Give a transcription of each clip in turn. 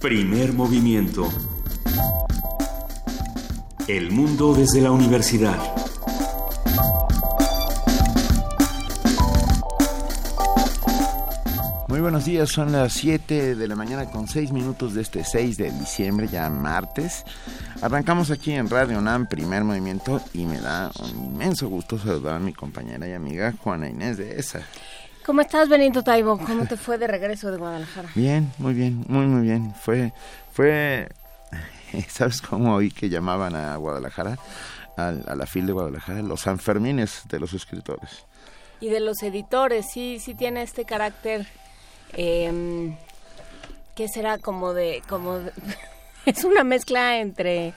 Primer movimiento. El mundo desde la universidad. Muy buenos días, son las 7 de la mañana con 6 minutos de este 6 de diciembre, ya martes. Arrancamos aquí en Radio NAM, primer movimiento, y me da un inmenso gusto saludar a mi compañera y amiga Juana Inés de ESA. ¿Cómo estás, Benito Taibo? ¿Cómo te fue de regreso de Guadalajara? Bien, muy bien, muy, muy bien. Fue, fue, ¿sabes cómo oí que llamaban a Guadalajara, a, la FIL de Guadalajara, los Sanfermines de los escritores? Y de los editores, sí, sí tiene este carácter, eh, ¿qué será? Como de, como, es una mezcla entre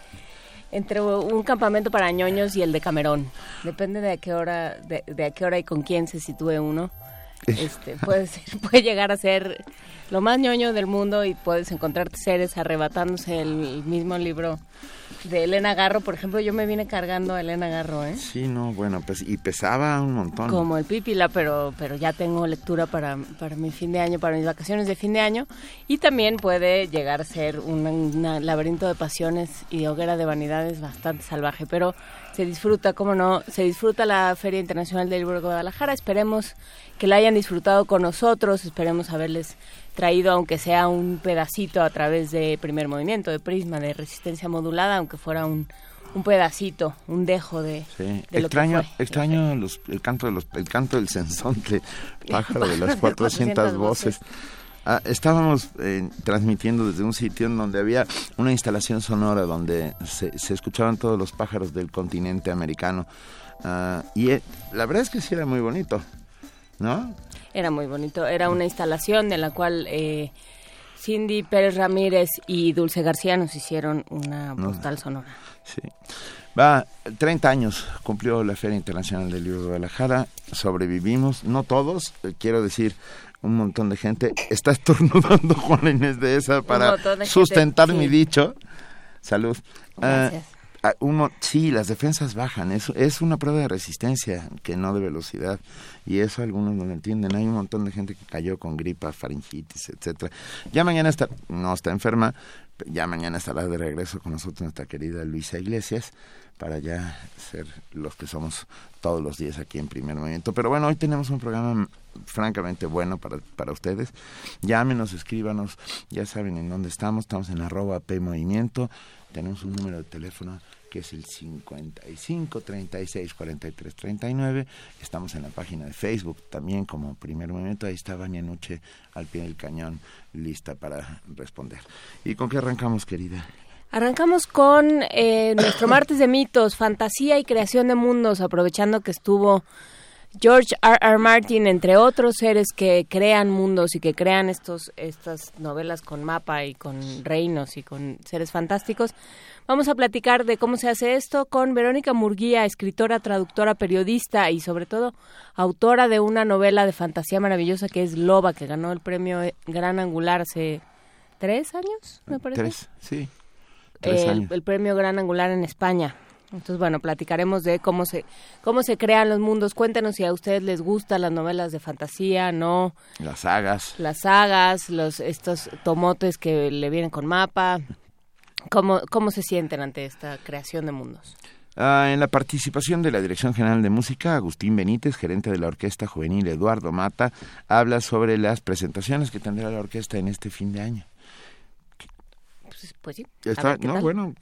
entre un campamento para ñoños y el de Camerón. Depende de a qué hora, de, de a qué hora y con quién se sitúe uno. Este, puede, puede llegar a ser lo más ñoño del mundo y puedes encontrarte seres arrebatándose el mismo libro de Elena Garro, por ejemplo, yo me vine cargando a Elena Garro, ¿eh? Sí, no, bueno, pues y pesaba un montón. Como el pípila, pero pero ya tengo lectura para, para mi fin de año, para mis vacaciones de fin de año y también puede llegar a ser un laberinto de pasiones y hoguera de vanidades bastante salvaje, pero se disfruta, cómo no, se disfruta la Feria Internacional del Libro de Guadalajara, esperemos que la hayan disfrutado con nosotros, esperemos haberles traído aunque sea un pedacito a través de primer movimiento, de prisma, de resistencia modulada, aunque fuera un, un pedacito, un dejo de, sí. extraño, extraño los, el canto de los, el canto del sensonte, pájaro de las 400 voces. Ah, estábamos eh, transmitiendo desde un sitio en donde había una instalación sonora donde se, se escuchaban todos los pájaros del continente americano. Ah, y eh, la verdad es que sí era muy bonito, ¿no? Era muy bonito. Era una instalación de la cual eh, Cindy Pérez Ramírez y Dulce García nos hicieron una postal sonora. Sí. Va, 30 años cumplió la Feria Internacional del Libro de Guadalajara. Sobrevivimos, no todos, eh, quiero decir, un montón de gente. Está estornudando Juan Inés de esa para sustentar mi dicho. Salud. Gracias. Ah, uno, sí, las defensas bajan, es, es una prueba de resistencia que no de velocidad y eso algunos no lo entienden. Hay un montón de gente que cayó con gripa, faringitis, etcétera. Ya mañana está, no está enferma, ya mañana estará de regreso con nosotros nuestra querida Luisa Iglesias para ya ser los que somos todos los días aquí en Primer Movimiento. Pero bueno, hoy tenemos un programa francamente bueno para, para ustedes. Llámenos, escríbanos, ya saben en dónde estamos, estamos en arroba P Movimiento, tenemos un número de teléfono que es el 55 36 43 39. Estamos en la página de Facebook también como primer momento. Ahí está Vania Noche al pie del cañón, lista para responder. ¿Y con qué arrancamos, querida? Arrancamos con eh, nuestro martes de mitos, fantasía y creación de mundos, aprovechando que estuvo George R. R. Martin, entre otros seres que crean mundos y que crean estos, estas novelas con mapa y con reinos y con seres fantásticos. Vamos a platicar de cómo se hace esto con Verónica Murguía, escritora, traductora, periodista y sobre todo autora de una novela de fantasía maravillosa que es Loba, que ganó el premio Gran Angular hace tres años, me parece. Tres, sí. El premio Gran Angular en España. Entonces, bueno, platicaremos de cómo se cómo se crean los mundos. Cuéntenos si a ustedes les gustan las novelas de fantasía, no. Las sagas. Las sagas, los estos tomotes que le vienen con mapa. ¿Cómo, cómo se sienten ante esta creación de mundos? Ah, en la participación de la Dirección General de Música, Agustín Benítez, gerente de la Orquesta Juvenil Eduardo Mata, habla sobre las presentaciones que tendrá la orquesta en este fin de año. Pues, pues sí. no, bueno,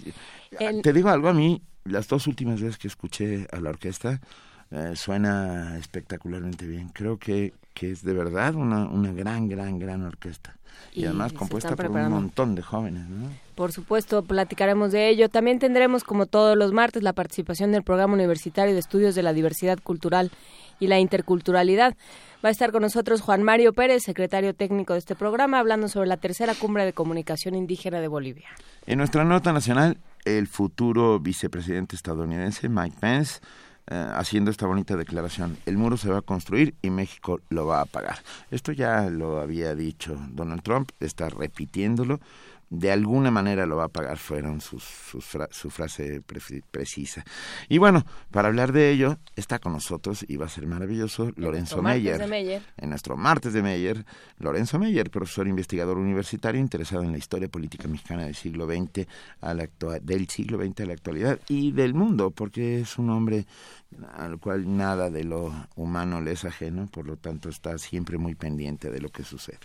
te digo algo a mí, las dos últimas veces que escuché a la orquesta eh, suena espectacularmente bien. Creo que, que es de verdad una, una gran, gran, gran orquesta. Y, además compuesta por un montón de jóvenes, ¿no? Por supuesto, platicaremos de ello. También tendremos, como todos los martes, la participación del Programa Universitario de Estudios de la Diversidad Cultural y la Interculturalidad. Va a estar con nosotros Juan Mario Pérez, secretario técnico de este programa, hablando sobre la tercera cumbre de comunicación indígena de Bolivia. En nuestra nota nacional, el futuro vicepresidente estadounidense Mike Pence eh, haciendo esta bonita declaración. El muro se va a construir y México lo va a pagar. Esto ya lo había dicho Donald Trump, está repitiéndolo de alguna manera lo va a pagar, fueron sus, su frase precisa. Y bueno, para hablar de ello, está con nosotros, y va a ser maravilloso, Lorenzo Meyer, En nuestro martes de Meyer, Lorenzo Meyer, profesor investigador universitario interesado en la historia política mexicana del siglo XX a la del siglo XX a la actualidad y del mundo, porque es un hombre al cual nada de lo humano le es ajeno, por lo tanto está siempre muy pendiente de lo que sucede.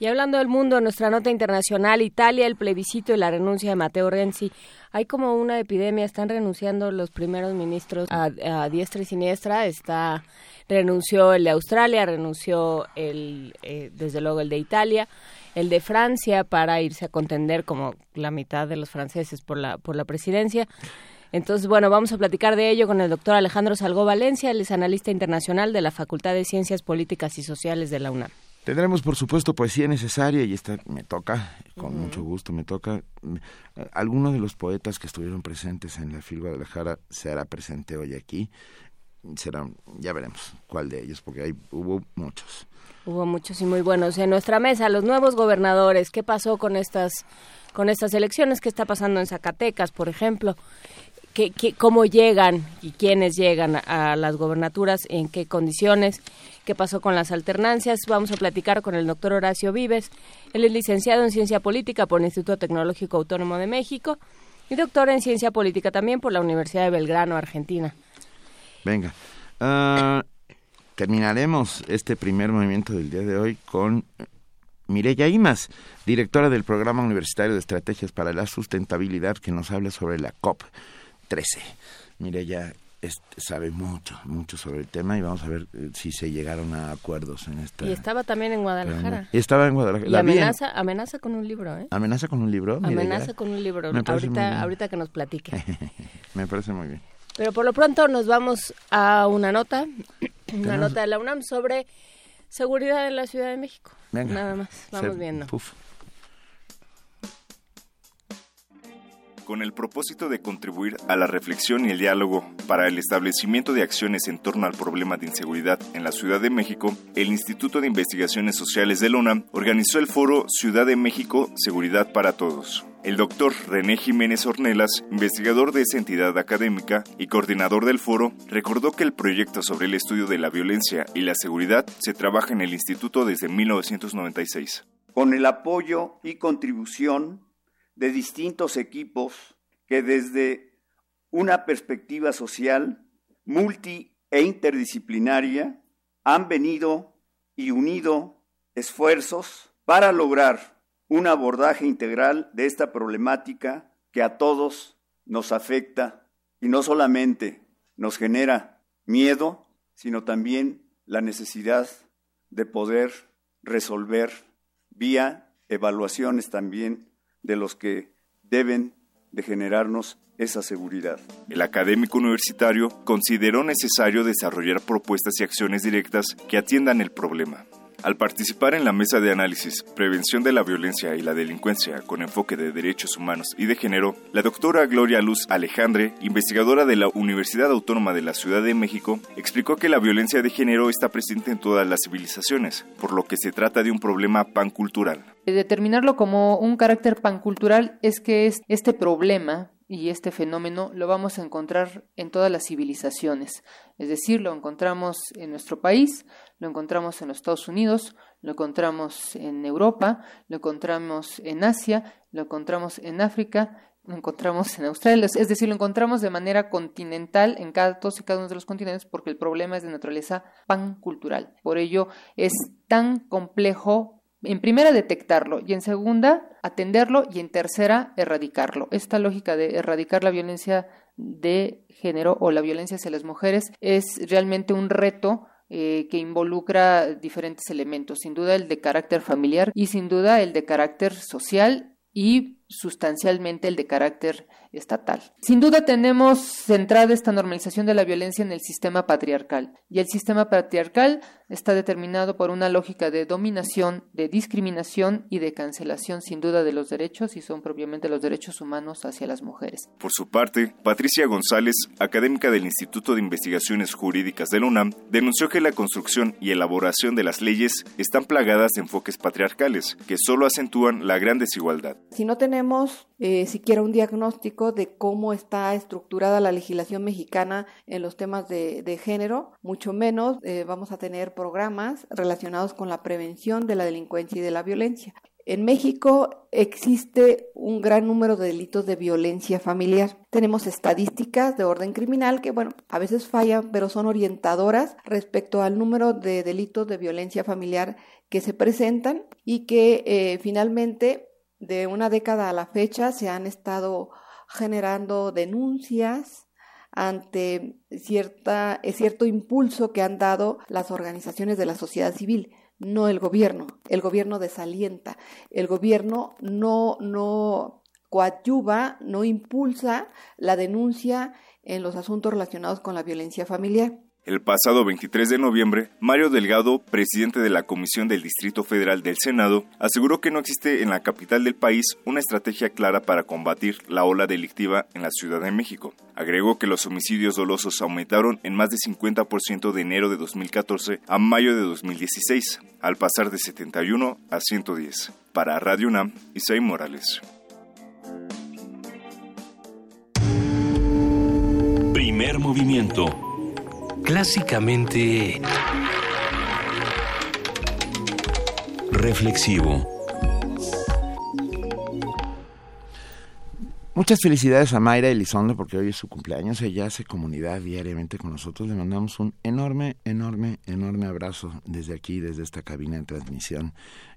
Y hablando del mundo, nuestra nota internacional, Italia, el plebiscito y la renuncia de Matteo Renzi. Hay como una epidemia, están renunciando los primeros ministros a, diestra y siniestra. Está renunció el de Australia, renunció el, eh, desde luego el de Italia, el de Francia para irse a contender como la mitad de los franceses por la por la presidencia. Entonces, bueno, vamos a platicar de ello con el doctor Alejandro Salgó Valencia, él es analista internacional de la Facultad de Ciencias Políticas y Sociales de la UNAM. Tendremos, por supuesto, poesía necesaria y esta me toca, con mucho gusto me toca. Algunos de los poetas que estuvieron presentes en la FIL Guadalajara se hará presente hoy aquí. Será, ya veremos cuál de ellos, porque hay, hubo muchos. Hubo muchos y muy buenos. En nuestra mesa, los nuevos gobernadores, ¿qué pasó con estas, con estas elecciones? ¿Qué está pasando en Zacatecas, por ejemplo? ¿Qué, cómo llegan y quiénes llegan a las gobernaturas, en qué condiciones? Qué pasó con las alternancias. Vamos a platicar con el doctor Horacio Vives. Él es licenciado en Ciencia Política por el Instituto Tecnológico Autónomo de México y doctor en Ciencia Política también por la Universidad de Belgrano, Argentina. Venga. Ah, terminaremos este primer movimiento del día de hoy con Mireya Imas, directora del Programa Universitario de Estrategias para la Sustentabilidad, que nos habla sobre la COP 13. Mireya, sabe mucho, mucho sobre el tema y vamos a ver eh, si se llegaron a acuerdos en esta. Y estaba también en Guadalajara. Y estaba en Guadalajara. Y amenaza, amenaza con un libro, ¿eh? Amenaza con un libro. Amenaza con un libro. Ahorita, ahorita que nos platique. Me parece muy bien. Pero por lo pronto nos vamos a una nota, una nota de la UNAM sobre seguridad en la Ciudad de México. Nada más, vamos viendo. Con el propósito de contribuir a la reflexión y el diálogo para el establecimiento de acciones en torno al problema de inseguridad en la Ciudad de México, el Instituto de Investigaciones Sociales de Lona organizó el foro Ciudad de México Seguridad para Todos. El doctor René Jiménez Ornelas, investigador de esa entidad académica y coordinador del foro, recordó que el proyecto sobre el estudio de la violencia y la seguridad se trabaja en el instituto desde 1996. Con el apoyo y contribución de distintos equipos que desde una perspectiva social multi e interdisciplinaria han venido y unido esfuerzos para lograr un abordaje integral de esta problemática que a todos nos afecta y no solamente nos genera miedo, sino también la necesidad de poder resolver vía evaluaciones también de los que deben de generarnos esa seguridad. El académico universitario consideró necesario desarrollar propuestas y acciones directas que atiendan el problema. Al participar en la mesa de análisis Prevención de la Violencia y la Delincuencia con enfoque de derechos humanos y de género, la doctora Gloria Luz Alejandre, investigadora de la Universidad Autónoma de la Ciudad de México, explicó que la violencia de género está presente en todas las civilizaciones, por lo que se trata de un problema pancultural. Determinarlo como un carácter pancultural es que este problema y este fenómeno lo vamos a encontrar en todas las civilizaciones. Es decir, lo encontramos en nuestro país, lo encontramos en los Estados Unidos, lo encontramos en Europa, lo encontramos en Asia, lo encontramos en África, lo encontramos en Australia, es decir, lo encontramos de manera continental en cada, todos y cada uno de los continentes porque el problema es de naturaleza pancultural. Por ello es tan complejo en primera detectarlo y en segunda atenderlo y en tercera erradicarlo. Esta lógica de erradicar la violencia de género o la violencia hacia las mujeres es realmente un reto eh, que involucra diferentes elementos, sin duda el de carácter familiar y sin duda el de carácter social y sustancialmente el de carácter estatal. Sin duda tenemos centrada esta normalización de la violencia en el sistema patriarcal y el sistema patriarcal está determinado por una lógica de dominación, de discriminación y de cancelación sin duda de los derechos y son propiamente los derechos humanos hacia las mujeres. Por su parte, Patricia González, académica del Instituto de Investigaciones Jurídicas de la UNAM, denunció que la construcción y elaboración de las leyes están plagadas de enfoques patriarcales que solo acentúan la gran desigualdad. Si no tenemos eh, siquiera un diagnóstico de cómo está estructurada la legislación mexicana en los temas de, género, mucho menos eh, vamos a tener programas relacionados con la prevención de la delincuencia y de la violencia. En México existe un gran número de delitos de violencia familiar. Tenemos estadísticas de orden criminal que, bueno, a veces fallan, pero son orientadoras respecto al número de delitos de violencia familiar que se presentan y que eh, finalmente de una década a la fecha se han estado generando denuncias ante cierta, cierto impulso que han dado las organizaciones de la sociedad civil, no el gobierno. El gobierno desalienta, el gobierno no, no coadyuva, no impulsa la denuncia en los asuntos relacionados con la violencia familiar. El pasado 23 de noviembre, Mario Delgado, presidente de la Comisión del Distrito Federal del Senado, aseguró que no existe en la capital del país una estrategia clara para combatir la ola delictiva en la Ciudad de México. Agregó que los homicidios dolosos aumentaron en más de 50% de enero de 2014 a mayo de 2016, al pasar de 71 a 110. Para Radio UNAM, Isai Morales. Primer movimiento clásicamente reflexivo. Muchas felicidades a Mayra Elizondo porque hoy es su cumpleaños. Ella hace comunidad diariamente con nosotros. Le mandamos un enorme, enorme, enorme abrazo desde aquí, desde esta cabina de transmisión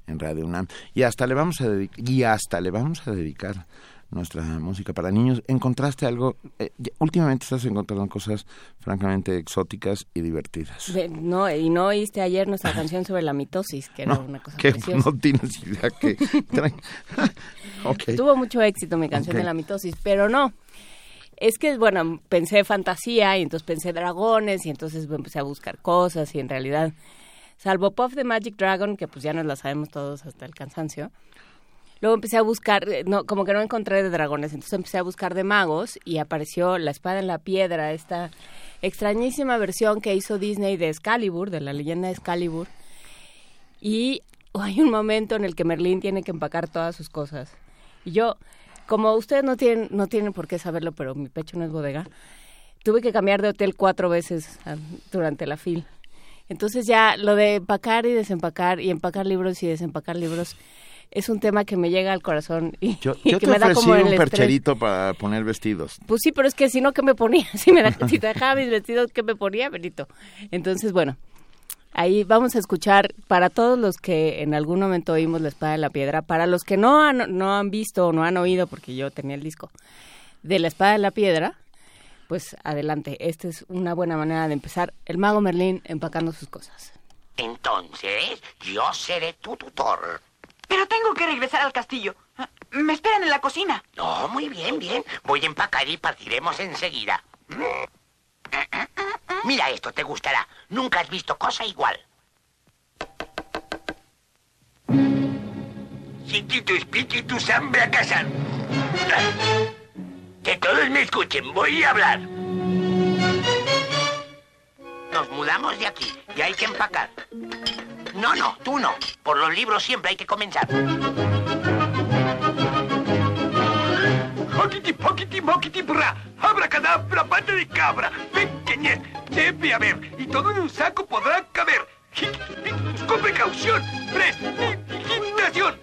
en Radio UNAM. Y hasta le vamos a y hasta le vamos a dedicar nuestra música para niños. ¿Encontraste algo? Eh, últimamente estás encontrando cosas francamente exóticas y divertidas. no, y no oíste ayer nuestra canción sobre la mitosis, que era una cosa que No tienes idea que... Tuvo mucho éxito mi canción de la mitosis, pero no. Es que, bueno, pensé fantasía y entonces pensé dragones y entonces empecé a buscar cosas y en realidad, salvo Puff the Magic Dragon, que pues ya nos la sabemos todos hasta el cansancio, Luego empecé a buscar, eh, no, como que no encontré de dragones, entonces empecé a buscar de magos y apareció La Espada en la Piedra, esta extrañísima versión que hizo Disney de Excalibur, de la leyenda de Excalibur. Y hay un momento en el que Merlín tiene que empacar todas sus cosas. Y yo, como ustedes no tienen, no tienen por qué saberlo, pero mi pecho no es bodega, tuve que cambiar de hotel cuatro veces ah, durante la fil. Entonces ya lo de empacar y desempacar y empacar libros y desempacar libros es un tema que me llega al corazón y, yo, que me da como un percherito para poner vestidos. Pues sí, pero es que si no, ¿qué me ponía? Si, me si te dejaba mis vestidos, ¿qué me ponía, Benito? Entonces, bueno, ahí vamos a escuchar para todos los que en algún momento oímos La Espada de la Piedra, para los que no han, no han visto o no han oído, porque yo tenía el disco, de La Espada de la Piedra, pues adelante, esta es una buena manera de empezar. El mago Merlín empacando sus cosas. Entonces, yo seré tu tutor. Pero tengo que regresar al castillo. Me esperan en la cocina. No, muy bien, bien. Voy a empacar y partiremos enseguida. Mira esto, te gustará. Nunca has visto cosa igual. tu espíritu hambre a casar. Que todos me escuchen, voy a hablar. Nos mudamos de aquí y hay que empacar. No, no, tú no. Por los libros siempre hay que comenzar. Hockity, pockity, mockity, bra. Abracadabra, pata de cabra. Pequeñez, debe haber. Y todo en un saco podrá caber. Con precaución. Prestigitación.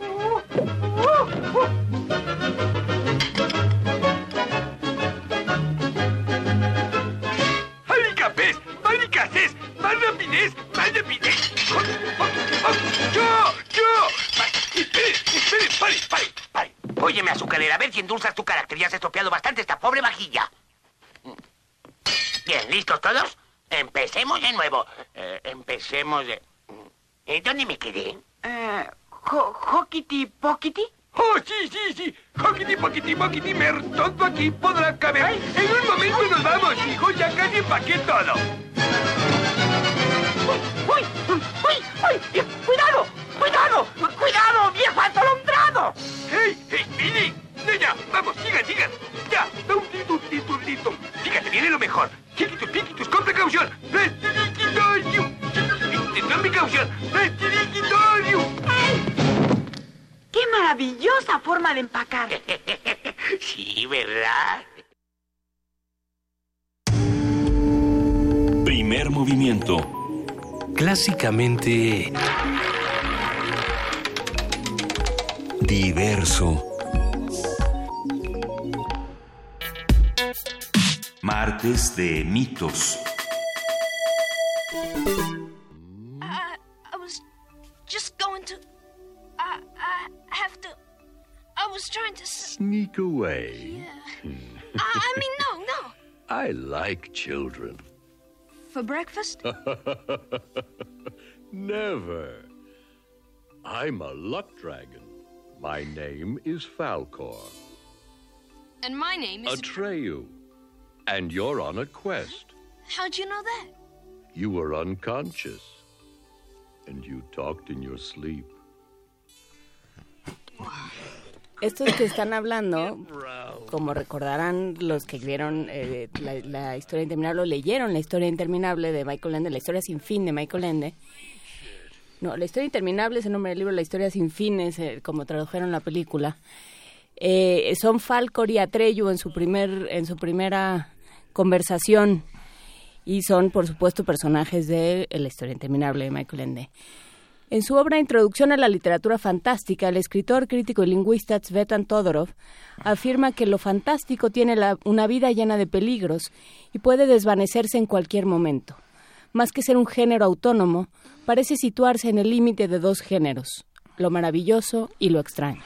Más rapidez, más rapidez. ¡Yo! ¡Yo! ¡Pare! ¡Pare! ¡Pare! Óyeme, azucarera, a ver si endulzas tu carácter. Ya has estropeado bastante esta pobre vajilla. Bien, ¿listos todos? Empecemos de nuevo. Eh, empecemos de... ¿Eh, ¿Dónde me quedé? Eh, ¿Hockity Pockity? Oh, sí, sí, sí. Hockity, pockety, mockety, mer, todo aquí podrá caber. En un momento nos vamos, hijo, ya casi empaqué todo. ¡Uy! ¡Uy! ¡Uy! ¡Cuidado! ¡Cuidado! ¡Cuidado, viejo atolondrado! ¡Hey! ¡Hey, Billy! Niña, vamos, sigan, sigan. Ya, un tito, tito, tito. Fíjate, viene lo mejor. Chiquitos, piquitos, con precaución. Tendrán precaución. ¡Qué maravillosa forma de empacar! sí, ¿verdad? Primer movimiento. Clásicamente... Diverso. Martes de mitos. I, I was just going to. I, I have to. I was trying to. s- Sneak away. I, I mean, no, no. I like children. For breakfast? Never. I'm a luck dragon. My name is Falcor. And my name is. Atreyu. And you're on a quest. How'd you know that? You were unconscious. And you talked in your sleep. Estos que están hablando, como recordarán los que vieron eh, la, historia interminable o leyeron la historia interminable de Michael Ende, la historia sin fin de Michael Ende. No, la historia interminable es el nombre del libro, la historia sin fin es eh, como tradujeron la película. Eh, son Falcor y Atreyu en su primer en su primera conversación y son por supuesto personajes de la historia interminable de Michael Ende. En su obra Introducción a la literatura fantástica, el escritor, crítico y lingüista Tsvetan Todorov afirma que lo fantástico tiene la- una vida llena de peligros y puede desvanecerse en cualquier momento. Más que ser un género autónomo, parece situarse en el límite de dos géneros, lo maravilloso y lo extraño.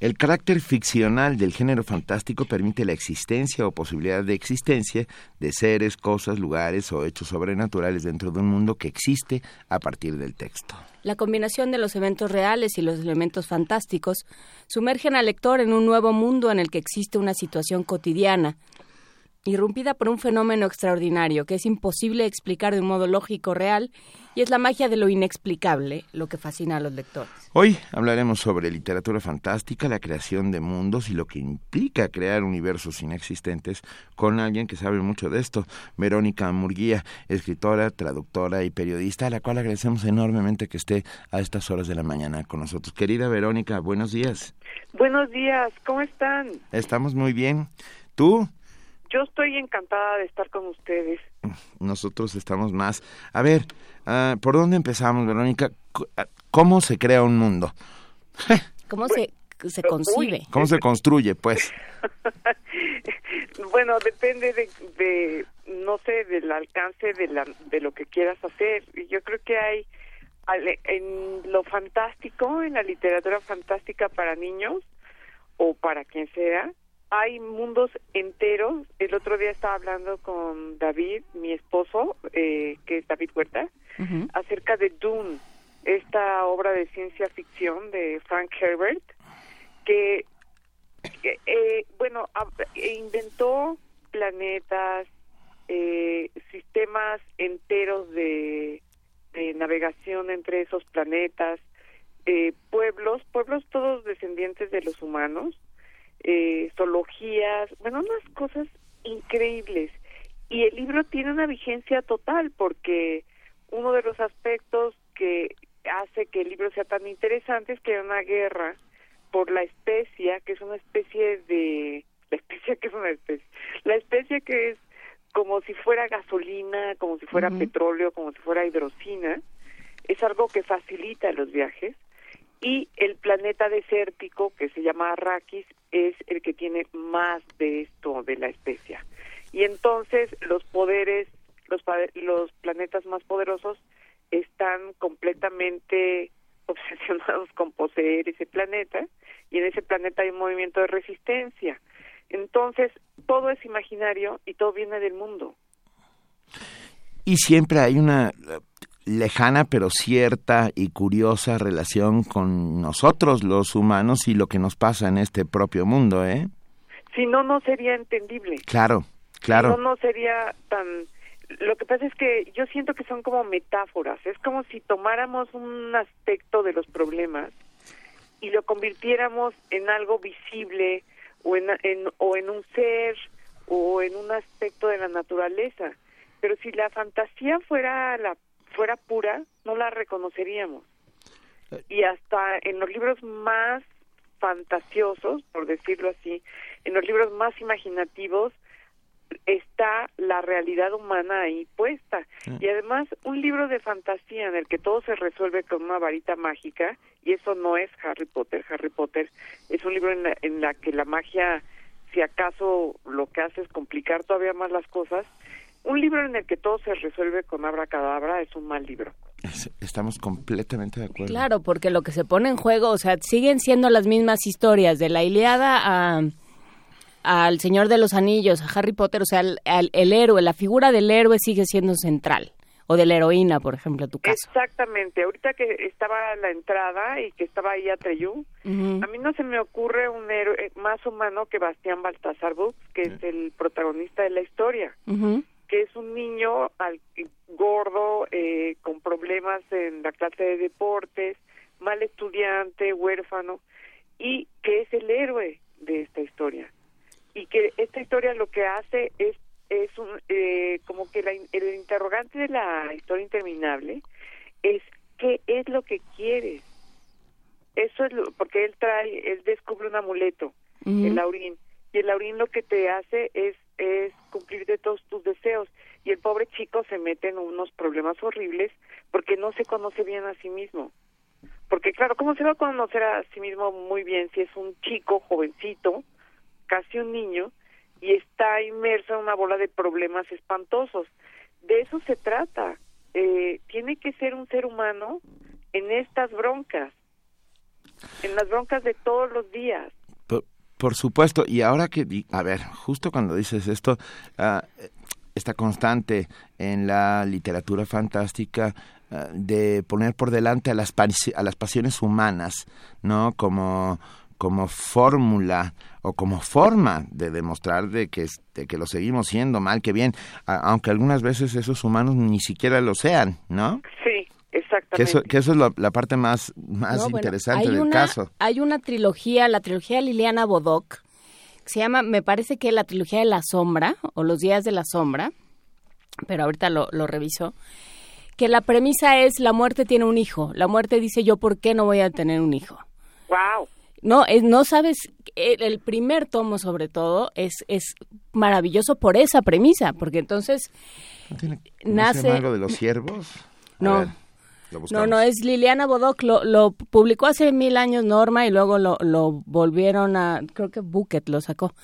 El carácter ficcional del género fantástico permite la existencia o posibilidad de existencia de seres, cosas, lugares o hechos sobrenaturales dentro de un mundo que existe a partir del texto. La combinación de los eventos reales y los elementos fantásticos sumergen al lector en un nuevo mundo en el que existe una situación cotidiana, irrumpida por un fenómeno extraordinario que es imposible explicar de un modo lógico real y es la magia de lo inexplicable lo que fascina a los lectores. Hoy hablaremos sobre literatura fantástica, la creación de mundos y lo que implica crear universos inexistentes con alguien que sabe mucho de esto, Verónica Murguía, escritora, traductora y periodista, a la cual agradecemos enormemente que esté a estas horas de la mañana con nosotros. Querida Verónica, buenos días. Buenos días, ¿cómo están? Estamos muy bien. ¿Tú? Yo estoy encantada de estar con ustedes. Nosotros estamos más. A ver, ah, ¿por dónde empezamos, Verónica? Ah, ¿Cómo se crea un mundo? ¿Cómo se, se concibe? ¿Cómo se construye, pues? Bueno, depende de, de, no sé, del alcance de, la, de lo que quieras hacer. Yo creo que hay en lo fantástico, en la literatura fantástica para niños o para quien sea, hay mundos enteros. El otro día estaba hablando con David, mi esposo, eh, que es David Huerta, acerca de Dune, esta obra de ciencia ficción de Frank Herbert, que, que, eh, bueno, eh, inventó planetas, eh, sistemas enteros de, de navegación entre esos planetas, eh, pueblos, pueblos todos descendientes de los humanos, eh, zoologías, bueno, unas cosas increíbles. Y el libro tiene una vigencia total porque uno de los aspectos que hace que el libro sea tan interesante es que hay una guerra por la especia, que es una especie de... La especia que es una especie. La especia que es como si fuera gasolina, como si fuera petróleo, como si fuera hidrocina. Es algo que facilita los viajes. Y el planeta desértico, que se llama Arrakis, es el que tiene más de esto, de la especia. Y entonces los poderes, los, los planetas más poderosos están completamente obsesionados con poseer ese planeta y en ese planeta hay un movimiento de resistencia. Entonces, todo es imaginario y todo viene del mundo. Y siempre hay una... lejana pero cierta y curiosa relación con nosotros los humanos y lo que nos pasa en este propio mundo, ¿eh? Si no, no sería entendible. Claro, claro. Si no, no sería tan... Lo que pasa es que yo siento que son como metáforas. Es como si tomáramos un aspecto de los problemas y lo convirtiéramos en algo visible o en, en, o en un ser o en un aspecto de la naturaleza. Pero si la fantasía fuera la fuera pura, no la reconoceríamos. Y hasta en los libros más fantasiosos, por decirlo así, en los libros más imaginativos, está la realidad humana ahí puesta. Y además, un libro de fantasía en el que todo se resuelve con una varita mágica, y eso no es Harry Potter. Harry Potter es un libro en la, en la que la magia, si acaso lo que hace es complicar todavía más las cosas, un libro en el que todo se resuelve con abracadabra es un mal libro. Estamos completamente de acuerdo. Claro, porque lo que se pone en juego, o sea, siguen siendo las mismas historias, de la Iliada a al Señor de los Anillos, a Harry Potter, o sea, el, el héroe, la figura del héroe sigue siendo central o de la heroína, por ejemplo, en tu caso. Exactamente. Ahorita que estaba la entrada y que estaba ahí Atreyu, a mí no se me ocurre un héroe más humano que Bastián Baltasar Bux, que es el protagonista de la historia, que es un niño al, gordo, eh, con problemas en la clase de deportes, mal estudiante, huérfano, y que es el héroe de esta historia. Y que esta historia lo que hace es es un, eh, como que el interrogante de la historia interminable es qué es lo que quieres eso es lo, porque él trae él descubre un amuleto el laurín y el laurín lo que te hace es es cumplir de todos tus deseos y el pobre chico se mete en unos problemas horribles porque no se conoce bien a sí mismo porque claro cómo se va a conocer a sí mismo muy bien si es un chico jovencito casi un niño y está inmerso en una bola de problemas espantosos. De eso se trata. Eh, tiene que ser un ser humano en estas broncas, en las broncas de todos los días. Por, supuesto, y ahora que, a ver, justo cuando dices esto, uh, constante en la literatura fantástica ah, de poner por delante a las, a las pasiones humanas, ¿no? Como como fórmula o como forma de demostrar de que, que lo seguimos siendo mal que bien, aunque algunas veces esos humanos ni siquiera lo sean, ¿no? Sí. Que eso, que eso es la parte más, más interesante del caso. Hay una trilogía, la trilogía de Liliana Bodoc, que se llama, me parece que la trilogía de la sombra, o los días de la sombra, pero ahorita lo, lo reviso, que la premisa es la muerte tiene un hijo. La muerte dice yo, ¿por qué no voy a tener un hijo? Wow. No, no sabes, el, primer tomo sobre todo es, es maravilloso por esa premisa, porque entonces nace... algo de los siervos? no. No, no, es Liliana Bodoc, lo, lo, publicó hace mil años Norma y luego lo, lo volvieron a, creo que Bucket lo sacó,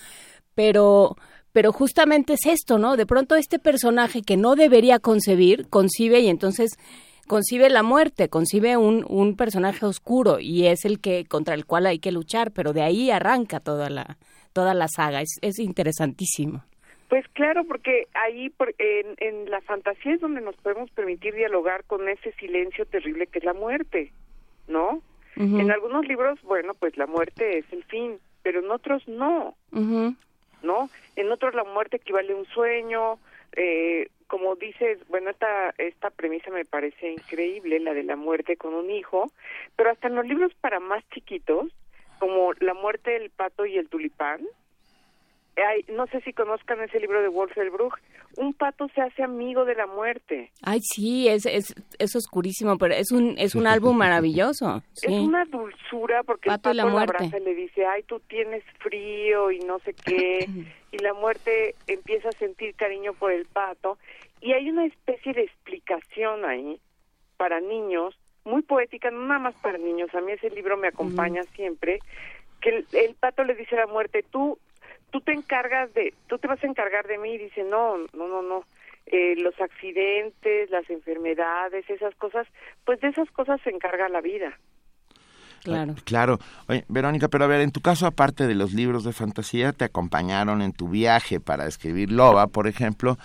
pero, pero justamente es esto, ¿no? De pronto este personaje que no debería concebir, concibe y entonces concibe la muerte, concibe un, un personaje oscuro y es el que contra el cual hay que luchar, pero de ahí arranca toda la toda la saga, es, es interesantísimo. Pues claro, porque ahí en, en la fantasía es donde nos podemos permitir dialogar con ese silencio terrible que es la muerte, ¿no? En algunos libros, bueno, pues la muerte es el fin, pero en otros no, ¿no? En otros la muerte equivale a un sueño, eh, como dices, bueno, esta, esta premisa me parece increíble, la de la muerte con un hijo, pero hasta en los libros para más chiquitos, como La muerte del pato y el tulipán, hay, no sé si conozcan ese libro de Wolfelbruch, un pato se hace amigo de la muerte. Ay, sí, es, es, es oscurísimo, pero es un, es un álbum maravilloso. Es una dulzura porque el pato la, abraza y le dice, ay, tú tienes frío y no sé qué, y la muerte empieza a sentir cariño por el pato, y hay una especie de explicación ahí para niños, muy poética, no nada más para niños, a mí ese libro me acompaña siempre, que el, pato le dice a la muerte, tú, tú te encargas de, tú te vas a encargar de mí, y dice, no, no, no, no, eh, los accidentes, las enfermedades, esas cosas, pues de esas cosas se encarga la vida. Claro. Claro. Oye, Verónica, pero a ver, en tu caso, aparte de los libros de fantasía, te acompañaron en tu viaje para escribir Loba, por ejemplo,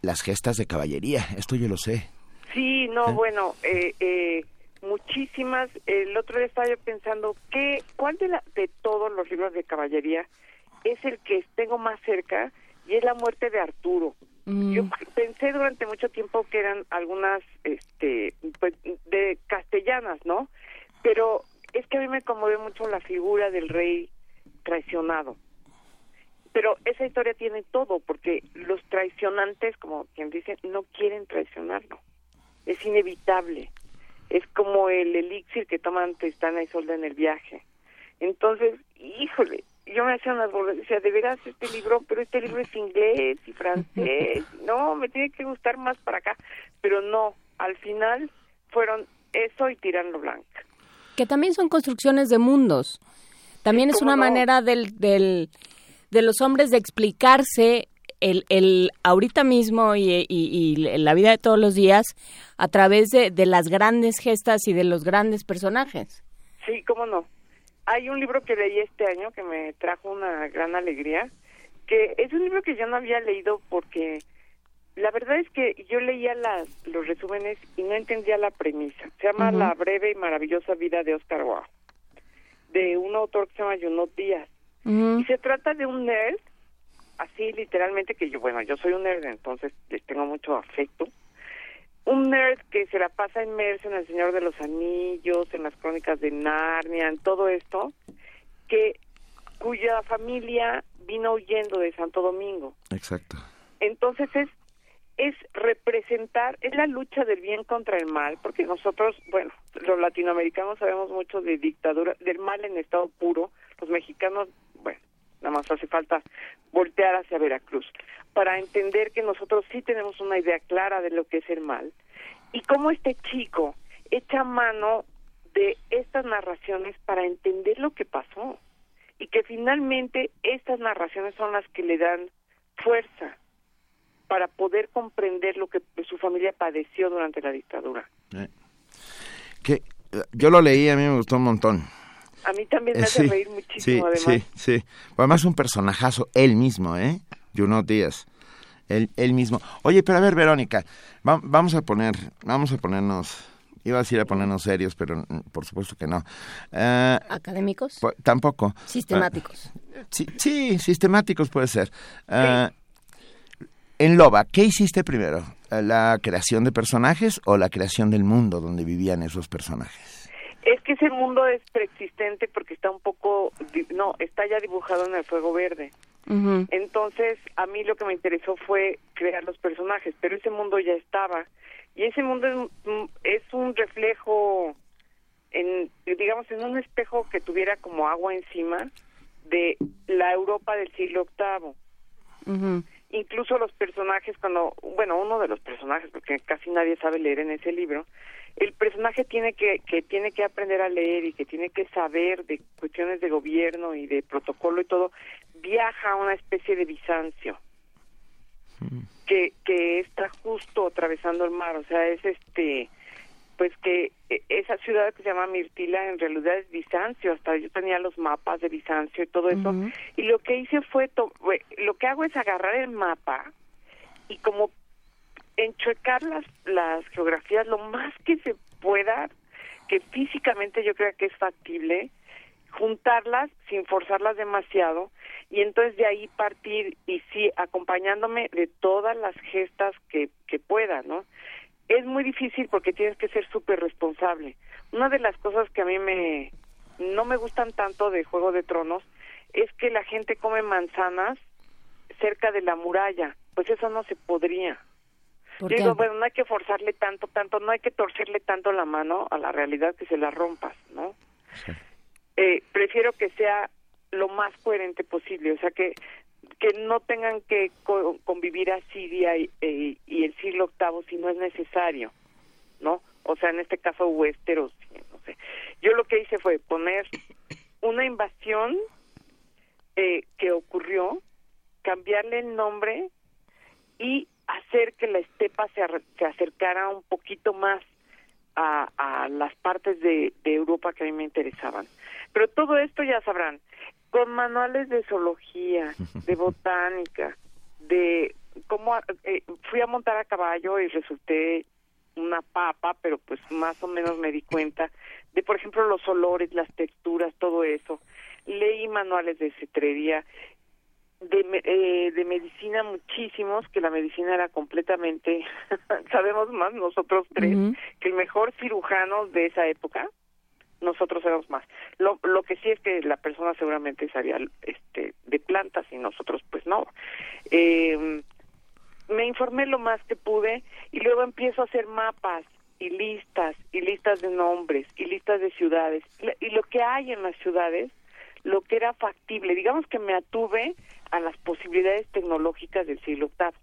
las gestas de caballería. Esto yo lo sé. Sí, no, bueno, eh, eh, muchísimas. El otro día estaba yo pensando, ¿qué, ¿cuál de, la, de todos los libros de caballería es el que tengo más cerca? Y es la muerte de Arturo. Mm. Yo pensé durante mucho tiempo que eran algunas, este, pues, de castellanas, ¿no? Pero es que a mí me conmovió mucho la figura del rey traicionado. Pero esa historia tiene todo, porque los traicionantes, como quien dice, no quieren traicionarlo. Es inevitable. Es como el elixir que toman Tristana y Solda en el viaje. Entonces, híjole, yo me hacía unas bolas, decía, de veras este libro, pero este libro es inglés y francés, no, me tiene que gustar más para acá, pero no, al final fueron eso y Tirando Blanca. Que también son construcciones de mundos. También es una no. manera del, del, de los hombres de explicarse el, el ahorita mismo y, y- y la vida de todos los días a través de, de las grandes gestas y de los grandes personajes. Sí, cómo no. Hay un libro que leí este año que me trajo una gran alegría, que es un libro que yo no había leído porque la verdad es que yo leía las, los resúmenes y no entendía la premisa. Se llama. La breve y maravillosa vida de Oscar Wilde, de un autor que se llama Junot Díaz. Y se trata de un nerd, así literalmente que yo, bueno, yo soy un nerd, entonces les tengo mucho afecto. Un nerd que se la pasa inmerso en El Señor de los Anillos, en las crónicas de Narnia, en todo esto, que cuya familia vino huyendo de Santo Domingo. Exacto. Entonces es es representar, es la lucha del bien contra el mal, porque nosotros, bueno, los latinoamericanos sabemos mucho de dictadura, del mal en estado puro, los mexicanos, bueno, nada más hace falta voltear hacia Veracruz, para entender que nosotros sí tenemos una idea clara de lo que es el mal, y cómo este chico echa mano de estas narraciones para entender lo que pasó, y que finalmente estas narraciones son las que le dan fuerza para poder comprender lo que su familia padeció durante la dictadura. Que eh, yo lo leí, a mí me gustó un montón. A mí también me Eh, hace sí, reír muchísimo, sí, además. Sí, sí. Además un personajazo, él mismo, ¿eh? Junot Díaz. Él, él mismo. Oye, pero a ver, Verónica, va- vamos a poner, vamos a ponernos, iba a decir a ponernos serios, pero mm, por supuesto que no. Eh, ¿Académicos? pu- tampoco. Sistemáticos. Ah, sí, sí, sistemáticos puede ser. Ah, En Loba, ¿qué hiciste primero? ¿La creación de personajes o la creación del mundo donde vivían esos personajes? Es que ese mundo es preexistente porque está un poco, no, está ya dibujado en el fuego verde. Entonces, a mí lo que me interesó fue crear los personajes, pero ese mundo ya estaba. Y ese mundo es, un- es un reflejo, en, digamos, en un espejo que tuviera como agua encima de la Europa del siglo VIII. Incluso los personajes, cuando, bueno, uno de los personajes, porque casi nadie sabe leer en ese libro, el personaje tiene que, que tiene que aprender a leer y que tiene que saber de cuestiones de gobierno y de protocolo y todo, viaja a una especie de Bizancio que, que está justo atravesando el mar, o sea, es este, pues que eh, esa ciudad que se llama Mirtila en realidad es Bizancio, hasta yo tenía los mapas de Bizancio y todo eso, y lo que hice fue- lo que hago es agarrar el mapa y como enchuecar las, las geografías lo más que se pueda, que físicamente yo creo que es factible, juntarlas sin forzarlas demasiado y entonces de ahí partir y sí acompañándome de todas las gestas que, que pueda, ¿no? Es muy difícil porque tienes que ser súper responsable. Una de las cosas que a mí me no me gustan tanto de Juego de Tronos es que la gente come manzanas cerca de la muralla. Pues eso no se podría. Digo, bueno, no hay que forzarle tanto, tanto, no hay que torcerle tanto la mano a la realidad que se la rompas, ¿no? Eh, prefiero que sea lo más coherente posible, o sea, que que no tengan que co- convivir a Siria y, eh, y el siglo VIII si no es necesario, ¿no? O sea, en este caso Westeros, no sé. Yo lo que hice fue poner una invasión eh, que ocurrió, cambiarle el nombre y hacer que la estepa se, se acercara un poquito más a, a las partes de, de Europa que a mí me interesaban. Pero todo esto ya sabrán, con manuales de zoología, de botánica, de cómo eh, fui a montar a caballo y resulté una papa, pero pues más o menos me di cuenta de, por ejemplo, los olores, las texturas, todo eso. Leí manuales de cetrería, de, eh, de medicina muchísimos, que la medicina era completamente, sabemos más nosotros tres, que el mejor cirujano de esa época, nosotros éramos más. Lo, lo que sí es que la persona seguramente sabía este, de plantas y nosotros pues no. Eh, me informé lo más que pude y luego empiezo a hacer mapas y listas y listas de nombres y listas de ciudades y lo que hay en las ciudades lo que era factible digamos que me atuve a las posibilidades tecnológicas del siglo octavo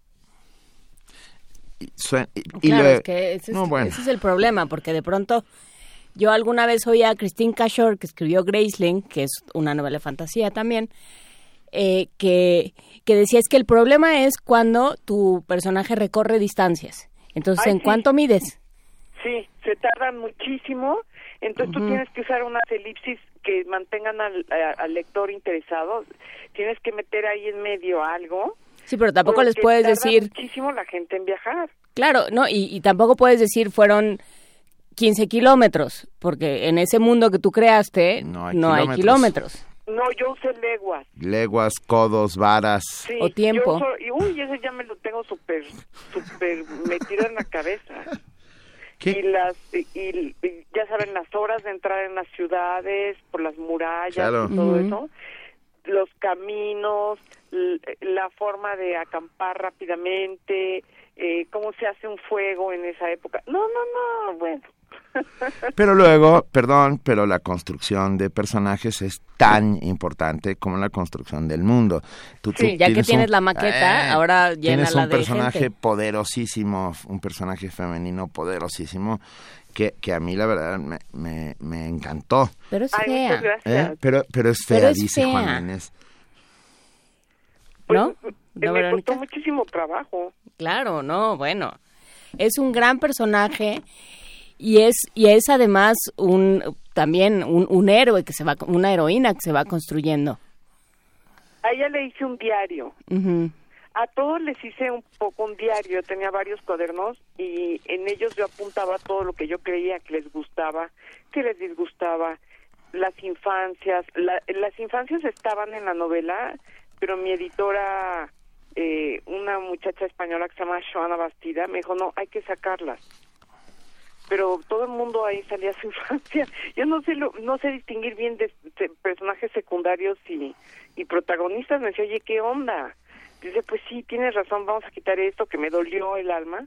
Y y- y Claro, lo- es que ese es, no, bueno. ese es el problema, porque de pronto yo alguna vez oí a Christine Cashore, que escribió Graceling, que es una novela de fantasía también, eh, que, que decía es que el problema es cuando tu personaje recorre distancias. Entonces, Ay, ¿en sí. cuánto mides? Sí, se tardan muchísimo, entonces tú Ujú. tienes que usar unas elipsis que mantengan al, a- al lector interesado, tienes que meter ahí en medio algo. Sí, pero tampoco les puedes tarda decir, muchísimo la gente en viajar. claro, no, y, y tampoco puedes decir fueron 15 kilómetros, porque en ese mundo que tú creaste no hay, kilómetros. kilómetros. No, yo usé leguas. Leguas, codos, varas. Sí, O tiempo. yo uso- y uy, ese ya me lo tengo súper, súper metido en la cabeza. Y las, y, y- ya saben, las horas de entrar en las ciudades, por las murallas Claro. y todo eso, los caminos, la forma de acampar rápidamente, eh, cómo se hace un fuego en esa época. No, no, no, bueno. Pero luego, perdón, pero la construcción de personajes es tan importante como la construcción del mundo. Tú, tú Sí, ya que tienes un- la maqueta, Eh, ahora Tienes llénala un de personaje gente. poderosísimo, un personaje femenino poderosísimo, que, que a mí la verdad me, me, me encantó. Pero es Ay, fea. ¿eh? Pero, pero es fea, Pero es dice Juan fea. Inés. ¿No? Eh, ¿No, me Verónica? costó muchísimo trabajo. Claro, no, bueno. Es un gran personaje y es y es además un también un, un héroe que se va una heroína que se va construyendo. A ella le hice un diario. Ujú. A todos les hice un poco un diario, tenía varios cuadernos y en ellos yo apuntaba todo lo que yo creía que les gustaba, que les disgustaba, las infancias, la- las infancias estaban en la novela, pero mi editora, eh, una muchacha española que se llama Joana Bastida, me dijo, no, hay que sacarlas. Pero todo el mundo ahí salía su infancia. Yo no sé lo- no sé distinguir bien de, de personajes secundarios y, y protagonistas. Me decía, oye, ¿qué onda? Dice, pues sí, tienes razón, vamos a quitar esto que me dolió el alma.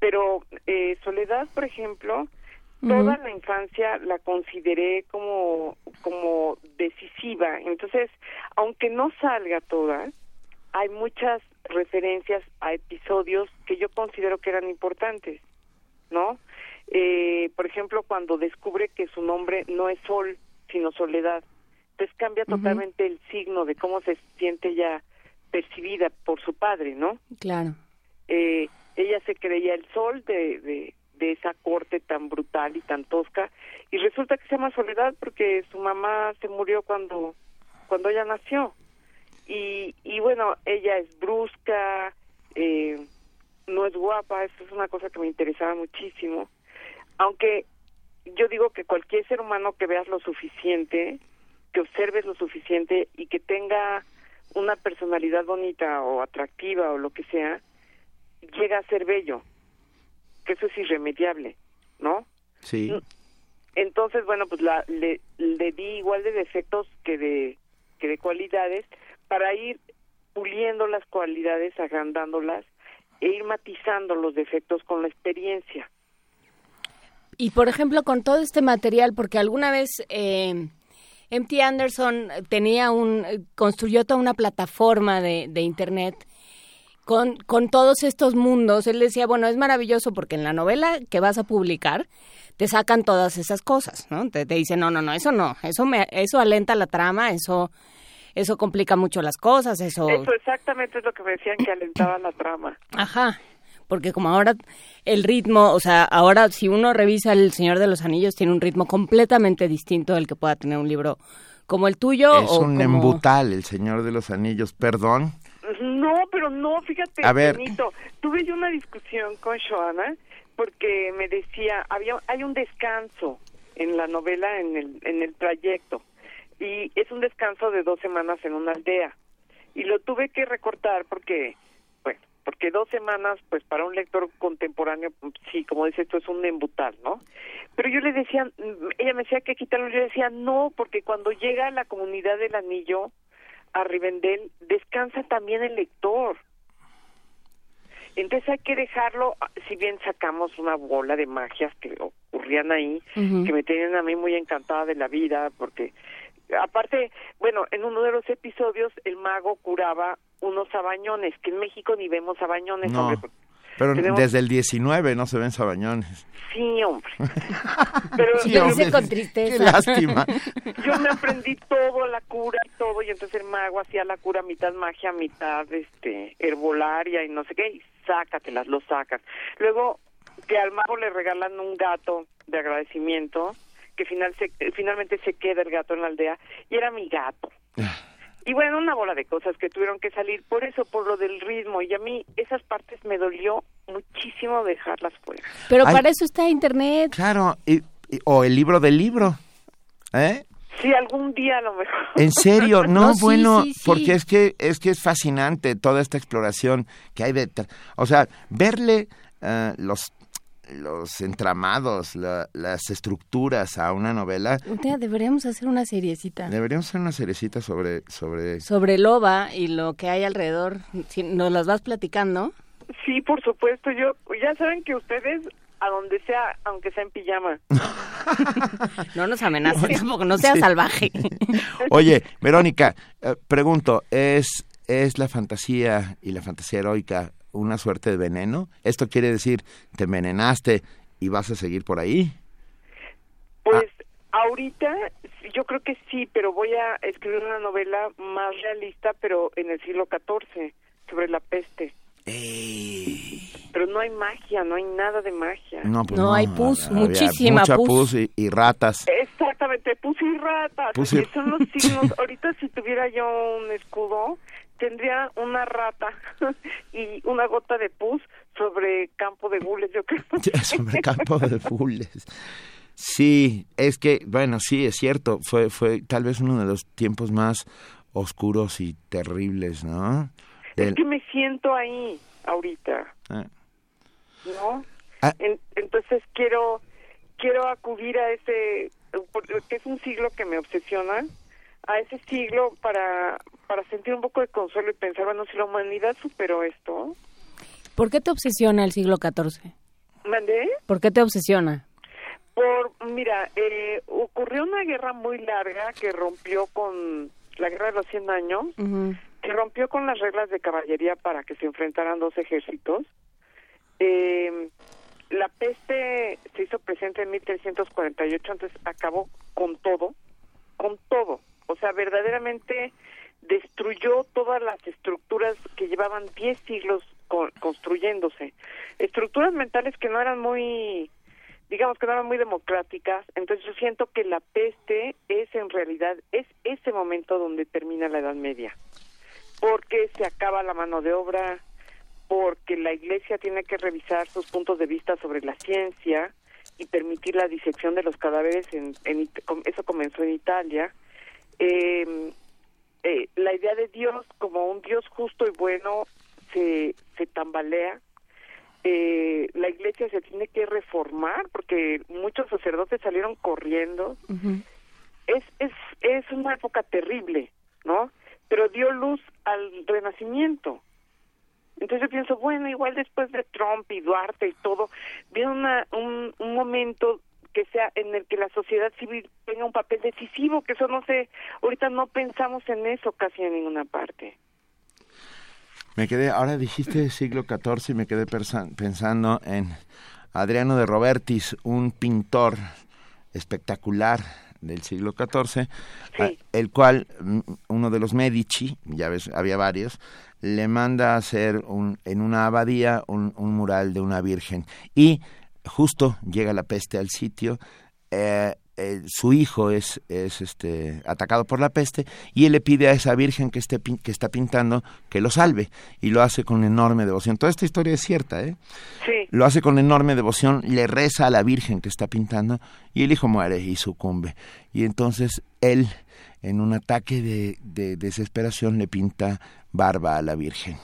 Pero eh, Soledad, por ejemplo, toda la infancia la consideré como, como decisiva. Entonces, aunque no salga toda, hay muchas referencias a episodios que yo considero que eran importantes, ¿no? Eh, por ejemplo, cuando descubre que su nombre no es Sol, sino Soledad, pues cambia totalmente el signo de cómo se siente ella percibida por su padre, ¿no? Claro. eh, ella se creía el sol de, de, de esa corte tan brutal y tan tosca y resulta que se llama Soledad porque su mamá se murió cuando cuando ella nació y, y bueno ella es brusca eh, no es guapa eso es una cosa que me interesaba muchísimo aunque yo digo que cualquier ser humano que veas lo suficiente que observes lo suficiente y que tenga una personalidad bonita o atractiva o lo que sea, llega a ser bello, que eso es irremediable, ¿no? Sí. Entonces, bueno, pues la, le, le di igual de defectos que de, que de cualidades para ir puliendo las cualidades, agrandándolas e ir matizando los defectos con la experiencia. Y por ejemplo, con todo este material, porque alguna vez eh, M.T. Anderson tenía un, construyó toda una plataforma de, de internet con, con todos estos mundos. Él decía, bueno, es maravilloso porque en la novela que vas a publicar te sacan todas esas cosas, ¿no? Te, te dicen, no, no, no, eso no, eso me, eso alenta la trama, eso, eso complica mucho las cosas, eso. Eso exactamente es lo que me decían que alentaba la trama. Ajá, porque como ahora el ritmo, o sea, ahora si uno revisa El Señor de los Anillos tiene un ritmo completamente distinto del que pueda tener un libro como el tuyo Es o un como... embutal, el Señor de los Anillos, perdón. No, pero no, fíjate, A ver. Benito, tuve yo una discusión con Joana porque me decía, había hay un descanso en la novela en el en el trayecto y es un descanso de dos semanas en una aldea y lo tuve que recortar porque bueno porque dos semanas pues para un lector contemporáneo pues, sí como dice esto es un embutal no pero yo le decía mm, ella me decía que quitarlo yo decía no porque cuando llega a la comunidad del anillo a Rivendell descansa también el lector. Entonces hay que dejarlo, si bien sacamos una bola de magias que ocurrían ahí, que me tenían a mí muy encantada de la vida, porque aparte, bueno, en uno de los episodios el mago curaba unos sabañones, que en México ni vemos sabañones, No, hombre. pero tenemos- desde el 19 no se ven sabañones. Sí, hombre. Pero Sí, pero- hombre, Qué lástima. Yo me aprendí todo, la cura y todo, y entonces el mago hacía la cura mitad magia, mitad este herbolaria y no sé qué, y sácatelas, lo sacas. Luego que al mago le regalan un gato de agradecimiento, que final se, finalmente se queda el gato en la aldea, y era mi gato. Y bueno, una bola de cosas que tuvieron que salir por eso, por lo del ritmo, y a mí esas partes me dolió muchísimo dejarlas fuera. Pero Ay. para eso está internet. Claro, y- y- o el libro del libro. ¿Eh? Sí, algún día a lo mejor. En serio, no, bueno, sí, sí. porque es que es que es fascinante toda esta exploración que hay detrás. O sea, verle eh, los los entramados, la- las estructuras a una novela. Deberíamos hacer una seriecita Deberíamos hacer una cerecita sobre sobre sobre Loba y lo que hay alrededor. Si nos las vas platicando. Sí, por supuesto. Yo, ya saben que ustedes, a donde sea, aunque sea en pijama. No nos amenaces tampoco, no seas Sí. salvaje. Oye, Verónica, eh, pregunto, ¿es es la fantasía y la fantasía heroica una suerte de veneno? ¿Esto quiere decir te envenenaste y vas a seguir por ahí? Pues ahorita yo creo que sí, pero voy a escribir una novela más realista, pero en el siglo XIV, sobre la peste. Pero no hay magia, no hay nada de magia. No, pues No, hay pus, había muchísima mucha pus. pus y, y ratas. Exactamente, pus y ratas. Pus y- que son los signos. Ahorita si tuviera yo un escudo, tendría una rata y una gota de pus sobre campo de gules, yo creo. sobre campo de fules. Sí, es que, bueno, sí, es cierto, fue, fue tal vez uno de los tiempos más oscuros y terribles, ¿no? Es que me siento ahí ahorita, ah, ¿no? Ah. En- entonces quiero quiero acudir a ese porque es un siglo que me obsesiona a ese siglo para para sentir un poco de consuelo y pensar bueno si la humanidad superó esto ¿Por qué te obsesiona el siglo XIV? mandé ¿Por qué te obsesiona? por mira eh, ocurrió una guerra muy larga que rompió con la guerra de los 100 años que rompió con las reglas de caballería para que se enfrentaran dos ejércitos. Eh, la peste se hizo presente en 1348, entonces acabó con todo, con todo. O sea, verdaderamente destruyó todas las estructuras que llevaban 10 siglos con- construyéndose. Estructuras mentales que no eran muy, digamos que no eran muy democráticas. Entonces yo siento que la peste es en realidad, es ese momento donde termina la Edad Media porque se acaba la mano de obra, porque la Iglesia tiene que revisar sus puntos de vista sobre la ciencia y permitir la disección de los cadáveres. En, en eso comenzó en Italia. Eh, eh, la idea de Dios como un Dios justo y bueno se, se tambalea. Eh, la Iglesia se tiene que reformar porque muchos sacerdotes salieron corriendo es, es, es una época terrible, ¿no? Pero dio luz al renacimiento. Entonces yo pienso, bueno, igual después de Trump y Duarte y todo, viene una, un, un momento que sea en el que la sociedad civil tenga un papel decisivo, que eso no sé, ahorita no pensamos en eso casi en ninguna parte. Me quedé, ahora dijiste siglo XIV y me quedé pensando en Adriano de Robertis, un pintor espectacular del siglo XIV, el cual mm, uno de los Medici, ya ves, había varios, le manda a hacer un, en una abadía un, un mural de una virgen y justo llega la peste al sitio. eh, eh, su hijo es, es este, atacado por la peste y él le pide a esa virgen que, esté, que está pintando que lo salve y lo hace con enorme devoción. Toda esta historia es cierta, ¿eh? Sí. Lo hace con enorme devoción, le reza a la virgen que está pintando y el hijo muere y sucumbe. Y entonces él, en un ataque de, de desesperación, le pinta barba a la virgen.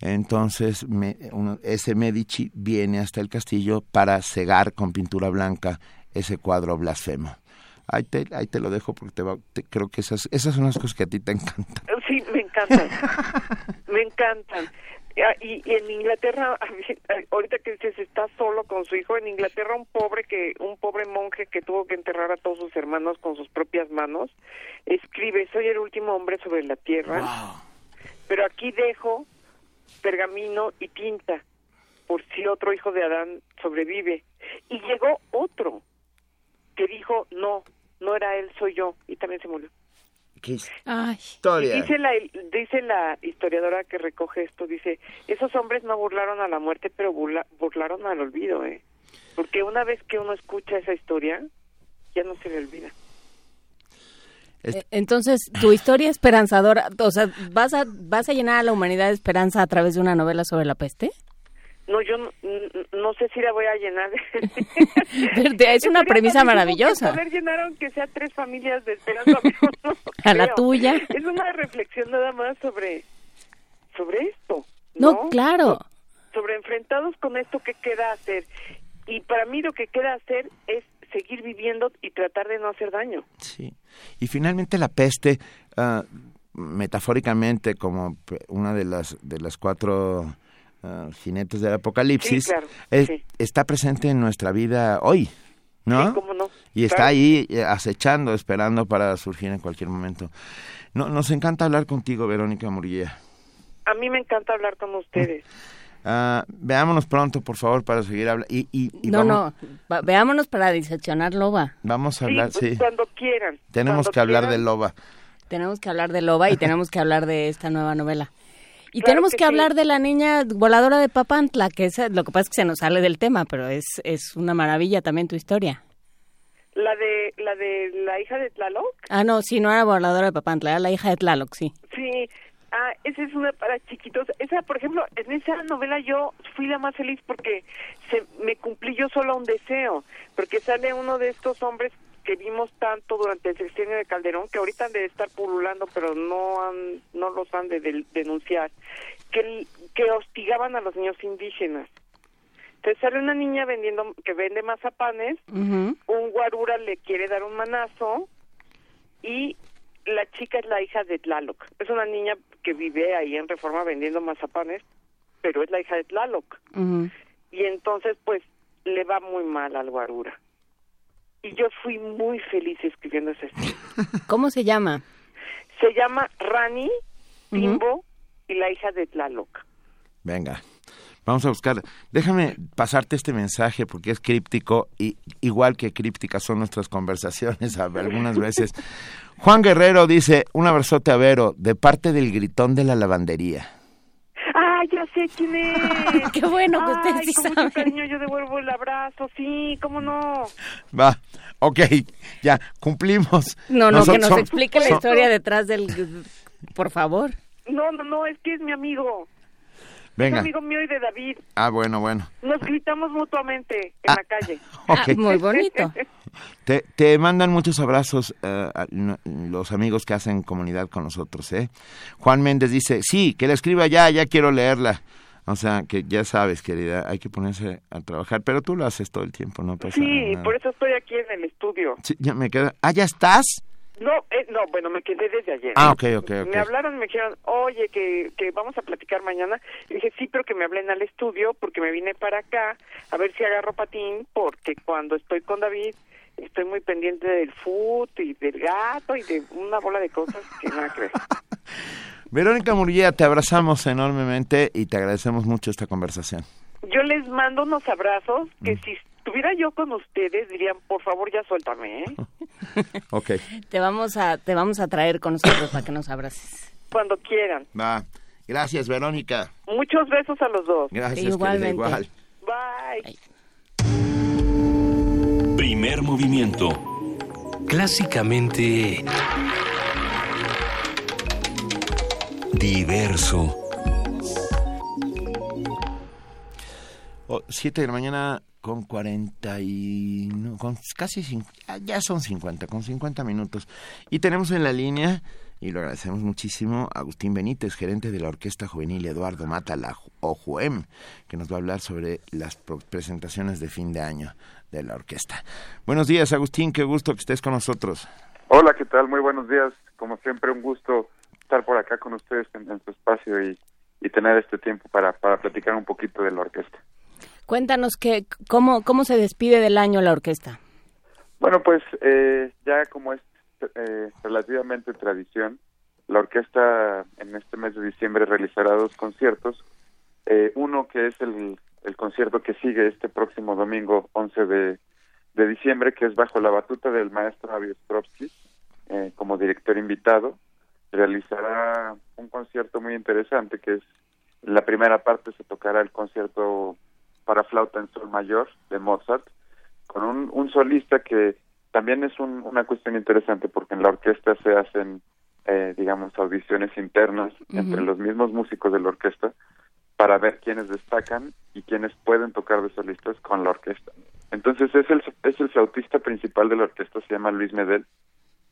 Entonces me- ese Medici viene hasta el castillo para cegar con pintura blanca ese cuadro blasfemo. Ahí te, ahí te lo dejo porque te va- te- creo que esas, esas son las cosas que a ti te encantan. Sí, me encantan. me encantan. Ah, Y, y en Inglaterra, ahorita que dices está solo con su hijo, en Inglaterra un pobre que un pobre monje que tuvo que enterrar a todos sus hermanos con sus propias manos, escribe, soy el último hombre sobre la tierra, pero aquí dejo pergamino y tinta por si otro hijo de Adán sobrevive. Y llegó otro que dijo, no, no era él, soy yo, y también se murió. ¿Qué historia? Y dice la, dice la historiadora que recoge esto, dice, esos hombres no burlaron a la muerte, pero burla- burlaron al olvido, ¿eh? Porque una vez que uno escucha esa historia, ya no se le olvida. Eh, Entonces, tu historia esperanzadora, o sea, ¿vas a, ¿vas a llenar a la humanidad de esperanza a través de una novela sobre la peste? No, yo no, no sé si la voy a llenar. Es una premisa maravillosa. Poder llenar aunque sea tres familias de esperanza. no A la tuya. Es una reflexión nada más sobre, sobre esto. No, No, claro. sobre enfrentados con esto que queda hacer. Y para mí lo que queda hacer es seguir viviendo y tratar de no hacer daño. Sí. Y finalmente la peste, ah, metafóricamente como una de las de las cuatro ah, jinetes del apocalipsis, Sí, claro, es- sí. está presente en nuestra vida hoy, ¿no? Sí, cómo no, Y está claro. ahí eh, acechando, esperando para surgir en cualquier momento. No, nos encanta hablar contigo, Verónica Murguía. A mí me encanta hablar con ustedes. Ah, veámonos pronto, por favor, para seguir hablando. Y, y- y No, vamos, no, va- veámonos para diseccionar Loba. Vamos a hablar, pues, sí. Cuando quieran. Tenemos cuando que hablar quieran. de Loba. Tenemos que hablar de Loba y tenemos que hablar de esta nueva novela. Y Claro tenemos que que, sí. hablar de la niña voladora de Papantla, que es, lo que pasa es que se nos sale del tema, pero es, es una maravilla también tu historia. La de la de la hija de Tlaloc. Ah, no, sí, no era voladora de Papantla, era la hija de Tlaloc, sí. Sí. Ah, esa es una para chiquitos. Esa, por ejemplo, en esa novela yo fui la más feliz porque se me cumplí yo solo un deseo, porque sale uno de estos hombres que vimos tanto durante el sexenio de Calderón, que ahorita han de estar pululando, pero no han, no los han de, del- denunciar, que, que hostigaban a los niños indígenas. Entonces sale una niña vendiendo, que vende mazapanes, un guarura le quiere dar un manazo y la chica es la hija de Tlaloc. Es una niña que vive ahí en Reforma vendiendo mazapanes, pero es la hija de Tlaloc. Y entonces, pues, le va muy mal al guarura. Y yo fui muy feliz escribiendo esa historia. ¿Cómo se llama? Se llama Rani, Timbo y la hija de Tlaloc. Venga, vamos a buscar. Déjame pasarte este mensaje porque es críptico y igual que crípticas son nuestras conversaciones a- algunas veces. Juan Guerrero dice, un abrazote a Vero de parte del gritón de la lavandería. ¡Ah, ya sé quién es! Qué bueno que Ay, ustedes sí con mucho saben. cariño yo devuelvo el abrazo, sí, cómo no. Va, ok, ya, cumplimos. No, no, que nos explique la historia detrás del... Por favor. No, no, no, es que es mi amigo. Es Venga, amigo mío y de David. ah, bueno, bueno. Nos gritamos mutuamente en la calle. Ok. Ah, muy bonito. Te, te mandan muchos abrazos a- no- los amigos que hacen comunidad con nosotros, ¿eh? Juan Méndez dice, sí, que la escriba ya, ya quiero leerla. O sea, que ya sabes, querida, hay que ponerse a trabajar, pero tú lo haces todo el tiempo, no pasa Sí, nada. por eso estoy aquí en el estudio. Sí, ya me queda... Ah, ¿ya estás? No, eh, no, bueno, me quedé desde ayer. Ah, ok, ok, ok. Me hablaron me dijeron, oye, que, que vamos a platicar mañana. Y dije, sí, pero que me hablen al estudio porque me vine para acá a ver si agarro patín porque cuando estoy con David estoy muy pendiente del foot y del gato y de una bola de cosas que nada que ver. Verónica Murguía, te abrazamos enormemente y te agradecemos mucho esta conversación. Yo les mando unos abrazos Mm. que si estuviera yo con ustedes dirían, por favor, ya suéltame, ¿eh? Ok, Te vamos a, te vamos a traer con nosotros para que nos abraces. Cuando quieran. va. Gracias, Verónica. Muchos besos a los dos. Gracias, querida, Igualmente. igual. Bye. Primer movimiento. clásicamente diverso. Oh, siete de la mañana con 40 y... no, con casi... ah, ya son 50, con 50 minutos. Y tenemos en la línea, y lo agradecemos muchísimo, Agustín Benítez, gerente de la Orquesta Juvenil Eduardo Mata, la Ju- o JUEM, que nos va a hablar sobre las presentaciones de fin de año de la orquesta. Buenos días, Agustín, qué gusto que estés con nosotros. Hola, ¿qué tal? Muy buenos días. Como siempre, un gusto estar por acá con ustedes en, en su espacio y, y tener este tiempo para, para platicar un poquito de la orquesta. Cuéntanos que, cómo, cómo se despide del año la orquesta. Bueno, pues eh, ya como es eh, relativamente tradición, la orquesta en este mes de diciembre realizará dos conciertos. Eh, uno que es el, el concierto que sigue este próximo domingo 11 de, de diciembre, que es bajo la batuta del maestro Avi Ostrovsky, eh, como director invitado. Realizará un concierto muy interesante que es la primera parte se tocará el concierto para flauta en sol mayor de Mozart con un, un solista que también es un- una cuestión interesante porque en la orquesta se hacen eh, digamos audiciones internas entre los mismos músicos de la orquesta para ver quiénes destacan y quiénes pueden tocar de solistas con la orquesta. Entonces es el, es el flautista principal de la orquesta, se llama Luis Medel.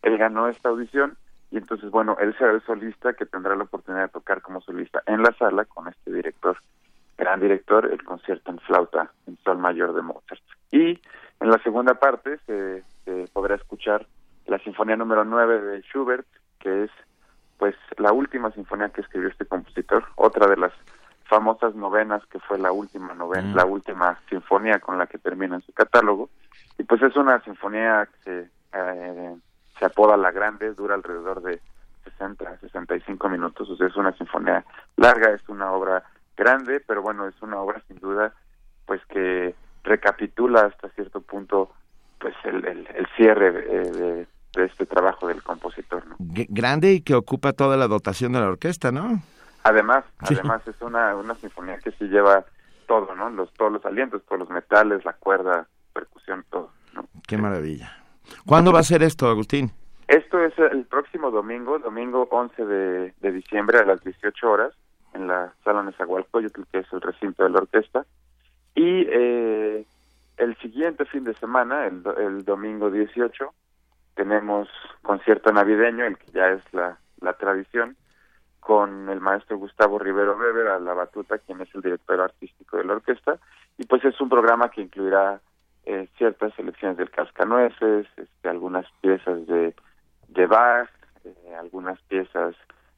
Él ganó esta audición y entonces, bueno, él será el solista que tendrá la oportunidad de tocar como solista en la sala con este director, gran director, el concierto en flauta en sol mayor de Mozart. Y en la segunda parte se, se podrá escuchar la sinfonía número 9 de Schubert, que es pues la última sinfonía que escribió este compositor, otra de las famosas novenas que fue la última novena, Mm. la última sinfonía con la que termina en su catálogo y pues es una sinfonía que se, eh, se apoda La Grande, dura alrededor de 60 a 65 minutos, o sea, es una sinfonía larga, es una obra grande, pero bueno, es una obra sin duda pues que recapitula hasta cierto punto pues el, el, el cierre eh, de, de este trabajo del compositor, ¿no? Grande y que ocupa toda la dotación de la orquesta, ¿no? Además, Sí. además es una, una sinfonía que sí lleva todo, ¿no? Los, todos los alientos, todos los metales, la cuerda, percusión, todo, ¿no? Qué maravilla. ¿Cuándo va a ser esto, Agustín? Esto es el próximo domingo, domingo 11 de, de diciembre a las 18 horas, en la sala Nezahualcóyotl, que es el recinto de la orquesta. Y eh, el siguiente fin de semana, el, el domingo 18, tenemos concierto navideño, el que ya es la, tradición, con el maestro Gustavo Rivero Weber a la batuta, quien es el director artístico de la orquesta. Y pues es un programa que incluirá eh, ciertas selecciones del Cascanueces, este, algunas piezas de, de Bach, eh, algunas piezas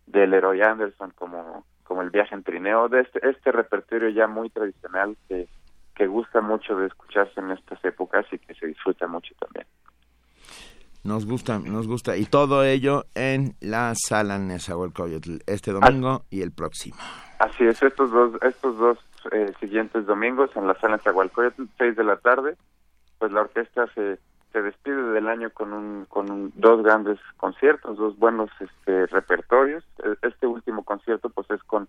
del Leroy Anderson como, como el viaje en trineo, de este, este repertorio ya muy tradicional que, que gusta mucho de escucharse en estas épocas y que se disfruta mucho también. Nos gusta, nos gusta. Y todo ello en la sala Nezahualcóyotl, este domingo y el próximo. Así es, estos dos, estos dos eh, siguientes domingos en la sala Zagualcoyotl, seis de la tarde, pues la orquesta se, se despide del año con un, con un- dos grandes conciertos, dos buenos este, repertorios. E- Este último concierto pues es con,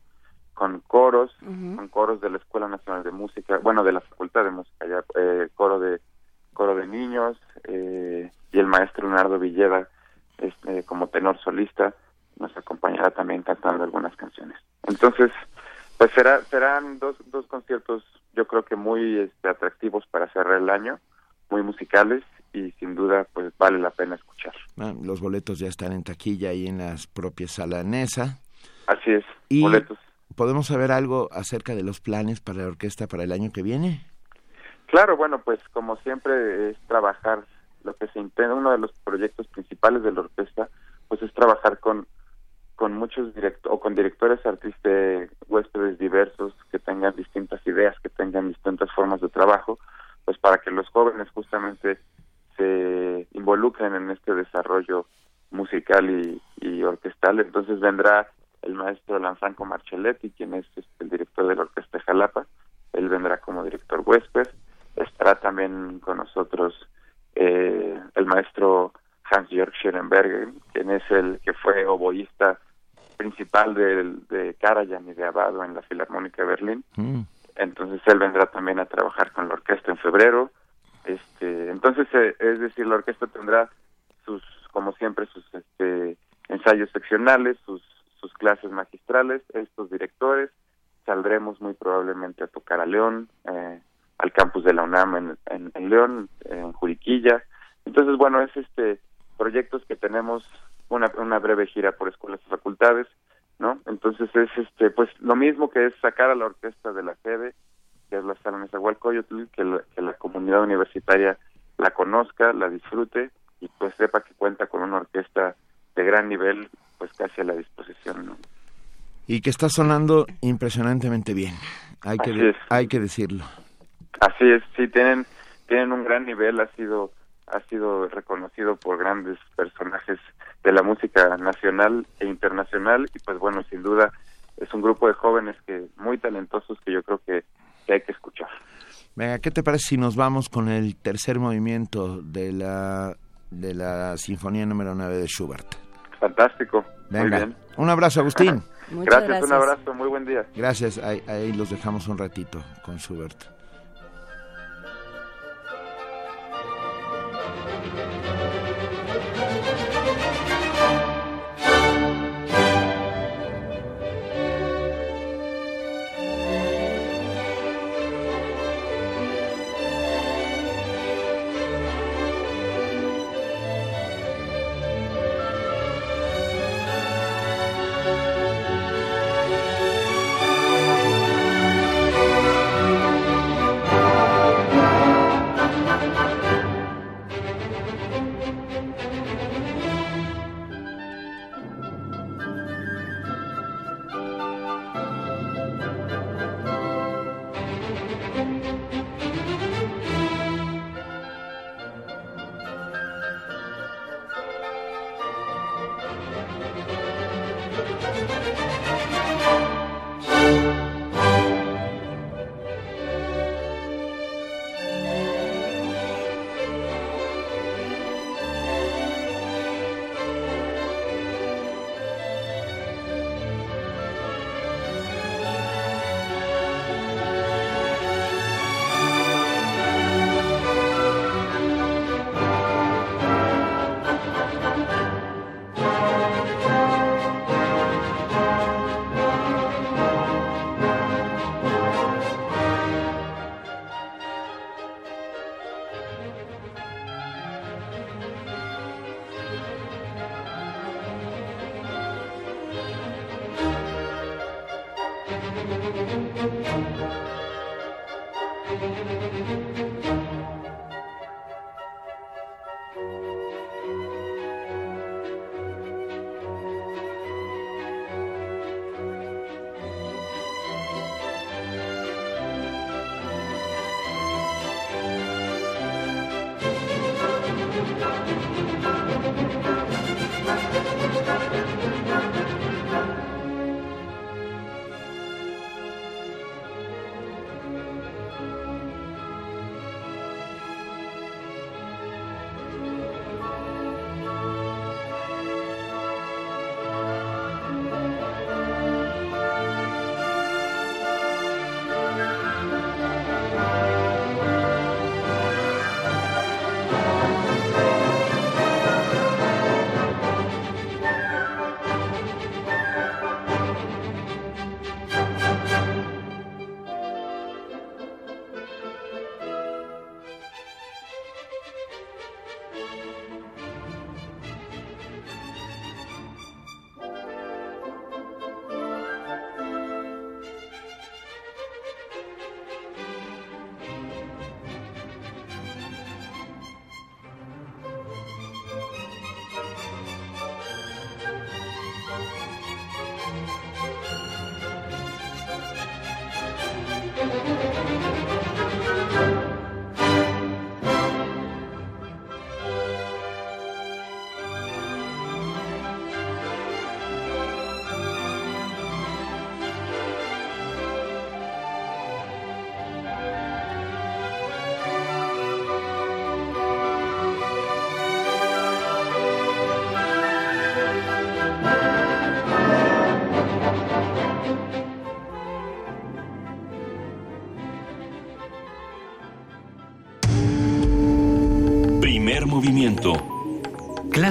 con coros, con coros de la Escuela Nacional de Música, bueno, de la Facultad de Música, ya, eh, coro de coro de niños eh, y el maestro Leonardo Villeda este, como tenor solista nos acompañará también cantando algunas canciones. Entonces, pues será, serán dos, dos conciertos yo creo que muy este, atractivos para cerrar el año, muy musicales y sin duda pues vale la pena escuchar. Ah, Los boletos ya están en taquilla y en las propias salas Nesa. Así es, Y boletos. ¿Podemos saber algo acerca de los planes para la orquesta para el año que viene? Claro, bueno, pues como siempre es trabajar, lo que se intenta, uno de los proyectos principales de la orquesta, pues es trabajar con con muchos directores o con directores artistas huéspedes diversos que tengan distintas ideas, que tengan distintas formas de trabajo, pues para que los jóvenes justamente se involucren en este desarrollo musical y, y orquestal. Entonces vendrá el maestro Lanzanco Marcelletti, quien es este, el director de la Orquesta de Jalapa, él vendrá como director huésped, estará también con nosotros eh, el maestro Hans-Jörg Scherenberger, quien es el que fue oboísta principal del- de, Karajan y de Abado en la Filarmónica de Berlín. Mm. Entonces él vendrá también a trabajar con la orquesta en febrero. Este, entonces, eh, es decir, la orquesta tendrá sus, como siempre, sus este, ensayos seccionales, sus, sus clases magistrales, estos directores. Saldremos muy probablemente a tocar a León, eh, al campus de la UNAM en, en, León, en Juriquilla. Entonces, bueno, es este proyectos que tenemos una, una breve gira por escuelas y facultades, ¿no? Entonces es este pues lo mismo que es sacar a la orquesta de la sede, que es la sala Nezahualcóyotl, que la, que la comunidad universitaria la conozca, la disfrute y pues sepa que cuenta con una orquesta de gran nivel, pues casi a la disposición, ¿no? Y que está sonando impresionantemente bien, hay que, es. hay que decirlo. Así es, sí tienen tienen un gran nivel, ha sido ha sido reconocido por grandes personajes de la música nacional e internacional y pues bueno, sin duda es un grupo de jóvenes que muy talentosos que yo creo que, que hay que escuchar. Venga, ¿qué te parece si nos vamos con el tercer movimiento de la de la Sinfonía número 9 de Schubert? Fantástico, muy bien. un abrazo, Agustín. gracias, un abrazo, muy buen día. Gracias, ahí, ahí los dejamos un ratito con Schubert.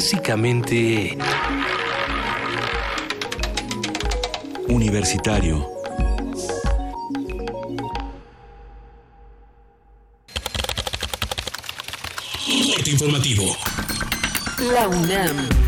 Clásicamente universitario. informativo. La UNAM.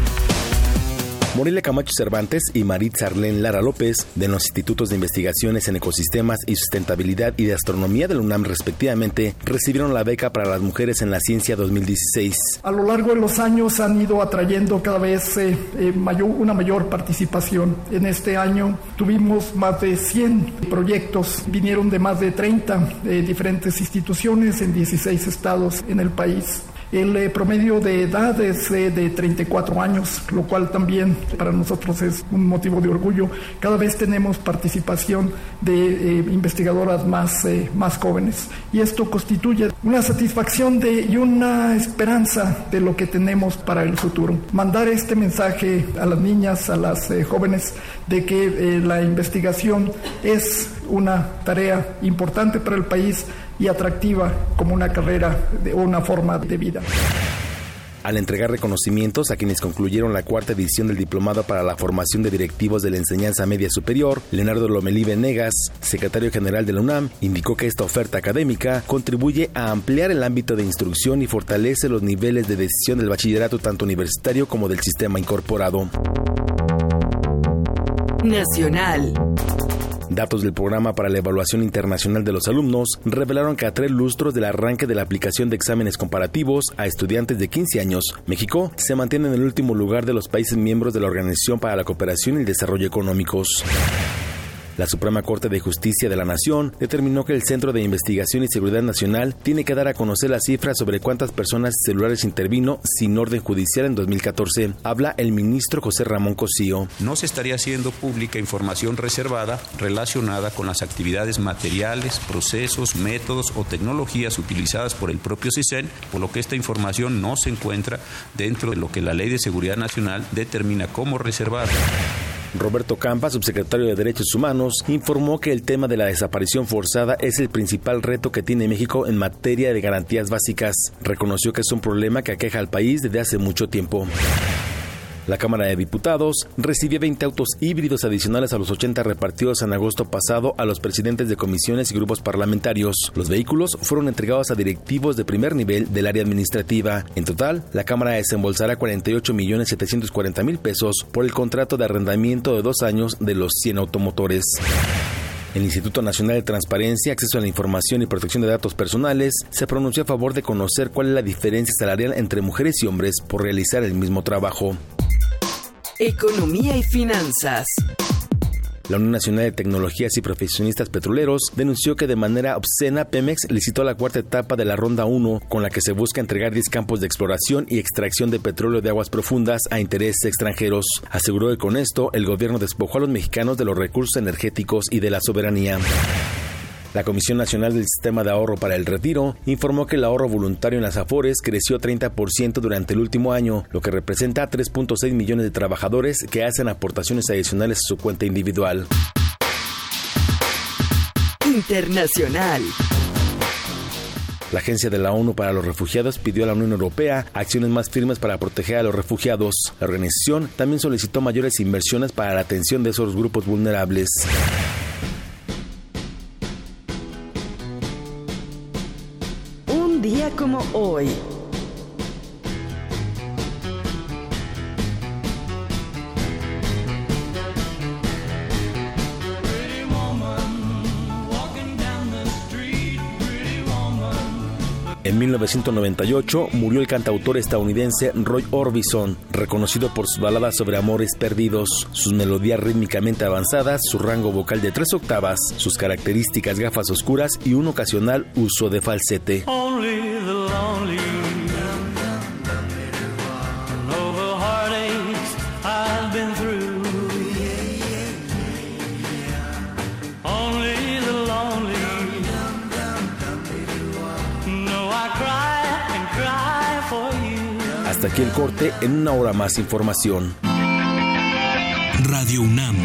Morelia Camacho Cervantes y Maritza Arlén Lara López, de los Institutos de Investigaciones en Ecosistemas y Sustentabilidad y de Astronomía de la UNAM respectivamente, recibieron la beca para las mujeres en la ciencia 2016. A lo largo de los años han ido atrayendo cada vez eh, eh, mayor, una mayor participación. En este año tuvimos más de 100 proyectos, vinieron de más de 30 eh, diferentes instituciones en 16 estados en el país. El eh, promedio de edad es eh, de 34 años, lo cual también para nosotros es un motivo de orgullo. Cada vez tenemos participación de eh, investigadoras más, más jóvenes y esto constituye una satisfacción de, y una esperanza de lo que tenemos para el futuro. Mandar este mensaje a las niñas, a las jóvenes, de que la investigación es una tarea importante para el país y atractiva como una carrera o una forma de vida. Al entregar reconocimientos a quienes concluyeron la cuarta edición del Diplomado para la Formación de Directivos de la Enseñanza Media Superior, Leonardo Lomelí Venegas, secretario general de la UNAM, indicó que esta oferta académica contribuye a ampliar el ámbito de instrucción y fortalece los niveles de decisión del bachillerato tanto universitario como del sistema incorporado. Nacional. Datos del Programa para la Evaluación Internacional de los Alumnos revelaron que a tres lustros del arranque de la aplicación de exámenes comparativos a estudiantes de 15 años, México se mantiene en el último lugar de los países miembros de la Organización para la Cooperación y el Desarrollo Económicos. La Suprema Corte de Justicia de la Nación determinó que el Centro de Investigación y Seguridad Nacional tiene que dar a conocer las cifras sobre cuántas personas celulares intervino sin orden judicial en 2014. Habla el ministro José Ramón Cosío. No se estaría haciendo pública información reservada relacionada con las actividades materiales, procesos, métodos o tecnologías utilizadas por el propio CISEN, por lo que esta información no se encuentra dentro de lo que la Ley de Seguridad Nacional determina como reservada. Roberto Campa, subsecretario de Derechos Humanos, informó que el tema de la desaparición forzada es el principal reto que tiene México en materia de garantías básicas. Reconoció que es un problema que aqueja al país desde hace mucho tiempo. La Cámara de Diputados recibió 20 autos híbridos adicionales a los 80 repartidos en agosto pasado a los presidentes de comisiones y grupos parlamentarios. Los vehículos fueron entregados a directivos de primer nivel del área administrativa. En total, la Cámara desembolsará 48 millones 740 mil pesos por el contrato de arrendamiento de dos años de los 100 automotores. El Instituto Nacional de Transparencia, Acceso a la Información y Protección de Datos Personales se pronunció a favor de conocer cuál es la diferencia salarial entre mujeres y hombres por realizar el mismo trabajo. Economía y finanzas. La Unión Nacional de Tecnologías y Profesionistas Petroleros denunció que de manera obscena Pemex licitó la cuarta etapa de la Ronda 1, con la que se busca entregar 10 campos de exploración y extracción de petróleo de aguas profundas a intereses extranjeros. Aseguró que con esto el gobierno despojó a los mexicanos de los recursos energéticos y de la soberanía. La Comisión Nacional del Sistema de Ahorro para el Retiro informó que el ahorro voluntario en las Afores creció 30% durante el último año, lo que representa a 3.6 millones de trabajadores que hacen aportaciones adicionales a su cuenta individual. Internacional. La Agencia de la ONU para los Refugiados pidió a la Unión Europea acciones más firmes para proteger a los refugiados. La organización también solicitó mayores inversiones para la atención de esos grupos vulnerables. Día como hoy. En 1998 murió el cantautor estadounidense Roy Orbison, reconocido por sus baladas sobre amores perdidos, sus melodías rítmicamente avanzadas, su rango vocal de tres octavas, sus características gafas oscuras y un ocasional uso de falsete. Hasta aquí el corte, en una hora más información. Radio UNAM,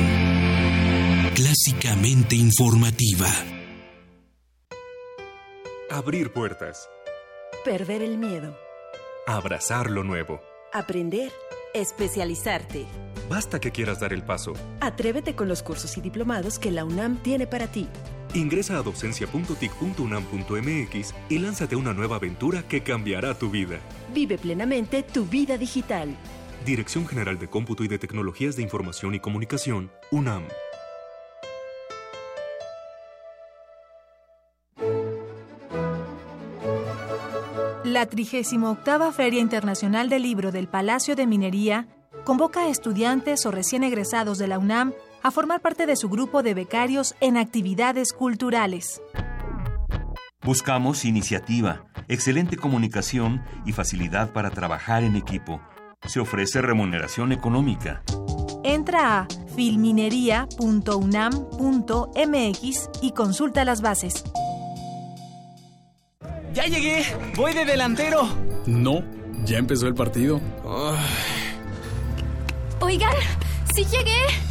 clásicamente informativa. Abrir puertas. Perder el miedo. Abrazar lo nuevo. Aprender. Especializarte. Basta que quieras dar el paso. Atrévete con los cursos y diplomados que la UNAM tiene para ti. Ingresa a docencia.tic.unam.mx y lánzate a una nueva aventura que cambiará tu vida. Vive plenamente tu vida digital. Dirección General de Cómputo y de Tecnologías de Información y Comunicación, UNAM. La 38 Feria Internacional del Libro del Palacio de Minería convoca a estudiantes o recién egresados de la UNAM a formar parte de su grupo de becarios en actividades culturales. Buscamos iniciativa, excelente comunicación y facilidad para trabajar en equipo. Se ofrece remuneración económica. Entra a filminería.unam.mx y consulta las bases. ¡Ya llegué! ¡Voy de delantero! No, ya empezó el partido. Oigan, sí llegué.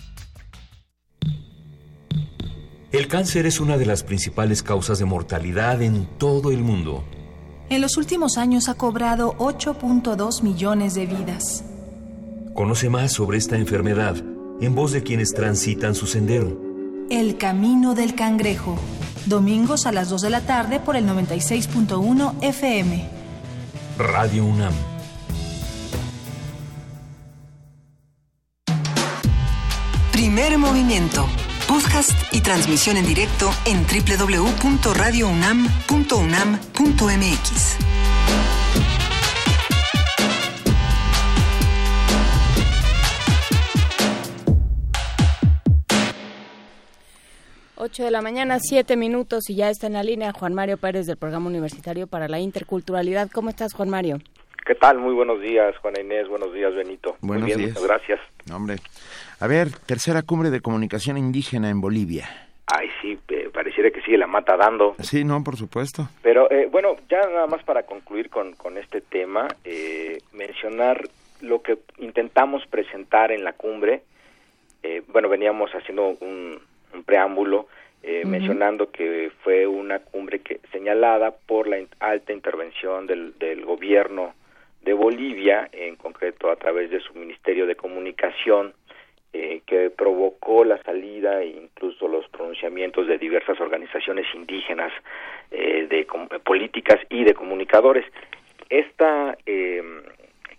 El cáncer es una de las principales causas de mortalidad en todo el mundo. En los últimos años ha cobrado 8.2 millones de vidas. Conoce más sobre esta enfermedad en voz de quienes transitan su sendero. El Camino del Cangrejo. Domingos a las 2 de la tarde por el 96.1 FM. Radio UNAM. Primer movimiento podcast y transmisión en directo en www.radiounam.unam.mx. Ocho de la mañana, siete minutos y ya está en la línea Juan Mario Pérez del Programa Universitario para la Interculturalidad. ¿Cómo estás, Juan Mario? ¿Qué tal? Muy buenos días, Juana Inés. Buenos días, Benito. Buenos Muy bien, días. muchas gracias. Hombre. A ver, tercera cumbre de comunicación indígena en Bolivia. Ay, sí, eh, pareciera que sigue la mata dando. Sí, no, por supuesto. Pero eh, bueno, ya nada más para concluir con, con este tema, eh, mencionar lo que intentamos presentar en la cumbre. Eh, bueno, veníamos haciendo un, un preámbulo eh, mencionando que fue una cumbre que señalada por la in- alta intervención del, del gobierno de Bolivia, en concreto a través de su Ministerio de Comunicación, eh, que provocó la salida e incluso los pronunciamientos de diversas organizaciones indígenas, eh, de políticas y de comunicadores. Esta eh,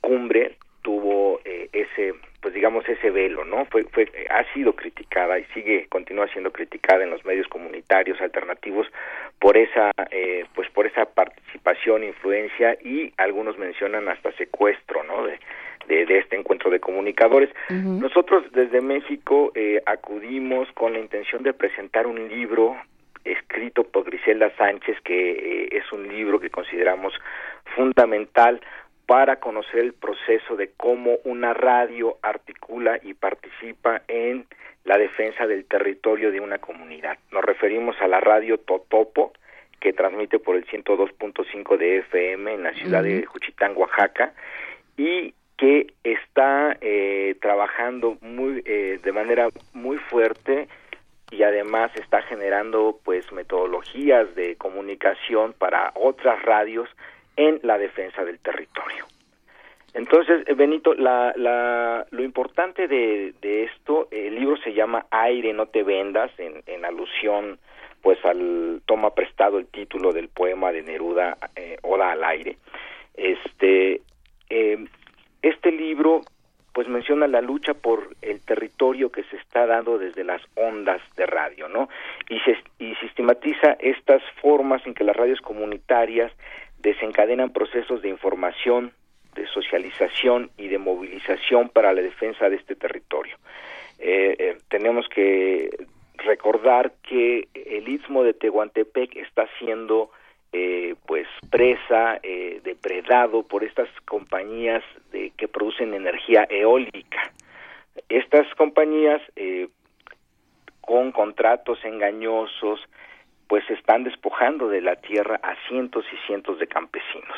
cumbre tuvo eh, ese, pues digamos ese velo, ¿no? Fue, fue, ha sido criticada y sigue, continúa siendo criticada en los medios comunitarios alternativos por esa, eh, pues por esa participación, influencia y algunos mencionan hasta secuestro, ¿no? De, de, de este encuentro de comunicadores. Nosotros desde México eh, acudimos con la intención de presentar un libro escrito por Griselda Sánchez, que eh, es un libro que consideramos fundamental para conocer el proceso de cómo una radio articula y participa en la defensa del territorio de una comunidad. Nos referimos a la radio Totopo, que transmite por el 102.5 de FM en la ciudad de Juchitán, Oaxaca, y que está eh, trabajando muy eh, de manera muy fuerte y además está generando pues metodologías de comunicación para otras radios en la defensa del territorio. Entonces, eh, Benito, la, la, lo importante de, de, esto, el libro se llama Aire, no te vendas, en, en alusión, pues, al toma prestado el título del poema de Neruda, eh, Oda al aire. Este, eh, este libro, pues, menciona la lucha por el territorio que se está dando desde las ondas de radio, ¿no? Y, se, y sistematiza estas formas en que las radios comunitarias desencadenan procesos de información, de socialización y de movilización para la defensa de este territorio. Eh, eh, tenemos que recordar que el istmo de Tehuantepec está siendo eh, pues presa, eh, depredado por estas compañías de, que producen energía eólica. Estas compañías eh, con contratos engañosos pues están despojando de la tierra a cientos y cientos de campesinos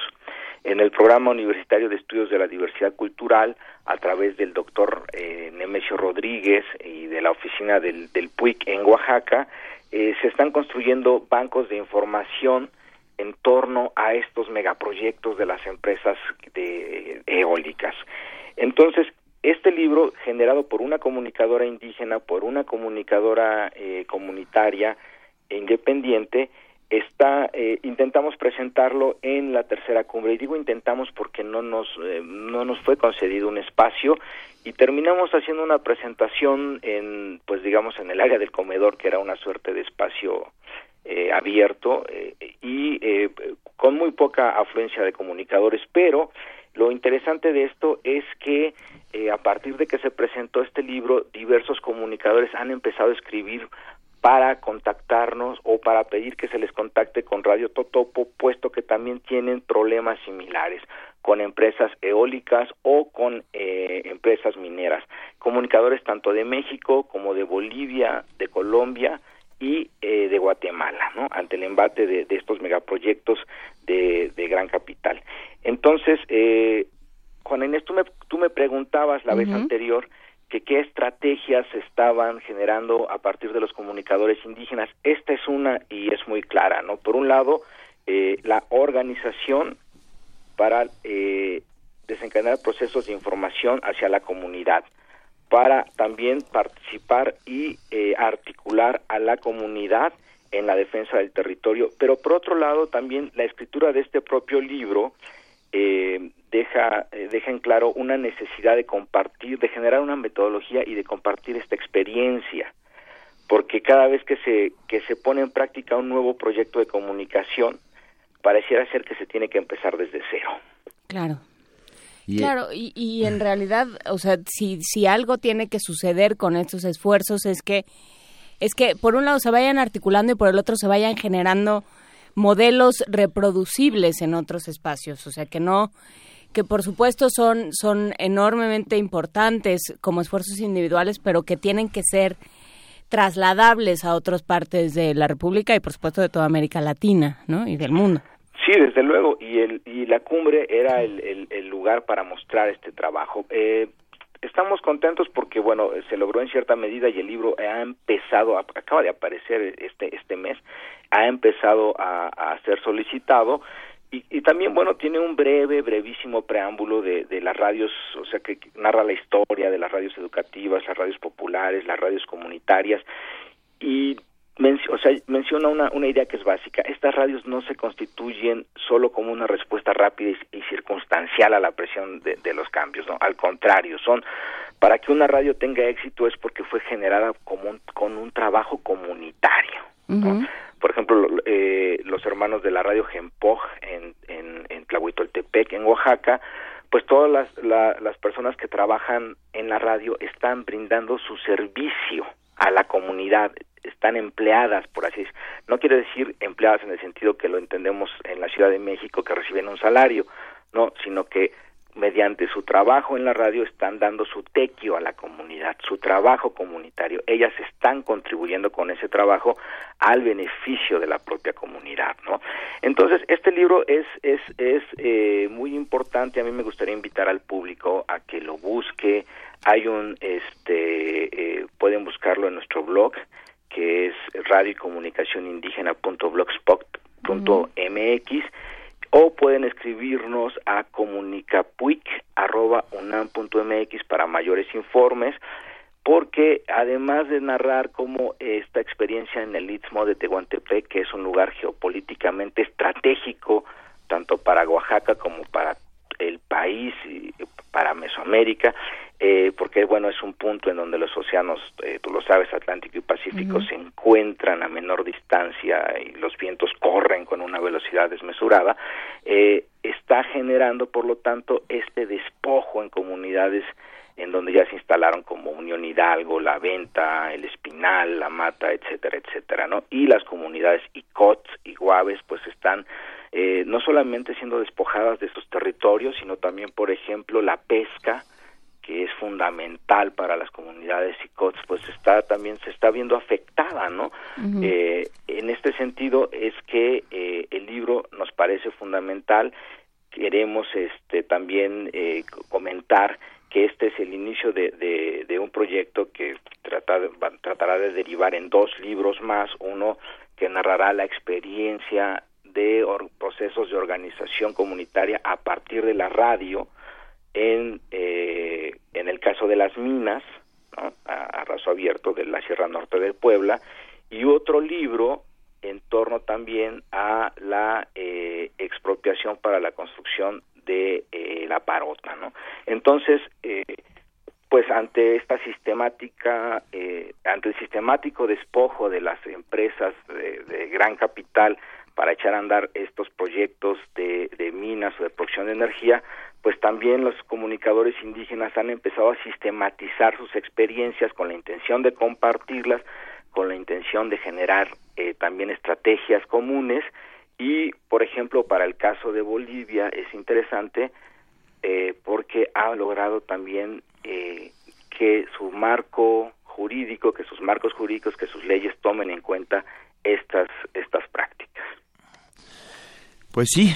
en el programa universitario de estudios de la diversidad cultural a través del doctor eh, Nemesio Rodríguez y de la oficina del, del PUIC en Oaxaca, eh, se están construyendo bancos de información en torno a estos megaproyectos de las empresas de, eólicas. Entonces, este libro, generado por una comunicadora indígena, por una comunicadora eh, comunitaria e independiente, está eh, intentamos presentarlo en la tercera cumbre y digo intentamos porque no nos eh, no nos fue concedido un espacio y terminamos haciendo una presentación en pues digamos en el área del comedor que era una suerte de espacio eh, abierto eh, y eh, con muy poca afluencia de comunicadores pero lo interesante de esto es que eh, a partir de que se presentó este libro, diversos comunicadores han empezado a escribir para contactarnos o para pedir que se les contacte con Radio Totopo, puesto que también tienen problemas similares con empresas eólicas o con eh, empresas mineras. Comunicadores tanto de México como de Bolivia, de Colombia y eh, de Guatemala, ¿no? Ante el embate de, de estos megaproyectos de, de, gran capital. Entonces, eh, Juan Inés, tú me, tú me preguntabas la uh -huh. vez anterior que qué estrategias se estaban generando a partir de los comunicadores indígenas. Esta es una y es muy clara, ¿no? Por un lado, eh, la organización para eh, desencadenar procesos de información hacia la comunidad, para también participar y eh, articular a la comunidad en la defensa del territorio, pero por otro lado también la escritura de este propio libro eh, deja, eh, deja en claro una necesidad de compartir, de generar una metodología y de compartir esta experiencia, porque cada vez que se, que se pone en práctica un nuevo proyecto de comunicación, pareciera ser que se tiene que empezar desde cero. Claro. Y claro, y, y en realidad, o sea, si, si algo tiene que suceder con estos esfuerzos es que, es que por un lado se vayan articulando y por el otro se vayan generando modelos reproducibles en otros espacios, o sea, que no que por supuesto son son enormemente importantes como esfuerzos individuales, pero que tienen que ser trasladables a otras partes de la República y por supuesto de toda América Latina, ¿no? y del mundo. Sí, desde luego, y el y la cumbre era el, el, lugar para mostrar este trabajo. Eh, estamos contentos porque bueno se logró en cierta medida y el libro ha empezado a, acaba de aparecer este este mes ha empezado a, a ser solicitado y, y, también bueno tiene un breve brevísimo preámbulo de, de las radios o sea que narra la historia de las radios educativas las radios populares las radios comunitarias y o sea, menciona una, una idea que es básica. Estas radios no se constituyen solo como una respuesta rápida y, y circunstancial a la presión de, de, los cambios, ¿no? Al contrario, son para que una radio tenga éxito es porque fue generada como un, con un trabajo comunitario. ¿no? Uh -huh. Por ejemplo, eh, los hermanos de la radio Gempoj en, en, en Tlahuitoltepec, en Oaxaca, pues todas las, la, las personas que trabajan en la radio están brindando su servicio a la comunidad, están empleadas, por así decirlo. No quiere decir empleadas en el sentido que lo entendemos en la Ciudad de México, que reciben un salario, no, sino que mediante su trabajo en la radio están dando su tequio a la comunidad, su trabajo comunitario. Ellas están contribuyendo con ese trabajo al beneficio de la propia comunidad, ¿no? Entonces, este libro es, es, es eh, muy importante. A mí me gustaría invitar al público a que lo busque. Hay un, este, eh, pueden buscarlo en nuestro blog, que es radio y comunicación indígena.blogspot.mx. o pueden escribirnos a comunicapuic.unam.mx para mayores informes porque además de narrar cómo esta experiencia en el Istmo de Tehuantepec, que es un lugar geopolíticamente estratégico, tanto para Oaxaca como para el país y para Mesoamérica, eh, porque bueno es un punto en donde los océanos, eh, tú lo sabes, Atlántico y Pacífico se encuentran a menor distancia y los vientos corren con una velocidad desmesurada, eh, está generando por lo tanto este despojo en comunidades en donde ya se instalaron como Unión Hidalgo, La Venta, El Espinal, La Mata, etcétera, etcétera, ¿no? Y las comunidades Icot y Guaves pues están eh, no solamente siendo despojadas de sus territorios, sino también, por ejemplo, la pesca, que es fundamental para las comunidades ICOTS, pues está también se está viendo afectada, ¿no? eh, en este sentido es que eh, el libro nos parece fundamental. Queremos este también eh, comentar que este es el inicio de, de, de un proyecto que trata de, tratará de derivar en dos libros más, uno que narrará la experiencia de procesos de organización comunitaria a partir de la radio, en, eh, en el caso de las minas, a, raso abierto de la Sierra Norte de Puebla, y otro libro en torno también a la eh, expropiación para la construcción de eh, la parota, ¿no? Entonces, eh, pues ante esta sistemática, eh, ante el sistemático despojo de las empresas de, gran capital para echar a andar estos proyectos de, de minas o de producción de energía, pues también los comunicadores indígenas han empezado a sistematizar sus experiencias con la intención de compartirlas, con la intención de generar eh, también estrategias comunes y, por ejemplo, para el caso de Bolivia es interesante eh, porque ha logrado también eh, que su marco jurídico, que sus marcos jurídicos, que sus leyes tomen en cuenta estas. Pues sí,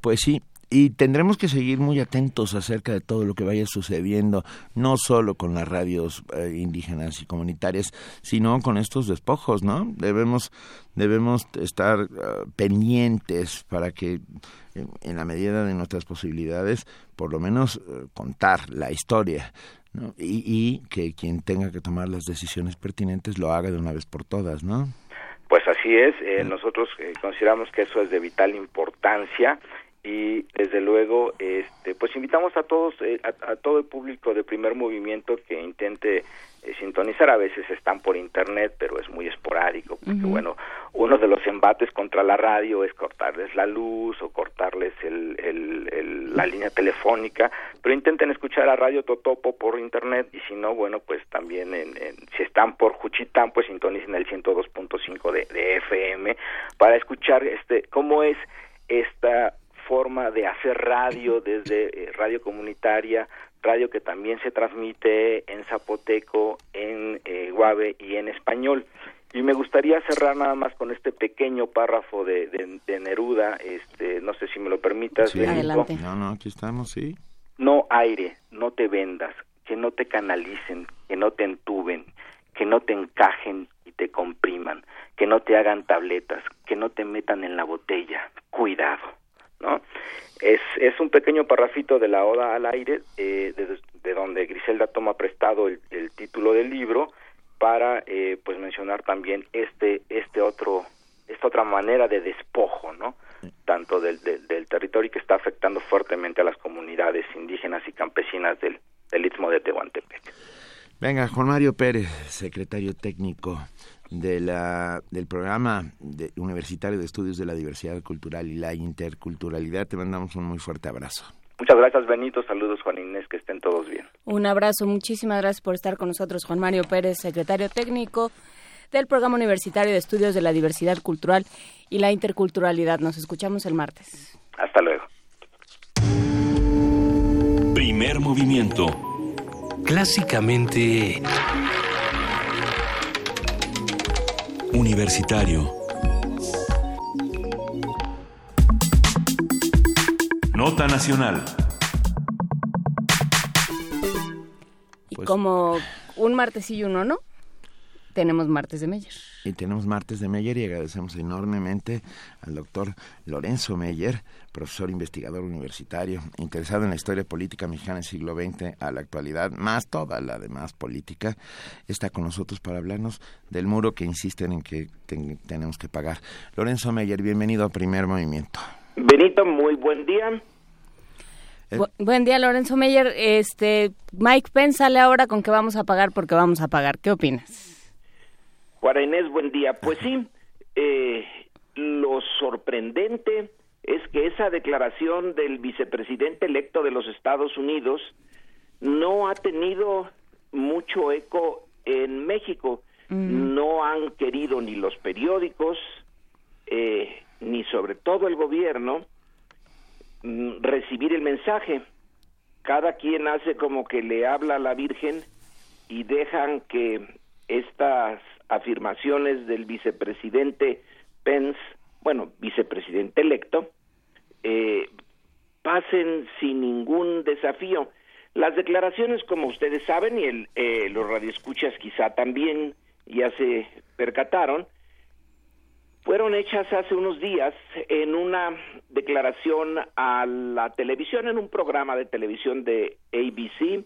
pues sí, y tendremos que seguir muy atentos acerca de todo lo que vaya sucediendo, no solo con las radios eh, indígenas y comunitarias, sino con estos despojos, ¿no? Debemos debemos estar uh, pendientes para que en la medida de nuestras posibilidades, por lo menos uh, contar la historia. ¿no? Y, y que quien tenga que tomar las decisiones pertinentes lo haga de una vez por todas, ¿no? Así es, eh, nosotros eh, consideramos que eso es de vital importancia y desde luego este pues invitamos a todos eh, a, a, todo el público de primer movimiento que intente eh, sintonizar a veces están por internet pero es muy esporádico porque uh -huh. bueno uno de los embates contra la radio es cortarles la luz o cortarles el, el, el, la línea telefónica pero intenten escuchar a Radio Totopo por internet y si no bueno pues también en, en si están por Juchitán pues sintonicen el 102.5 de, de FM para escuchar este cómo es esta forma de hacer radio desde eh, radio comunitaria, radio que también se transmite en zapoteco, en eh, guave y en español. Y me gustaría cerrar nada más con este pequeño párrafo de, de, de Neruda, este, no sé si me lo permitas. Sí. Adelante. No, no, aquí estamos, sí. No aire, no te vendas, que no te canalicen, que no te entuben, que no te encajen y te compriman, que no te hagan tabletas, que no te metan en la botella. Cuidado. ¿No? Es, es un pequeño parrafito de la Oda al Aire, eh, de, de, donde Griselda toma prestado el, el título del libro para eh, pues mencionar también este este otro esta otra manera de despojo, ¿no? Tanto del, del, del territorio que está afectando fuertemente a las comunidades indígenas y campesinas del, del Istmo de Tehuantepec. Venga, Juan Mario Pérez, secretario técnico de la, del programa de, universitario de estudios de la diversidad cultural y la interculturalidad. Te mandamos un muy fuerte abrazo. Muchas gracias, Benito. Saludos, Juan Inés. Que estén todos bien. Un abrazo. Muchísimas gracias por estar con nosotros, Juan Mario Pérez, secretario técnico del Programa Universitario de Estudios de la Diversidad Cultural y la Interculturalidad. Nos escuchamos el martes. Hasta luego. Primer movimiento. Clásicamente... Universitario. Nota Nacional. Y pues, como un martes y uno, ¿no? Tenemos martes de Meyer. Y tenemos martes de Meyer y agradecemos enormemente al doctor Lorenzo Meyer, profesor investigador universitario, interesado en la historia política mexicana del siglo XX a la actualidad, más toda la demás política, está con nosotros para hablarnos del muro que insisten en que tenemos que pagar. Lorenzo Meyer, bienvenido a Primer Movimiento. Benito, muy buen día. Eh, buen día, Lorenzo Meyer. Este, Mike Pence sale ahora con que vamos a pagar porque vamos a pagar. ¿Qué opinas? Juana Inés, buen día. Pues sí, eh, lo sorprendente es que esa declaración del vicepresidente electo de los Estados Unidos no ha tenido mucho eco en México. Mm. No han querido ni los periódicos, eh, ni sobre todo el gobierno, mm, recibir el mensaje. Cada quien hace como que le habla a la Virgen y dejan que estas afirmaciones del vicepresidente Pence, bueno, vicepresidente electo, eh, pasen sin ningún desafío. Las declaraciones, como ustedes saben, y el, eh, los radioescuchas quizá también ya se percataron, fueron hechas hace unos días en una declaración a la televisión, en un programa de televisión de ABC,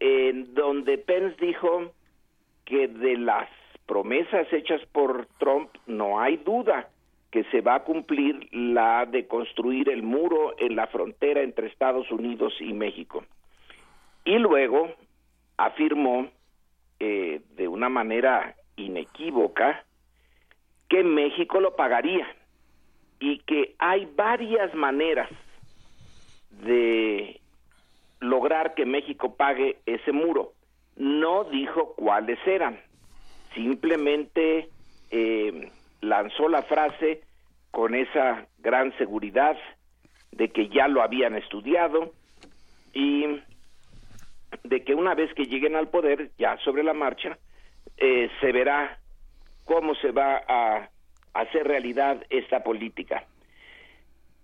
en donde Pence dijo que de las promesas hechas por Trump no hay duda que se va a cumplir la de construir el muro en la frontera entre Estados Unidos y México. Y luego afirmó eh, de una manera inequívoca que México lo pagaría y que hay varias maneras de lograr que México pague ese muro. No dijo cuáles eran simplemente eh, lanzó la frase con esa gran seguridad de que ya lo habían estudiado y de que una vez que lleguen al poder, ya sobre la marcha, eh, se verá cómo se va a hacer realidad esta política.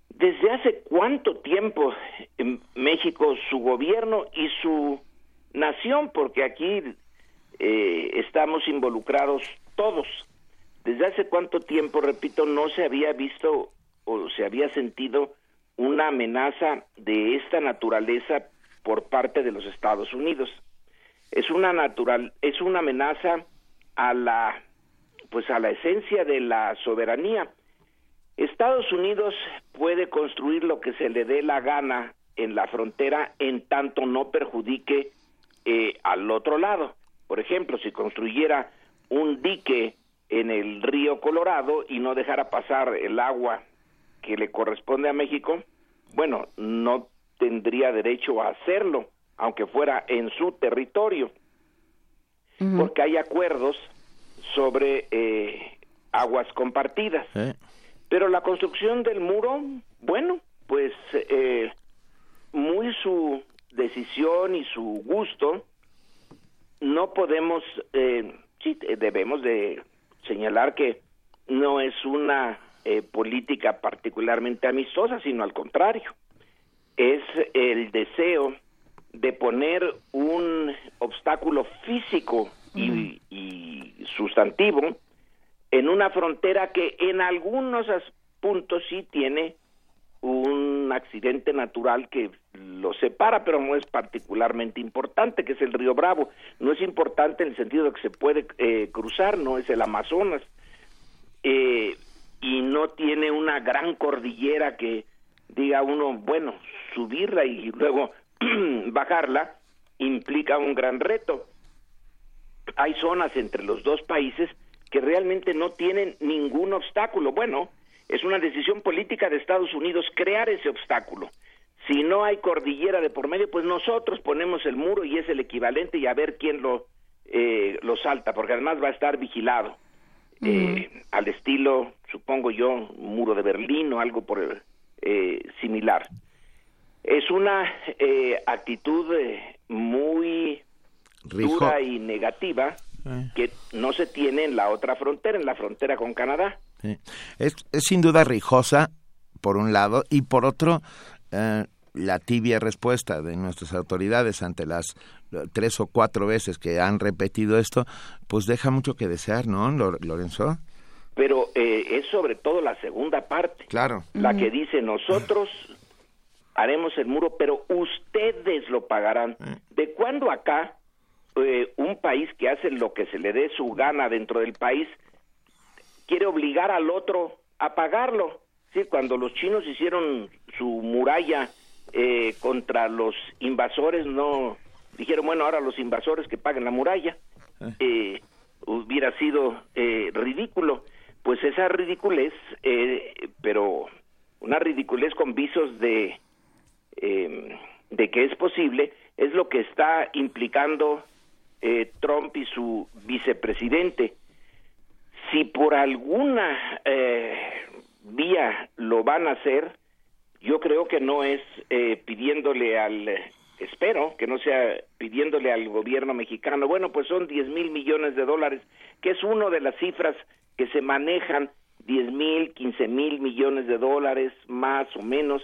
¿Desde hace cuánto tiempo en México su gobierno y su nación, porque aquí eh, estamos involucrados todos. Desde hace cuánto tiempo, repito, no se había visto o se había sentido una amenaza de esta naturaleza por parte de los Estados Unidos. Es una natural, es una amenaza a la pues a la esencia de la soberanía. Estados Unidos puede construir lo que se le dé la gana en la frontera en tanto no perjudique eh, al otro lado. Por ejemplo, si construyera un dique en el río Colorado y no dejara pasar el agua que le corresponde a México, bueno, no tendría derecho a hacerlo, aunque fuera en su territorio, porque hay acuerdos sobre eh, aguas compartidas. Pero la construcción del muro, bueno, pues eh, muy su decisión y su gusto, no podemos, eh, sí, debemos de señalar que no es una eh, política particularmente amistosa, sino al contrario, es el deseo de poner un obstáculo físico y, y sustantivo en una frontera que en algunos puntos sí tiene un accidente natural que lo separa, pero no es particularmente importante, que es el río Bravo. No es importante en el sentido de que se puede eh, cruzar, no es el Amazonas. Eh, y no tiene una gran cordillera que diga uno, bueno, subirla y luego bajarla implica un gran reto. Hay zonas entre los dos países que realmente no tienen ningún obstáculo. Bueno, es una decisión política de Estados Unidos crear ese obstáculo. Si no hay cordillera de por medio, pues nosotros ponemos el muro y es el equivalente y a ver quién lo, eh, lo salta, porque además va a estar vigilado. Eh, al estilo, supongo yo, muro de Berlín o algo por eh, similar. Es una actitud muy dura y negativa que no se tiene en la otra frontera, en la frontera con Canadá. Es, sin duda rijosa, por un lado, y por otro, eh, la tibia respuesta de nuestras autoridades ante las tres o cuatro veces que han repetido esto, pues deja mucho que desear, ¿no, Lorenzo? Pero eh, es sobre todo la segunda parte. Claro. La que dice, nosotros haremos el muro, pero ustedes lo pagarán. Eh. ¿De cuándo acá eh, un país que hace lo que se le dé su gana dentro del país quiere obligar al otro a pagarlo? Sí, cuando los chinos hicieron su muralla eh, contra los invasores, no dijeron, bueno, ahora los invasores que paguen la muralla. Eh, hubiera sido eh, ridículo. Pues esa ridiculez, pero una ridiculez con visos de, em, de que es posible, es lo que está implicando Trump y su vicepresidente. Si por alguna vía lo van a hacer, yo creo que no es eh, pidiéndole al, espero que no sea pidiéndole al gobierno mexicano, bueno, pues son 10 mil millones de dólares, que es una de las cifras que se manejan, 10 mil, 15 mil millones de dólares, más o menos,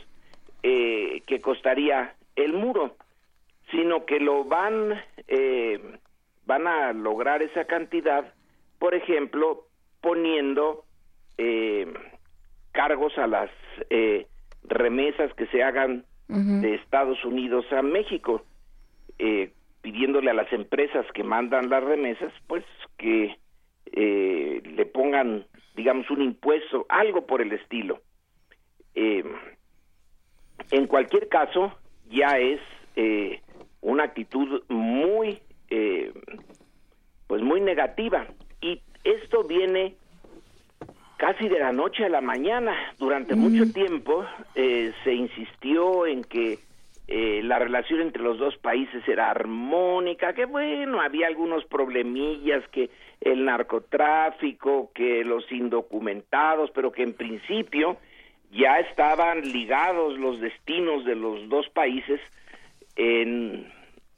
eh, que costaría el muro, sino que lo van, eh, van a lograr esa cantidad, por ejemplo, poniendo eh, cargos a las eh, remesas que se hagan de Estados Unidos a México, eh, pidiéndole a las empresas que mandan las remesas, pues que eh, le pongan, digamos, un impuesto, algo por el estilo. en cualquier caso, ya es una actitud muy, pues muy negativa. Y esto viene casi de la noche a la mañana. Durante mucho tiempo eh, se insistió en que eh, la relación entre los dos países era armónica, que bueno, había algunos problemillas, que el narcotráfico, que los indocumentados, pero que en principio ya estaban ligados los destinos de los dos países en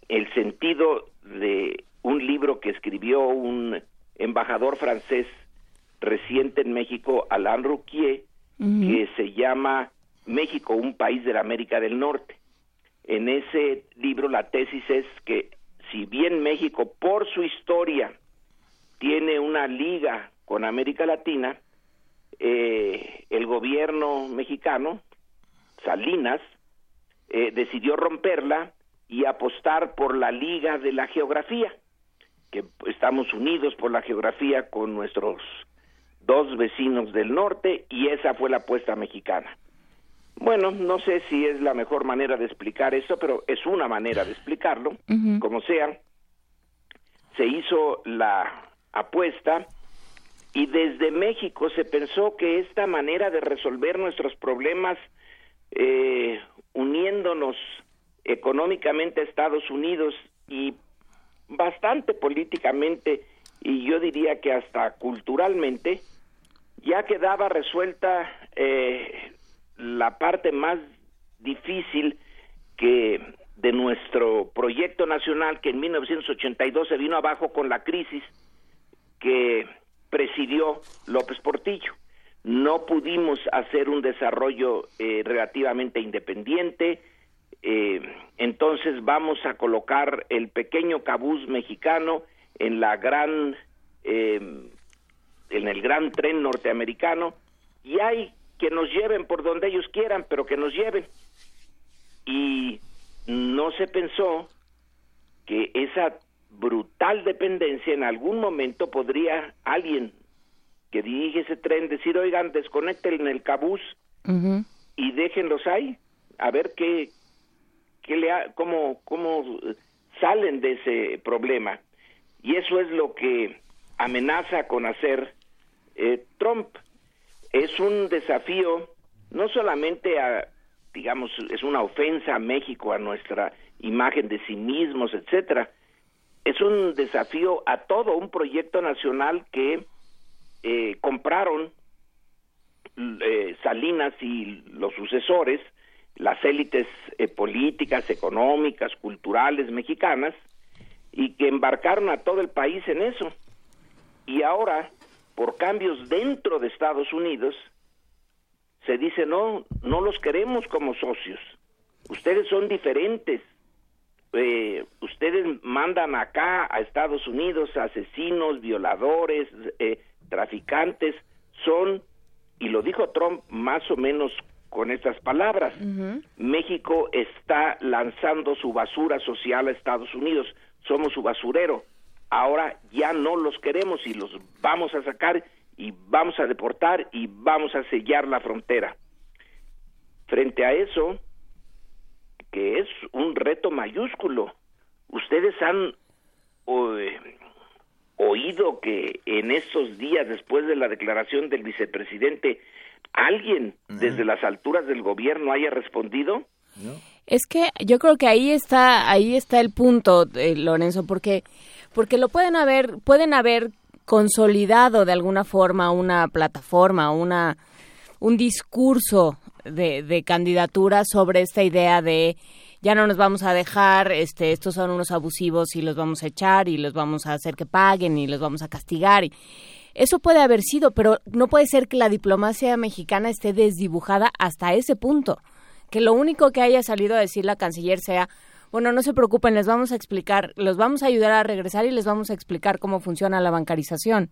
el sentido de un libro que escribió un embajador francés reciente en México, Alain Rouquier, que se llama México, un país de la América del Norte. En ese libro la tesis es que si bien México por su historia tiene una liga con América Latina, eh, el gobierno mexicano, Salinas, eh, decidió romperla y apostar por la liga de la geografía, que estamos unidos por la geografía con nuestros dos vecinos del norte y esa fue la apuesta mexicana. Bueno, no sé si es la mejor manera de explicar eso, pero es una manera de explicarlo. Como sea, se hizo la apuesta y desde México se pensó que esta manera de resolver nuestros problemas eh, uniéndonos económicamente a Estados Unidos y bastante políticamente y yo diría que hasta culturalmente ya quedaba resuelta eh, la parte más difícil que de nuestro proyecto nacional que en 1982 se vino abajo con la crisis que presidió López Portillo. No pudimos hacer un desarrollo eh, relativamente independiente, eh, entonces vamos a colocar el pequeño cabuz mexicano en la gran en el gran tren norteamericano y hay que nos lleven por donde ellos quieran, pero que nos lleven. Y no se pensó que esa brutal dependencia en algún momento podría alguien que dirige ese tren decir, oigan, desconecten el cabús y déjenlos ahí, a ver qué, qué le cómo, cómo salen de ese problema. Y eso es lo que amenaza con hacer eh, Trump. Es un desafío no solamente a, digamos, es una ofensa a México, a nuestra imagen de sí mismos, etcétera. Es un desafío a todo un proyecto nacional que eh, compraron eh, Salinas y los sucesores, las élites políticas, económicas, culturales mexicanas, y que embarcaron a todo el país en eso. Y ahora por cambios dentro de Estados Unidos, se dice no, no los queremos como socios. ustedes son diferentes. Eh, ustedes mandan acá a Estados Unidos asesinos, violadores, eh, traficantes, son, y lo dijo Trump más o menos con estas palabras, México está lanzando su basura social a Estados Unidos, somos su basurero, ahora ya no los queremos y los vamos a sacar y vamos a deportar y vamos a sellar la frontera. Frente a eso, que es un reto mayúsculo, ustedes han oído que en estos días después de la declaración del vicepresidente alguien desde las alturas del gobierno haya respondido? Es que yo creo que ahí está ahí está el punto, eh, Lorenzo, porque porque lo pueden haber pueden haber consolidado de alguna forma una plataforma, una un discurso de, de candidatura sobre esta idea de ya no nos vamos a dejar, este, estos son unos abusivos y los vamos a echar y los vamos a hacer que paguen y los vamos a castigar. Y eso puede haber sido, pero no puede ser que la diplomacia mexicana esté desdibujada hasta ese punto. Que lo único que haya salido a decir la canciller sea, bueno, no se preocupen, les vamos a explicar, los vamos a ayudar a regresar y les vamos a explicar cómo funciona la bancarización.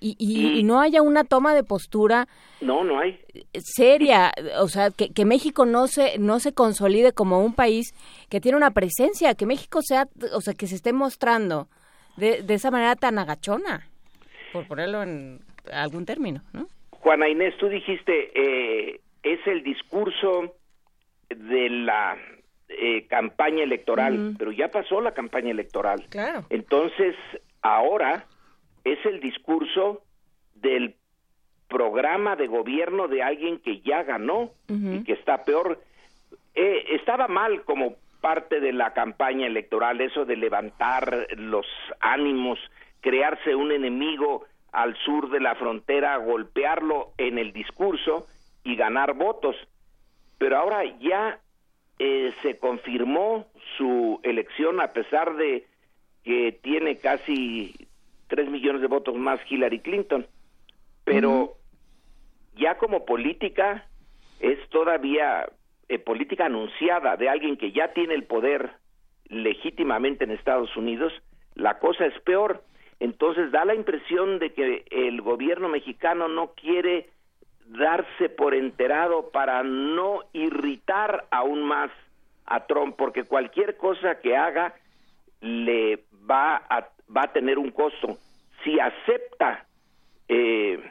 Y, no haya una toma de postura no no hay seria o sea que, que, México no se no se consolide como un país que tiene una presencia que México sea o sea que se esté mostrando de, de esa manera tan agachona por ponerlo en algún término no Juana Inés tú dijiste eh, es el discurso de la eh, campaña electoral pero ya pasó la campaña electoral claro entonces ahora es el discurso del programa de gobierno de alguien que ya ganó y que está peor. Eh, estaba mal como parte de la campaña electoral eso de levantar los ánimos, crearse un enemigo al sur de la frontera, golpearlo en el discurso y ganar votos. Pero ahora ya eh, se confirmó su elección a pesar de que tiene casi tres millones de votos más Hillary Clinton. Pero ya como política es todavía eh, política anunciada de alguien que ya tiene el poder legítimamente en Estados Unidos, la cosa es peor. Entonces da la impresión de que el gobierno mexicano no quiere darse por enterado para no irritar aún más a Trump, porque cualquier cosa que haga le va a va a tener un costo. Si acepta eh,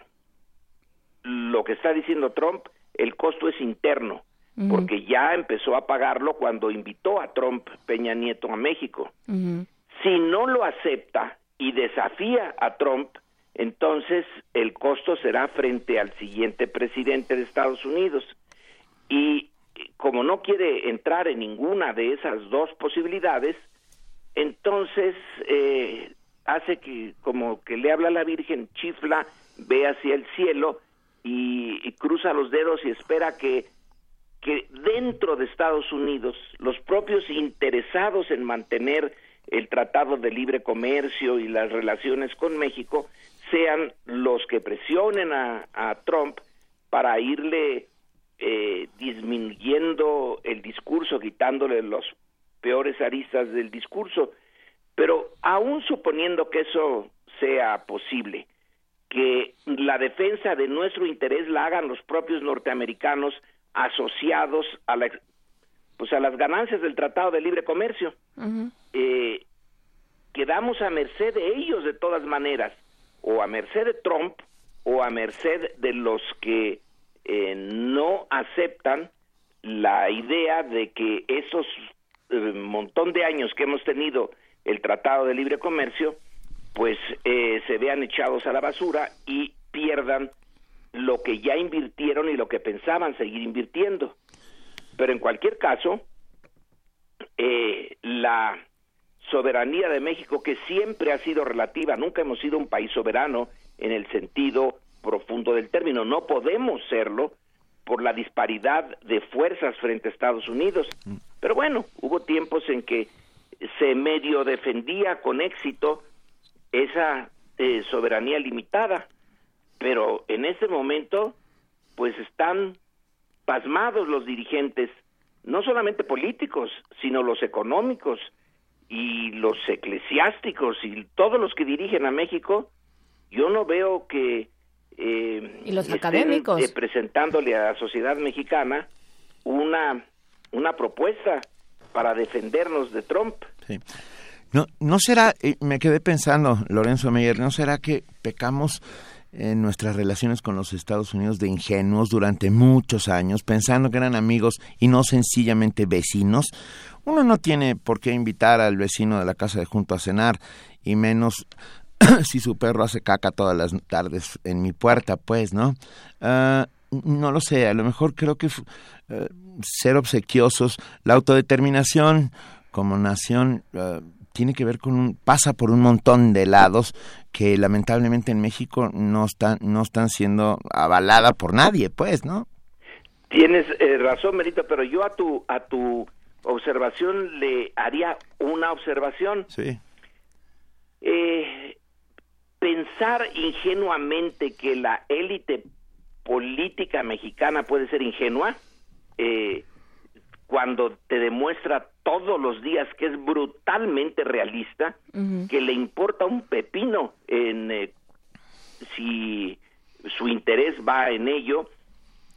lo que está diciendo Trump, el costo es interno, porque ya empezó a pagarlo cuando invitó a Trump Peña Nieto a México. Si no lo acepta y desafía a Trump, entonces el costo será frente al siguiente presidente de Estados Unidos. Y como no quiere entrar en ninguna de esas dos posibilidades, entonces eh, hace que como que le habla a la Virgen, chifla, ve hacia el cielo y, cruza los dedos y espera que que dentro de Estados Unidos los propios interesados en mantener el Tratado de Libre Comercio y las relaciones con México sean los que presionen a, Trump para irle eh, disminuyendo el discurso, quitándole los peores aristas del discurso. Pero aún suponiendo que eso sea posible, que la defensa de nuestro interés la hagan los propios norteamericanos asociados a la pues a las ganancias del Tratado de Libre Comercio. Eh, quedamos a merced de ellos de todas maneras, o a merced de Trump, o a merced de los que eh, no aceptan la idea de que esos eh, montón de años que hemos tenido el Tratado de Libre Comercio, pues eh, se vean echados a la basura y pierdan lo que ya invirtieron y lo que pensaban seguir invirtiendo. Pero en cualquier caso, la soberanía de México, que siempre ha sido relativa, nunca hemos sido un país soberano en el sentido profundo del término, no podemos serlo por la disparidad de fuerzas frente a Estados Unidos. Pero bueno, hubo tiempos en que se medio defendía con éxito esa eh, soberanía limitada, pero en ese momento pues están pasmados los dirigentes no solamente políticos, sino los económicos y los eclesiásticos y todos los que dirigen a México, yo no veo que eh, y los estén, académicos eh, presentándole a la sociedad mexicana una una propuesta para defendernos de Trump. Sí. No, no será, eh, me quedé pensando, Lorenzo Meyer, ¿no será que pecamos en nuestras relaciones con los Estados Unidos de ingenuos durante muchos años, pensando que eran amigos y no sencillamente vecinos? Uno no tiene por qué invitar al vecino de la casa de junto a cenar, y menos si su perro hace caca todas las tardes en mi puerta, pues, ¿no? Ah, no lo sé, a lo mejor creo que uh, ser obsequiosos, la autodeterminación como nación uh, tiene que ver con un, pasa por un montón de lados que lamentablemente en México no están, no están siendo avalada por nadie, pues, ¿no? Tienes eh, razón, Merito, pero yo a tu, a tu observación le haría una observación. Sí. Eh, pensar ingenuamente que la élite política mexicana puede ser ingenua eh, cuando te demuestra todos los días que es brutalmente realista, uh -huh. que le importa un pepino en eh, si su interés va en ello,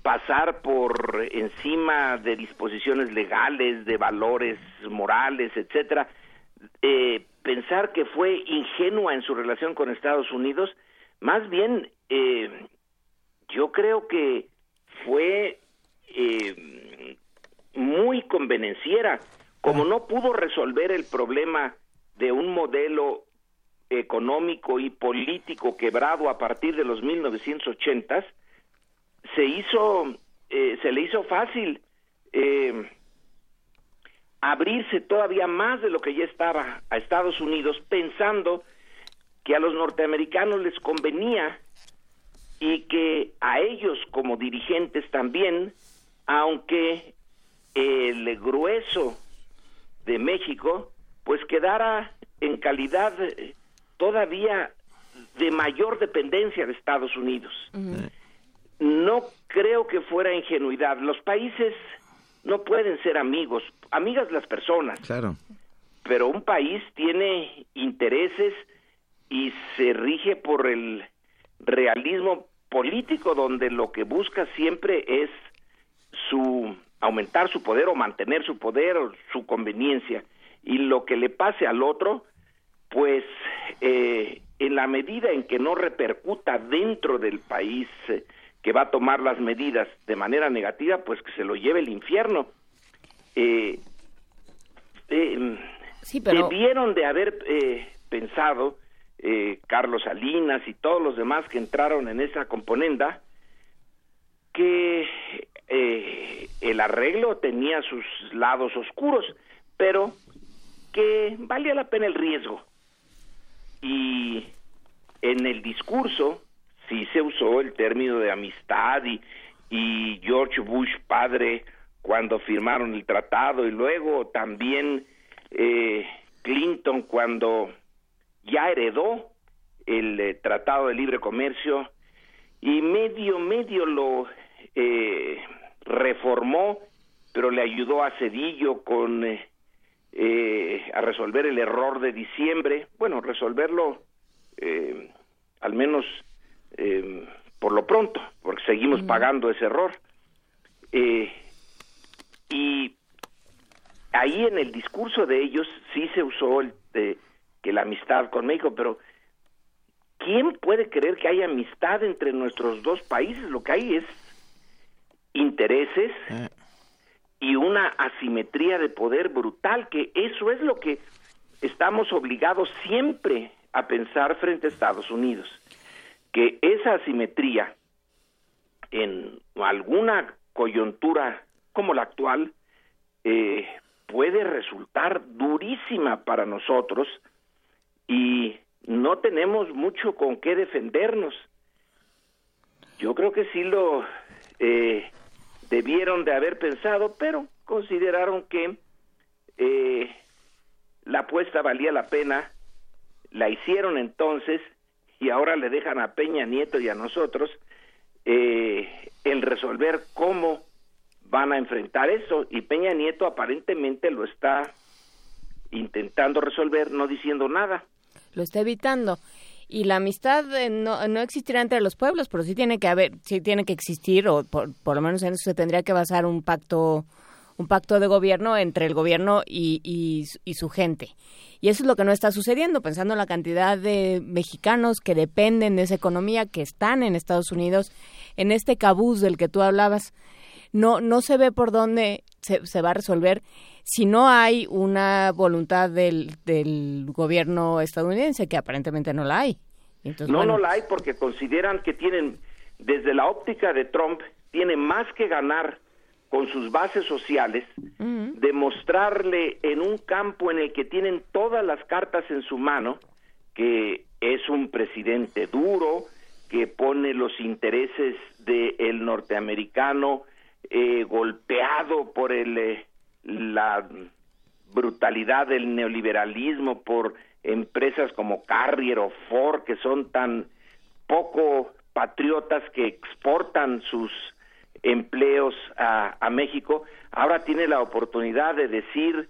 pasar por encima de disposiciones legales, de valores morales, etcétera, eh, pensar que fue ingenua en su relación con Estados Unidos, más bien eh, yo creo que fue eh, muy convenenciera, como no pudo resolver el problema de un modelo económico y político quebrado a partir de los 1980 se hizo eh, se le hizo fácil eh, abrirse todavía más de lo que ya estaba a Estados Unidos pensando que a los norteamericanos les convenía y que a ellos como dirigentes también aunque el grueso de México pues quedara en calidad todavía de mayor dependencia de Estados Unidos. Uh -huh. No creo que fuera ingenuidad. Los países no pueden ser amigos, amigas las personas. Claro. Pero un país tiene intereses y se rige por el realismo político donde lo que busca siempre es su aumentar su poder o mantener su poder o su conveniencia y lo que le pase al otro pues eh, en la medida en que no repercuta dentro del país eh, que va a tomar las medidas de manera negativa, pues que se lo lleve el infierno. Eh, sí, pero... Debieron de haber pensado Carlos Salinas y todos los demás que entraron en esa componenda que el arreglo tenía sus lados oscuros, pero que valía la pena el riesgo. Y en el discurso sí se usó el término de amistad y, y George Bush padre cuando firmaron el tratado y luego también eh, Clinton cuando ya heredó el eh, tratado de libre comercio y medio medio lo eh, reformó pero le ayudó a Cedillo con eh, eh, a resolver el error de diciembre, bueno, resolverlo eh, al menos eh, por lo pronto, porque seguimos mm. pagando ese error. Eh, y ahí en el discurso de ellos sí se usó el de, que la amistad con México, pero ¿quién puede creer que hay amistad entre nuestros dos países? Lo que hay es intereses y una asimetría de poder brutal, que eso es lo que estamos obligados siempre a pensar frente a Estados Unidos, que esa asimetría en alguna coyuntura como la actual eh, puede resultar durísima para nosotros y no tenemos mucho con qué defendernos. Yo creo que sí lo eh, debieron de haber pensado, pero consideraron que eh, la apuesta valía la pena, la hicieron entonces y ahora le dejan a Peña Nieto y a nosotros eh, el resolver cómo van a enfrentar eso y Peña Nieto aparentemente lo está intentando resolver no diciendo nada. Lo está evitando. Y la amistad eh, no, no existirá entre los pueblos, pero sí tiene que haber, sí tiene que existir, o por, por lo menos en eso se tendría que basar un pacto un pacto de gobierno entre el gobierno y, y, y, su gente. Y eso es lo que no está sucediendo, pensando en la cantidad de mexicanos que dependen de esa economía, que están en Estados Unidos, en este cabuz del que tú hablabas. No, no se ve por dónde se, se va a resolver si no hay una voluntad del, del gobierno estadounidense, que aparentemente no la hay. Entonces, no, bueno, no la hay porque consideran que tienen, desde la óptica de Trump, tiene más que ganar con sus bases sociales, uh -huh. demostrarle en un campo en el que tienen todas las cartas en su mano que es un presidente duro, que pone los intereses del de norteamericano eh, golpeado por el, eh, la brutalidad del neoliberalismo, por empresas como Carrier o Ford, que son tan poco patriotas que exportan sus empleos a, México, ahora tiene la oportunidad de decir,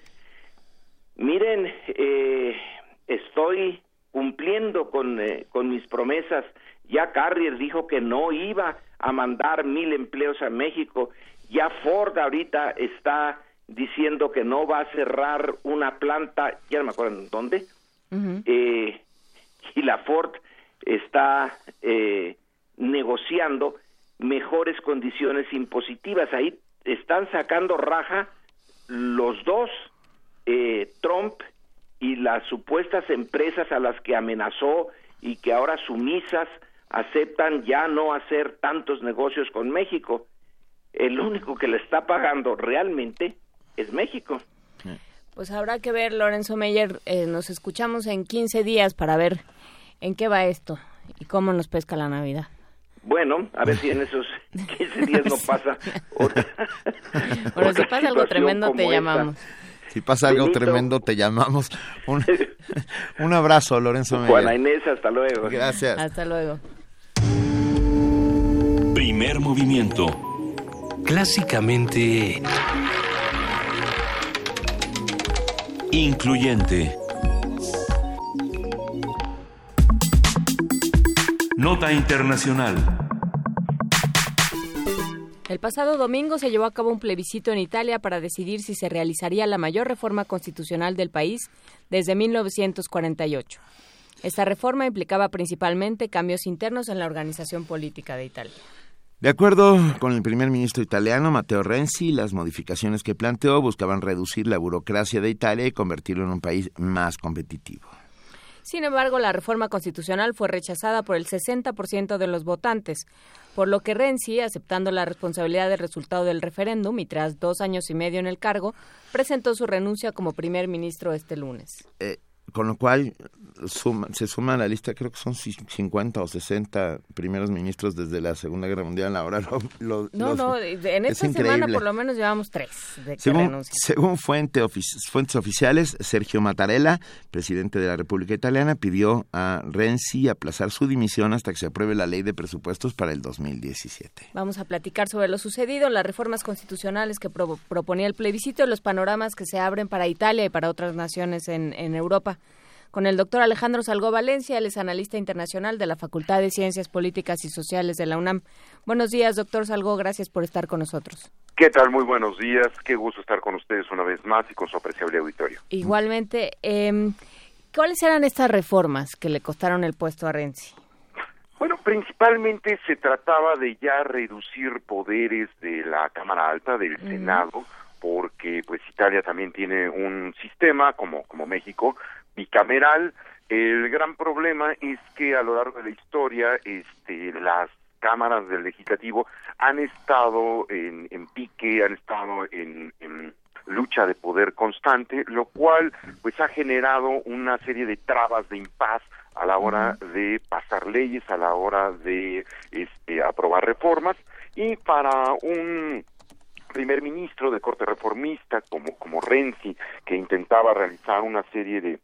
miren, eh, estoy cumpliendo con, eh, con mis promesas, ya Carrier dijo que no iba a mandar mil empleos a México, ya Ford ahorita está diciendo que no va a cerrar una planta, ya no me acuerdo en dónde, uh -huh. eh, y la Ford está eh, negociando mejores condiciones impositivas. Ahí están sacando raja los dos, eh, Trump y las supuestas empresas a las que amenazó y que ahora sumisas aceptan ya no hacer tantos negocios con México. El único que le está pagando realmente es México. Pues habrá que ver, Lorenzo Meyer, eh, nos escuchamos en 15 días para ver en qué va esto y cómo nos pesca la Navidad. Bueno, a ver si en esos 15 días no pasa otra. bueno, si pasa algo tremendo te esta. llamamos. Si pasa algo Benito. tremendo te llamamos. Un, un abrazo, Lorenzo Meyer. Juana Inés, hasta luego. Gracias. Hasta luego. Primer movimiento. Clásicamente... Incluyente. Nota Internacional. El pasado domingo se llevó a cabo un plebiscito en Italia para decidir si se realizaría la mayor reforma constitucional del país desde 1948. Esta reforma implicaba principalmente cambios internos en la organización política de Italia. De acuerdo con el primer ministro italiano Matteo Renzi, las modificaciones que planteó buscaban reducir la burocracia de Italia y convertirlo en un país más competitivo. Sin embargo, la reforma constitucional fue rechazada por el 60% de los votantes, por lo que Renzi, aceptando la responsabilidad del resultado del referéndum y tras dos años y medio en el cargo, presentó su renuncia como primer ministro este lunes. Eh, con lo cual suma, se suma a la lista, creo que son 50 o 60 primeros ministros desde la Segunda Guerra Mundial. Ahora lo, lo, no, los, no, en esta semana por lo menos llevamos tres de según, según fuente ofici fuentes oficiales, Sergio Mattarella, presidente de la República Italiana, pidió a Renzi aplazar su dimisión hasta que se apruebe la ley de presupuestos para el 2017. Vamos a platicar sobre lo sucedido, las reformas constitucionales que pro proponía el plebiscito los panoramas que se abren para Italia y para otras naciones en, en Europa con el doctor Alejandro Salgó Valencia, él es analista internacional de la Facultad de Ciencias Políticas y Sociales de la UNAM. Buenos días, doctor Salgó, gracias por estar con nosotros. ¿Qué tal? Muy buenos días, qué gusto estar con ustedes una vez más y con su apreciable auditorio. Igualmente, eh, ¿cuáles eran estas reformas que le costaron el puesto a Renzi? Bueno, principalmente se trataba de ya reducir poderes de la Cámara Alta, del. Senado, porque pues Italia también tiene un sistema como como México bicameral. El gran problema es que a lo largo de la historia este, las cámaras del legislativo han estado en, en pique, han estado en, en, lucha de poder constante, lo cual pues ha generado una serie de trabas de impas a la hora de pasar leyes, a la hora de este, aprobar reformas y para un primer ministro de corte reformista como como Renzi que intentaba realizar una serie de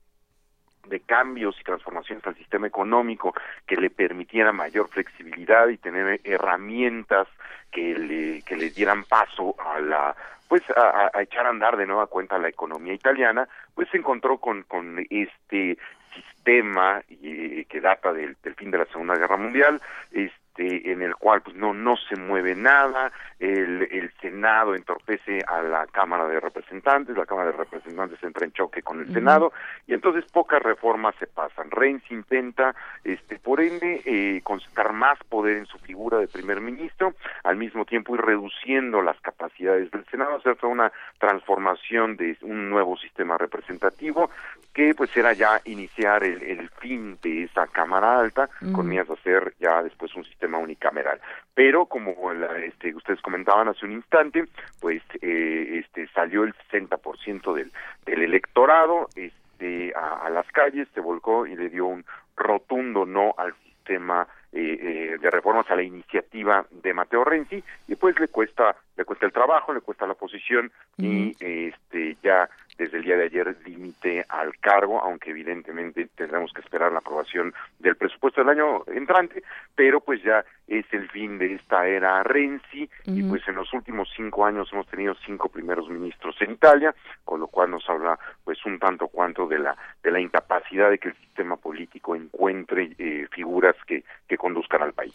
de cambios y transformaciones al sistema económico que le permitiera mayor flexibilidad y tener herramientas que le, que le dieran paso a la pues a, echar a andar de nueva cuenta la economía italiana, pues se encontró con, con este sistema eh, que data del, del, fin de la Segunda Guerra Mundial, este, en el cual pues no no se mueve nada, el, el Senado entorpece a la Cámara de Representantes, la Cámara de Representantes entra en choque con el Senado y entonces pocas reformas se pasan. Reins intenta, este, por ende, eh, concentrar más poder en su figura de primer ministro, al mismo tiempo ir reduciendo las capacidades del Senado, hacer toda una transformación de un nuevo sistema representativo que pues era ya iniciar el, el fin de esa Cámara Alta, con miras a hacer ya después un sistema unicameral. Pero como la, este, ustedes comentaban hace un instante, pues eh, este, salió el 60% del, del electorado este, a, a, las calles, se volcó y le dio un rotundo no al sistema eh, eh, de reformas a la iniciativa de Mateo Renzi y pues le cuesta le cuesta el trabajo, le cuesta la posición y este ya desde el día de ayer límite al cargo, aunque evidentemente tendremos que esperar la aprobación del presupuesto del año entrante, pero pues ya es el fin de esta era Renzi uh -huh. y pues en los últimos cinco años hemos tenido cinco primeros ministros en Italia, con lo cual nos habla pues un tanto cuanto de la de la incapacidad de que el sistema político encuentre eh, figuras que, que conduzcan al país.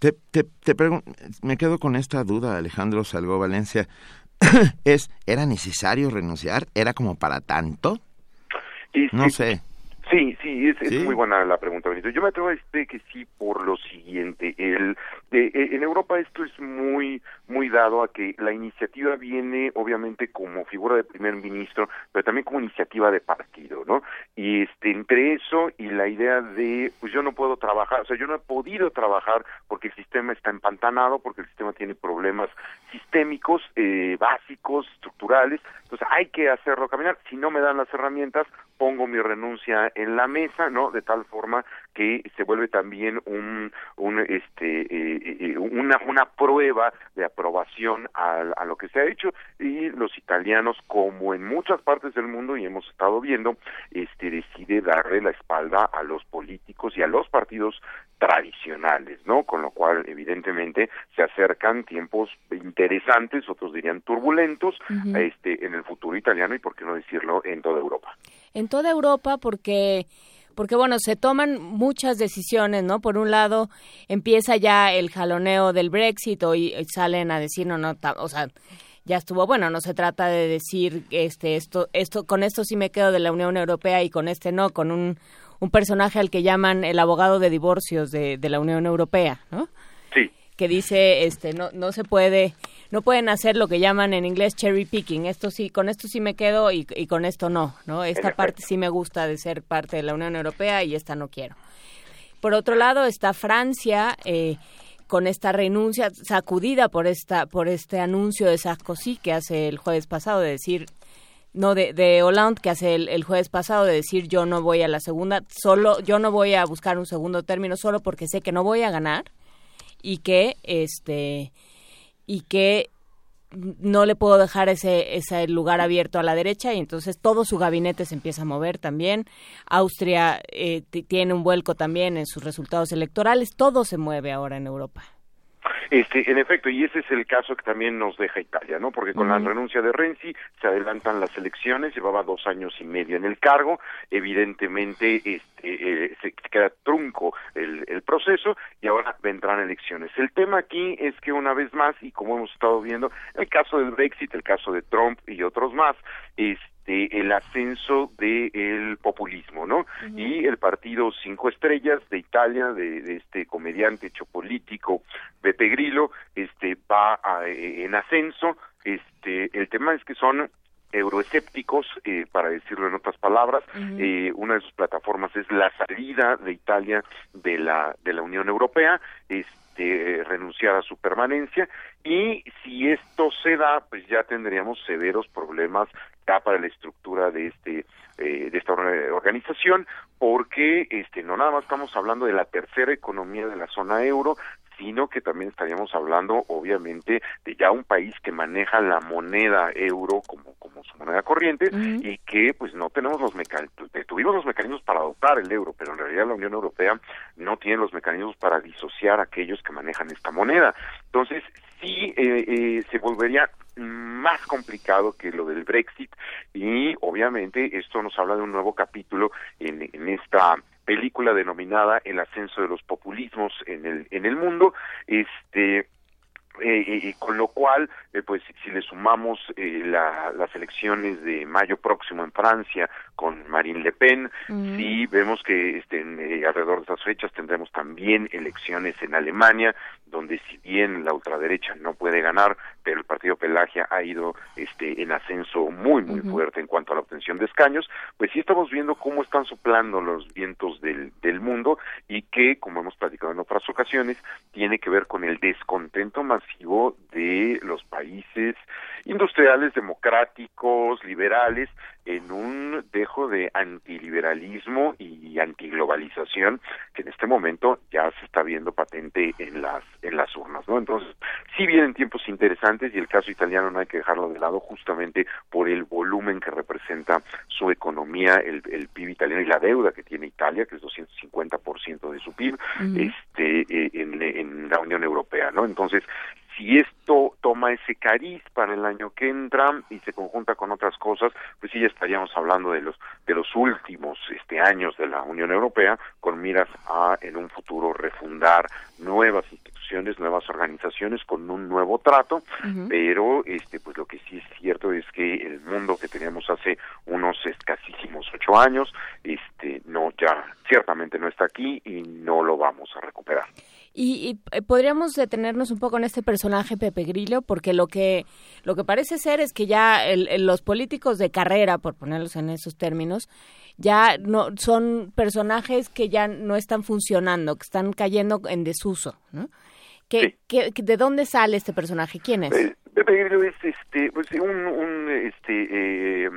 Te, te, te me quedo con esta duda, Alejandro Salgó Valencia. Es, ¿era necesario renunciar? ¿Era como para tanto? Y, no sí, sé. Sí, sí, es, ¿Sí? es, muy buena la pregunta, Benito. Yo me atrevo a decir que sí por lo siguiente. El, de, en Europa esto es muy muy dado a que la iniciativa viene obviamente como figura de primer ministro, pero también como iniciativa de partido, ¿no? Y este entre eso y la idea de, pues yo no puedo trabajar, o sea, yo no he podido trabajar porque el sistema está empantanado, porque el sistema tiene problemas sistémicos, eh, básicos, estructurales, entonces hay que hacerlo caminar. Si no me dan las herramientas, pongo mi renuncia en la mesa, ¿no? De tal forma que se vuelve también un, un este, eh, eh, una, una prueba de aprobación a, a, lo que se ha hecho y los italianos, como en muchas partes del mundo y hemos estado viendo, este, decide darle la espalda a los políticos y a los partidos tradicionales, ¿no? Con lo cual, evidentemente, se acercan tiempos interesantes, otros dirían turbulentos, uh -huh. este, en el futuro italiano y, por qué no decirlo, en toda Europa. En toda Europa, porque porque bueno, se toman muchas decisiones, ¿no? Por un lado, empieza ya el jaloneo del Brexit y, y salen a decir, no, no, o sea, ya estuvo bueno, no se trata de decir este esto esto con esto sí me quedo de la Unión Europea y con este no, con un un personaje al que llaman el abogado de divorcios de, de la Unión Europea, ¿no? Sí. Que dice, este, no, no se puede, no pueden hacer lo que llaman en inglés cherry picking. Esto sí, con esto sí me quedo y, y con esto no, ¿no? Esta parte sí me gusta de ser parte de la Unión Europea y esta no quiero. Por otro lado está Francia eh, con esta renuncia sacudida por esta, por este anuncio de Sarkozy que hace el jueves pasado de decir no de, de Hollande que hace el, el, jueves pasado de decir yo no voy a la segunda, solo yo no voy a buscar un segundo término solo porque sé que no voy a ganar y que este y que no le puedo dejar ese ese lugar abierto a la derecha y entonces todo su gabinete se empieza a mover también. Austria eh, tiene un vuelco también en sus resultados electorales, todo se mueve ahora en Europa. Este, en efecto, y ese es el caso que también nos deja Italia, ¿no? Porque con uh -huh. la renuncia de Renzi se adelantan las elecciones, llevaba dos años y medio en el cargo, evidentemente este, eh, se queda trunco el, el, proceso y ahora vendrán elecciones. El tema aquí es que una vez más, y como hemos estado viendo, el caso del Brexit, el caso de Trump y otros más, este, el ascenso del de populismo, ¿no? Uh -huh. Y el partido Cinco Estrellas de Italia, de, de este comediante hecho político, Beppe Grillo, este, va a, eh, en ascenso. Este, el tema es que son euroescépticos, eh, para decirlo en otras palabras. Uh -huh. eh, una de sus plataformas es la salida de Italia de la, de la Unión Europea. Este, renunciar a su permanencia y si esto se da pues ya tendríamos severos problemas ya para la estructura de este eh, de esta organización porque este no nada más estamos hablando de la tercera economía de la zona euro sino que también estaríamos hablando obviamente de ya un país que maneja la moneda euro como como su moneda corriente y que pues no tenemos los mecanismos, tuvimos los mecanismos para adoptar el euro, pero en realidad la Unión Europea no tiene los mecanismos para disociar a aquellos que manejan esta moneda. Entonces, sí eh, eh, se volvería más complicado que lo del Brexit y obviamente esto nos habla de un nuevo capítulo en, en esta película denominada El ascenso de los populismos en el en el mundo este eh, con lo cual, eh, pues si le sumamos eh, las elecciones de mayo próximo en Francia con Marine Le Pen, sí vemos que este, alrededor de esas fechas tendremos también elecciones en Alemania, donde si bien la ultraderecha no puede ganar, pero el partido Pelagia ha ido este, en ascenso muy, muy fuerte en cuanto a la obtención de escaños, pues sí estamos viendo cómo están soplando los vientos del, del mundo y que, como hemos platicado en otras ocasiones, tiene que ver con el descontento masivo de los países industriales, democráticos, liberales, en un dejo de antiliberalismo y antiglobalización que en este momento ya se está viendo patente en las en las urnas, ¿no? Entonces, sí vienen tiempos interesantes y el caso italiano no hay que dejarlo de lado justamente por el volumen que representa su economía, el, el PIB italiano y la deuda que tiene Italia, que es 250% de su PIB, este eh, en, en la Unión Europea, ¿no? Entonces, si esto toma ese cariz para el año que entra y se conjunta con otras cosas, pues sí ya estaríamos hablando de los de los últimos este años de la Unión Europea con miras a en un futuro refundar nuevas instituciones, nuevas organizaciones con un nuevo trato, pero este pues lo que sí es cierto es que el mundo que teníamos hace unos escasísimos ocho años, este no ya ciertamente no está aquí y no lo vamos a recuperar. Y, eh, podríamos detenernos un poco en este personaje Pepe Grillo, porque lo que lo que parece ser es que ya los políticos de carrera, por ponerlos en esos términos, ya no son personajes que ya no están funcionando, que están cayendo en desuso, ¿no? ¿Qué, de dónde sale este personaje? ¿Quién es? Grillo es este, pues, un, este, eh,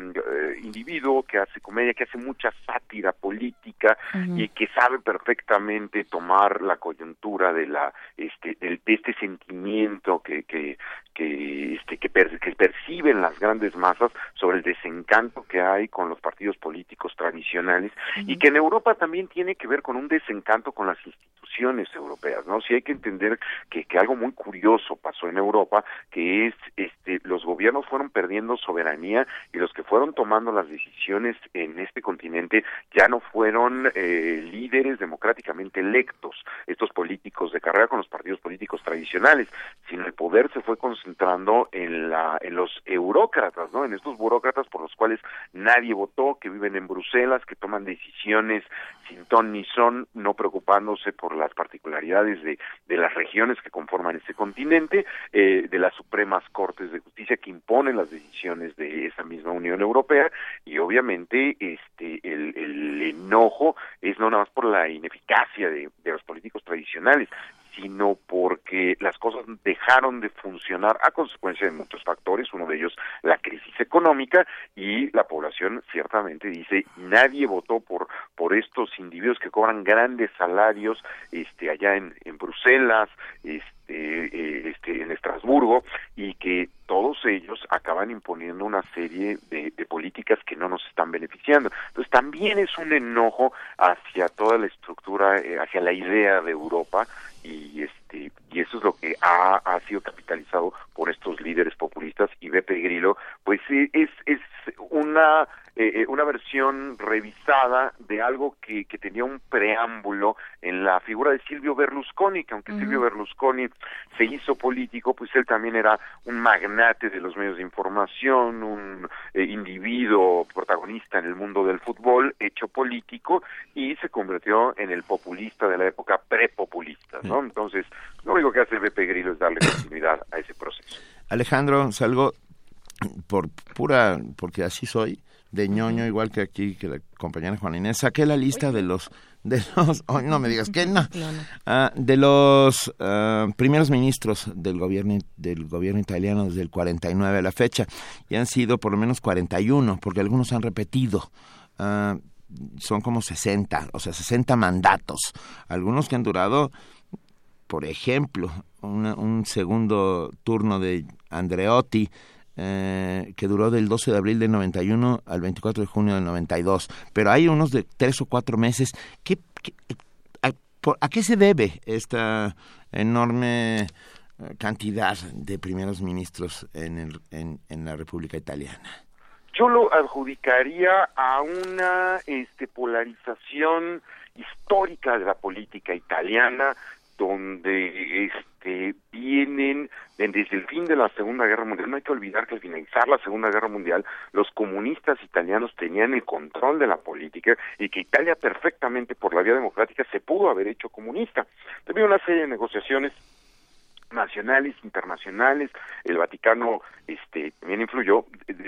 individuo que hace comedia, que hace mucha sátira política y que sabe perfectamente tomar la coyuntura de la, este, de este sentimiento que, que, que, este, que, perciben las grandes masas sobre el desencanto que hay con los partidos políticos tradicionales y que en Europa también tiene que ver con un desencanto con las instituciones europeas, ¿no? Si hay que entender que, que algo muy curioso pasó en Europa, que este, los gobiernos fueron perdiendo soberanía y los que fueron tomando las decisiones en este continente ya no fueron eh, líderes democráticamente electos, estos políticos de carrera con los partidos políticos tradicionales, sino el poder se fue concentrando en, la, en los eurócratas, ¿no? en estos burócratas por los cuales nadie votó, que viven en Bruselas, que toman decisiones sin ton ni son, no preocupándose por las particularidades de, de las regiones que conforman ese continente, eh, de las supremas cortes de justicia que imponen las decisiones de esa misma Unión Europea y obviamente este el, el enojo es no nada más por la ineficacia de, de los políticos tradicionales sino porque las cosas dejaron de funcionar a consecuencia de muchos factores, uno de ellos la crisis económica y la población ciertamente dice nadie votó por por estos individuos que cobran grandes salarios este allá en, en Bruselas, este eh, este, en Estrasburgo y que todos ellos acaban imponiendo una serie de, políticas que no nos están beneficiando. Entonces también es un enojo hacia toda la estructura, eh, hacia la idea de Europa y este y eso es lo que ha, ha sido capitalizado por estos líderes populistas y Beppe Grillo pues eh, es es una eh, eh, una versión revisada de algo que, que tenía un preámbulo en la figura de Silvio Berlusconi, que aunque Silvio Berlusconi se hizo político, pues él también era un magnate de los medios de información, un eh, individuo protagonista en el mundo del fútbol, hecho político, y se convirtió en el populista de la época prepopulista, ¿no? Entonces, lo único que hace Beppe Grillo es darle continuidad a ese proceso. Alejandro, salgo por pura, porque así soy, de ñoño, igual que aquí, que la compañera Juana Inés, saqué la lista de los, de los, no me digas que no, ah, de los ah, primeros ministros del gobierno, del gobierno italiano desde el 49 a la fecha, y han sido por lo menos 41, porque algunos han repetido. Ah, son como 60, o sea, 60 mandatos. Algunos que han durado, por ejemplo, un segundo turno de Andreotti, eh, que duró del 12 de abril del 91 al 24 de junio del 92, pero hay unos de tres o cuatro meses. ¿Qué, a, qué se debe esta enorme eh, cantidad de primeros ministros en, en, la República Italiana? Yo lo adjudicaría a una este, polarización histórica de la política italiana, donde este, vienen desde el fin de la Segunda Guerra Mundial. No hay que olvidar que al finalizar la Segunda Guerra Mundial, los comunistas italianos tenían el control de la política y que Italia perfectamente por la vía democrática se pudo haber hecho comunista. Había una serie de negociaciones nacionales, internacionales, el Vaticano este también influyó,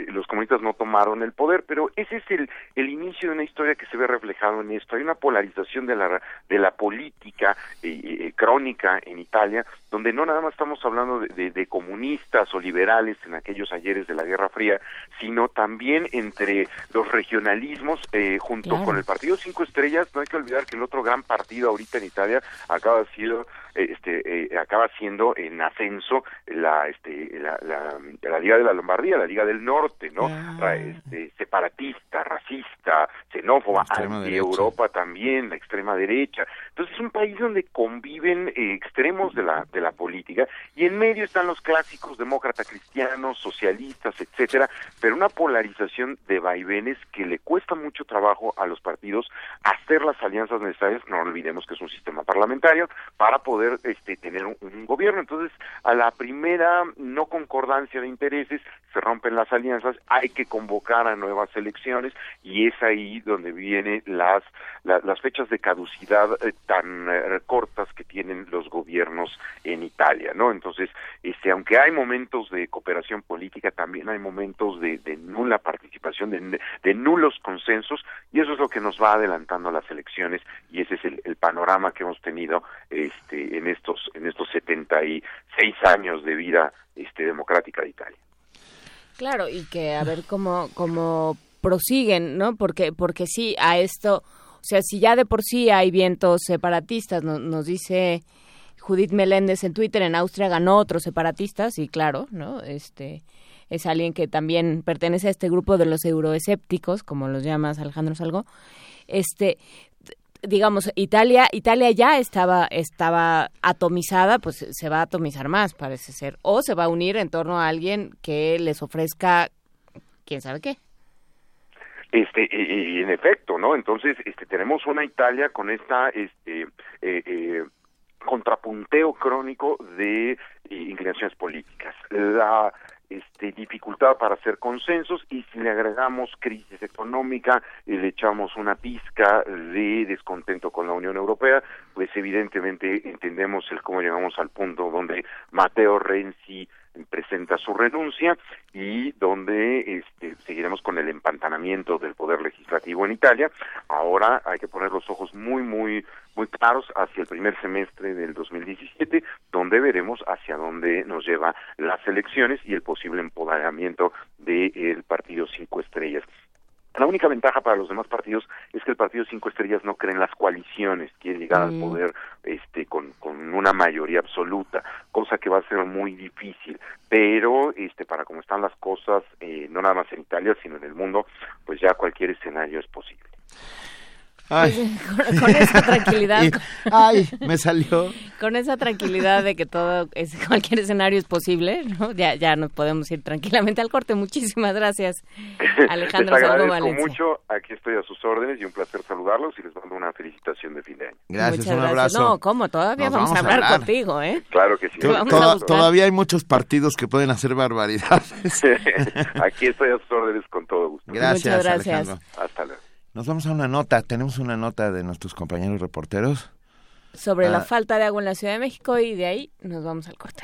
los comunistas no tomaron el poder, pero ese es el, el inicio de una historia que se ve reflejado en esto. Hay una polarización de la de la política eh, eh, crónica en Italia, donde no nada más estamos hablando de, de, comunistas o liberales en aquellos ayeres de la Guerra Fría, sino también entre los regionalismos eh, junto con el Partido Cinco Estrellas. No hay que olvidar que el otro gran partido ahorita en Italia acaba siendo este acaba siendo en ascenso la este la, la, Liga de la Lombardía, la Liga del Norte, ¿no? Ah. Este, separatista, racista, xenófoba, anti Europa también, la extrema derecha. Entonces es un país donde conviven eh, extremos de la de la política y en medio están los clásicos demócrata cristianos, socialistas, etcétera, pero una polarización de vaivenes que le cuesta mucho trabajo a los partidos hacer las alianzas necesarias, no olvidemos que es un sistema parlamentario para poder este tener un gobierno. Entonces, a la primera no concordancia de intereses, se rompen las alianzas, hay que convocar a nuevas elecciones y es ahí donde vienen las, las fechas de caducidad eh, tan eh, cortas que tienen los gobiernos en Italia, ¿no? Entonces, este, aunque hay momentos de cooperación política, también hay momentos de, nula participación, de, nulos consensos, y eso es lo que nos va adelantando a las elecciones, y ese es el, el panorama que hemos tenido este, en estos, en estos 70 seis años de vida este, democrática de Italia. Claro, y que a ver cómo, cómo prosiguen, ¿no? Porque, porque sí, a esto, sea, si ya de por sí hay vientos separatistas, nos dice Judith Meléndez en Twitter, en Austria ganó otros separatistas, y claro, ¿no? Este es alguien que también pertenece a este grupo de los euroescépticos, como los llamas Alejandro Salgo. Este, digamos, Italia, Italia ya estaba, estaba atomizada, pues se va a atomizar más, parece ser, o se va a unir en torno a alguien que les ofrezca quién sabe qué. Este, y, en efecto, ¿no? Entonces, este, tenemos una Italia con esta, este, eh, eh, contrapunteo crónico de inclinaciones políticas. La este, dificultad para hacer consensos y si le agregamos crisis económica y le echamos una pizca de descontento con la Unión Europea, pues evidentemente entendemos el cómo llegamos al punto donde Mateo Renzi presenta su renuncia y donde este, seguiremos con el empantanamiento del poder legislativo en Italia. Ahora hay que poner los ojos muy, muy, muy claros hacia el primer semestre del 2017, donde veremos hacia dónde nos lleva las elecciones y el posible empoderamiento del Partido Cinco Estrellas. La única ventaja para los demás partidos es que el Partido Cinco Estrellas no cree en las coaliciones, quiere llegar al poder este, con, con una mayoría absoluta, cosa que va a ser muy difícil. Pero este, para como están las cosas, eh, no nada más en Italia, sino en el mundo, pues ya cualquier escenario es posible. Ay. Con, esa tranquilidad. ay, me salió. Con esa tranquilidad de que todo, es, cualquier escenario es posible, ¿no? Ya, ya nos podemos ir tranquilamente al corte. Muchísimas gracias, Alejandro les agradezco mucho. Aquí estoy a sus órdenes y un placer saludarlos y les mando una felicitación de fin de año. Gracias, un abrazo. No, ¿cómo? Todavía vamos, a hablar, contigo, ¿eh? Claro que sí. todavía hay muchos partidos que pueden hacer barbaridades. Aquí estoy a sus órdenes con todo gusto. Gracias, Muchas gracias. Alejandro. Hasta luego. Nos vamos a una nota. Tenemos una nota de nuestros compañeros reporteros. Sobre la ah. falta de agua en la Ciudad de México y de ahí nos vamos al corte.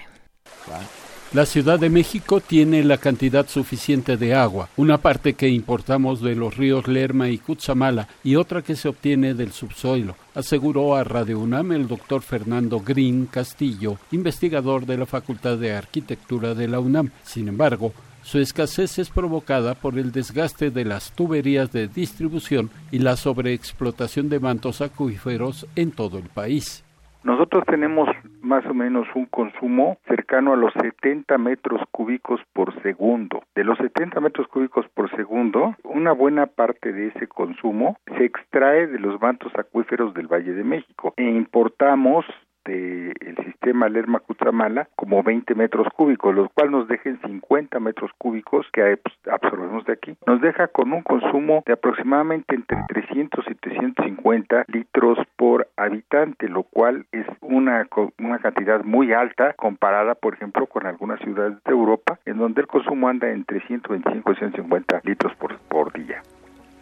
La Ciudad de México tiene la cantidad suficiente de agua, una parte que importamos de los ríos Lerma y Cutzamala y otra que se obtiene del subsuelo, aseguró a Radio UNAM el doctor Fernando Green Castillo, investigador de la Facultad de Arquitectura de la UNAM. Sin embargo, su escasez es provocada por el desgaste de las tuberías de distribución y la sobreexplotación de mantos acuíferos en todo el país. Nosotros tenemos más o menos un consumo cercano a los 70 metros cúbicos por segundo. De los 70 metros cúbicos por segundo, una buena parte de ese consumo se extrae de los mantos acuíferos del Valle de México e importamos del sistema Lerma Cutzamala como 20 metros cúbicos, los cuales nos dejen 50 metros cúbicos que pues, absorbemos de aquí. Nos deja con un consumo de aproximadamente entre 300 y 350 litros por habitante, lo cual es una, una cantidad muy alta comparada, por ejemplo, con algunas ciudades de Europa, en donde el consumo anda entre 125 y 150 litros por, por día.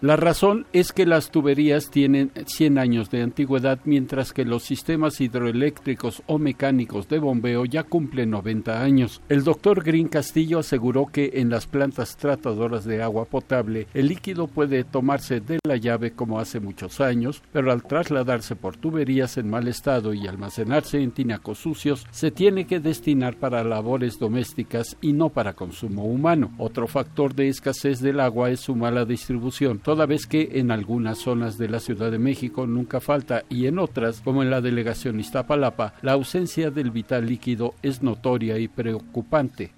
La razón es que las tuberías tienen 100 años de antigüedad, mientras que los sistemas hidroeléctricos o mecánicos de bombeo ya cumplen 90 años. El doctor Green Castillo aseguró que en las plantas tratadoras de agua potable el líquido puede tomarse de la llave como hace muchos años, pero al trasladarse por tuberías en mal estado y almacenarse en tinacos sucios, se tiene que destinar para labores domésticas y no para consumo humano. Otro factor de escasez del agua es su mala distribución toda vez que en algunas zonas de la Ciudad de México nunca falta y en otras, como en la delegación Iztapalapa, la ausencia del vital líquido es notoria y preocupante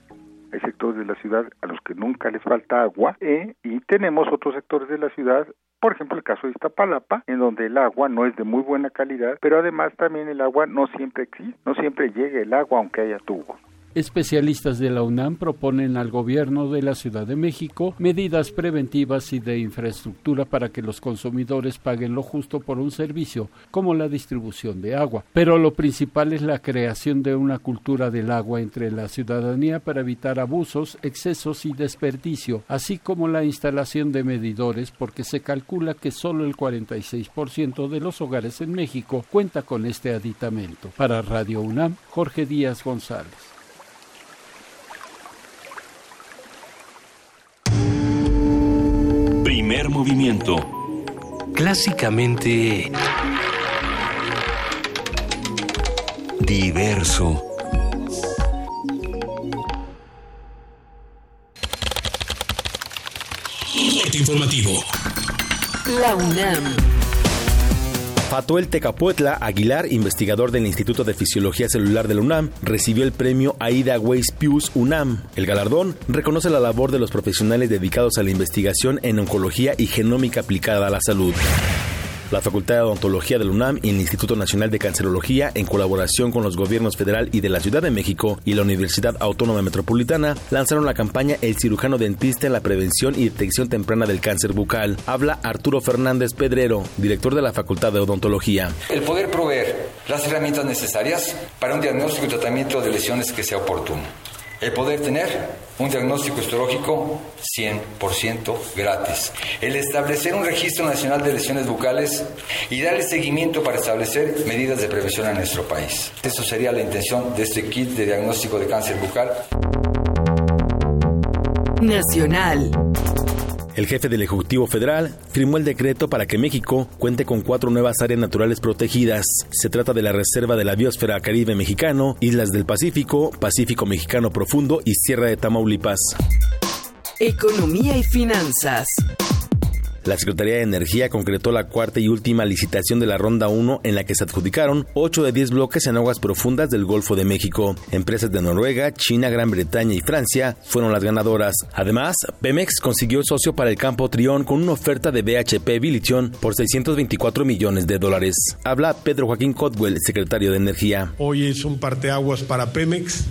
hay sectores de la ciudad a los que nunca les falta agua ¿eh? y tenemos otros sectores de la ciudad por ejemplo, el caso de Iztapalapa, en donde el agua no es de muy buena calidad, pero además también el agua no siempre existe, no siempre llega el agua aunque haya tubos. Especialistas de la UNAM proponen al gobierno de la Ciudad de México medidas preventivas y de infraestructura para que los consumidores paguen lo justo por un servicio como la distribución de agua. Pero lo principal es la creación de una cultura del agua entre la ciudadanía para evitar abusos, excesos y desperdicio, así como la instalación de medidores porque se calcula que solo el 46% de los hogares en México cuenta con este aditamento. Para Radio UNAM, Jorge Díaz González. Primer movimiento. Clásicamente... Diverso. informativo. La UNAM. Fatuel Tecapuetla Aguilar, investigador del Instituto de Fisiología Celular de la UNAM, recibió el premio Aida Weiss Pius UNAM. El galardón reconoce la labor de los profesionales dedicados a la investigación en oncología y genómica aplicada a la salud. La Facultad de Odontología de la UNAM y el Instituto Nacional de Cancerología, en colaboración con los gobiernos federal y de la Ciudad de México y la Universidad Autónoma Metropolitana, lanzaron la campaña El cirujano dentista en la prevención y detección temprana del cáncer bucal. Habla Arturo Fernández Pedrero, director de la Facultad de Odontología. El poder proveer las herramientas necesarias para un diagnóstico y tratamiento de lesiones que sea oportuno el poder tener un diagnóstico histológico 100% gratis, el establecer un registro nacional de lesiones bucales y darle seguimiento para establecer medidas de prevención en nuestro país. Eso sería la intención de este kit de diagnóstico de cáncer bucal. Nacional. El jefe del Ejecutivo Federal firmó el decreto para que México cuente con cuatro nuevas áreas naturales protegidas. Se trata de la Reserva de la Biosfera Caribe Mexicano, Islas del Pacífico, Pacífico Mexicano Profundo y Sierra de Tamaulipas. Economía y finanzas. La Secretaría de Energía concretó la cuarta y última licitación de la Ronda 1 en la que se adjudicaron 8 de 10 bloques en aguas profundas del Golfo de México. Empresas de Noruega, China, Gran Bretaña y Francia fueron las ganadoras. Además, Pemex consiguió socio para el campo Trión con una oferta de BHP Billiton por 624 millones de dólares. Habla Pedro Joaquín Cotwell, secretario de Energía. Hoy es un parteaguas para Pemex.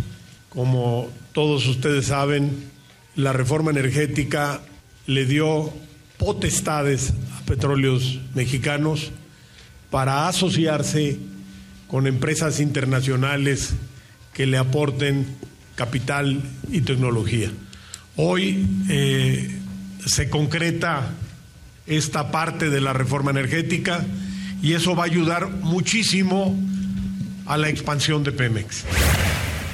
Como todos ustedes saben, la reforma energética le dio potestades a petróleos mexicanos para asociarse con empresas internacionales que le aporten capital y tecnología. Hoy eh, se concreta esta parte de la reforma energética y eso va a ayudar muchísimo a la expansión de Pemex.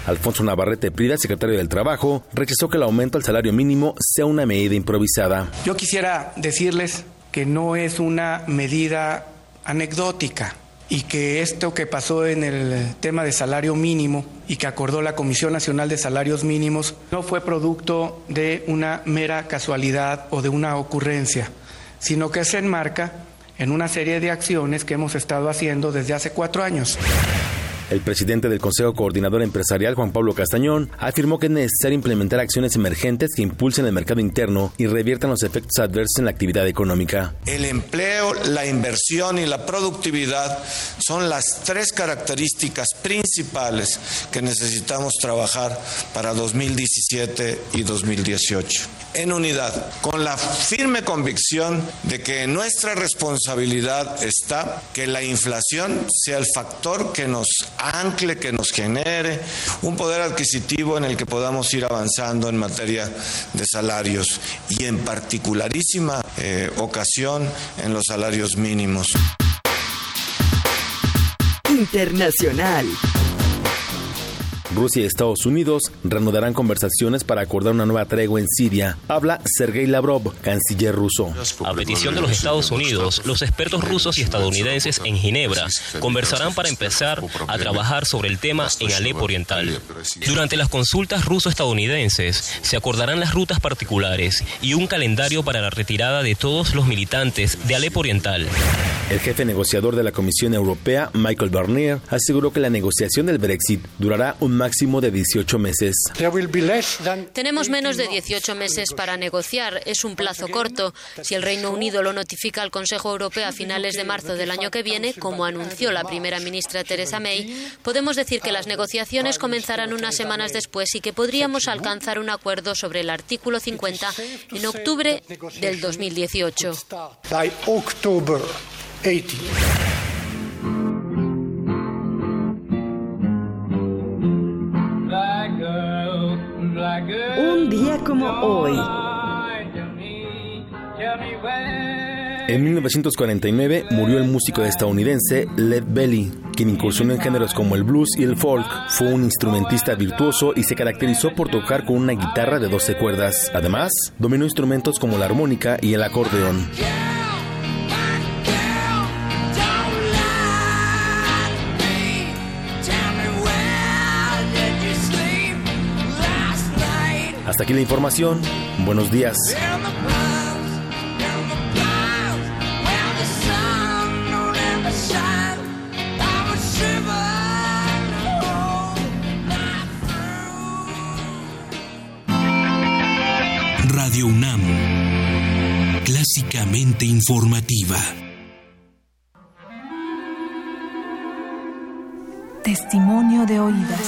Alfonso Navarrete Prida, secretario del Trabajo, rechazó que el aumento al salario mínimo sea una medida improvisada. Yo quisiera decirles que no es una medida anecdótica y que esto que pasó en el tema de salario mínimo y que acordó la Comisión Nacional de Salarios Mínimos no fue producto de una mera casualidad o de una ocurrencia, sino que se enmarca en una serie de acciones que hemos estado haciendo desde hace cuatro años. El presidente del Consejo Coordinador Empresarial, Juan Pablo Castañón, afirmó que es necesario implementar acciones emergentes que impulsen el mercado interno y reviertan los efectos adversos en la actividad económica. El empleo, la inversión y la productividad son las tres características principales que necesitamos trabajar para 2017 y 2018. En unidad, con la firme convicción de que nuestra responsabilidad está que la inflación sea el factor que nos ancle, que nos genere un poder adquisitivo en el que podamos ir avanzando en materia de salarios y en particularísima eh, ocasión en los salarios mínimos. Internacional. Rusia y Estados Unidos reanudarán conversaciones para acordar una nueva tregua en Siria. Habla Sergei Lavrov, canciller ruso. A petición de los Estados Unidos, los expertos rusos y estadounidenses en Ginebra conversarán para empezar a trabajar sobre el tema en Alepo Oriental. Durante las consultas ruso-estadounidenses se acordarán las rutas particulares y un calendario para la retirada de todos los militantes de Alepo Oriental. El jefe negociador de la Comisión Europea, Michael Barnier, aseguró que la negociación del Brexit durará un máximo de 18 meses. Tenemos menos de 18 meses para negociar. Es un plazo corto. Si el Reino Unido lo notifica al Consejo Europeo a finales de marzo del año que viene, como anunció la primera ministra Theresa May, podemos decir que las negociaciones comenzarán unas semanas después y que podríamos alcanzar un acuerdo sobre el artículo 50 en octubre del 2018. Un día como hoy. En 1949 murió el músico estadounidense Led Belly, quien incursionó en géneros como el blues y el folk. Fue un instrumentista virtuoso y se caracterizó por tocar con una guitarra de 12 cuerdas. Además, dominó instrumentos como la armónica y el acordeón. Hasta aquí la información. Buenos días. Radio UNAM. Clásicamente informativa. Testimonio de oídas.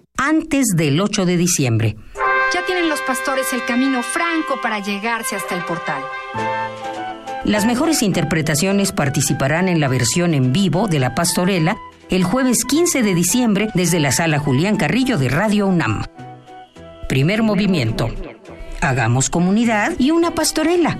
antes del 8 de diciembre. Ya tienen los pastores el camino franco para llegarse hasta el portal. Las mejores interpretaciones participarán en la versión en vivo de La Pastorela el jueves 15 de diciembre desde la sala Julián Carrillo de Radio UNAM. Primer movimiento. Hagamos comunidad y una pastorela.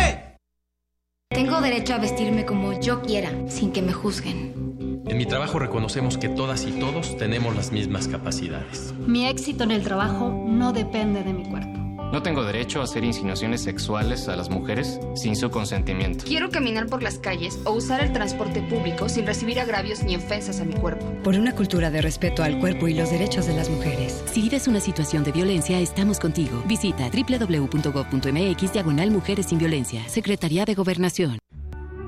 Tengo derecho a vestirme como yo quiera, sin que me juzguen. En mi trabajo reconocemos que todas y todos tenemos las mismas capacidades. Mi éxito en el trabajo no depende de mi cuerpo. No tengo derecho a hacer insinuaciones sexuales a las mujeres sin su consentimiento. Quiero caminar por las calles o usar el transporte público sin recibir agravios ni ofensas a mi cuerpo. Por una cultura de respeto al cuerpo y los derechos de las mujeres. Si vives una situación de violencia, estamos contigo. Visita www.gov.mx diagonal Mujeres sin Violencia. Secretaría de Gobernación.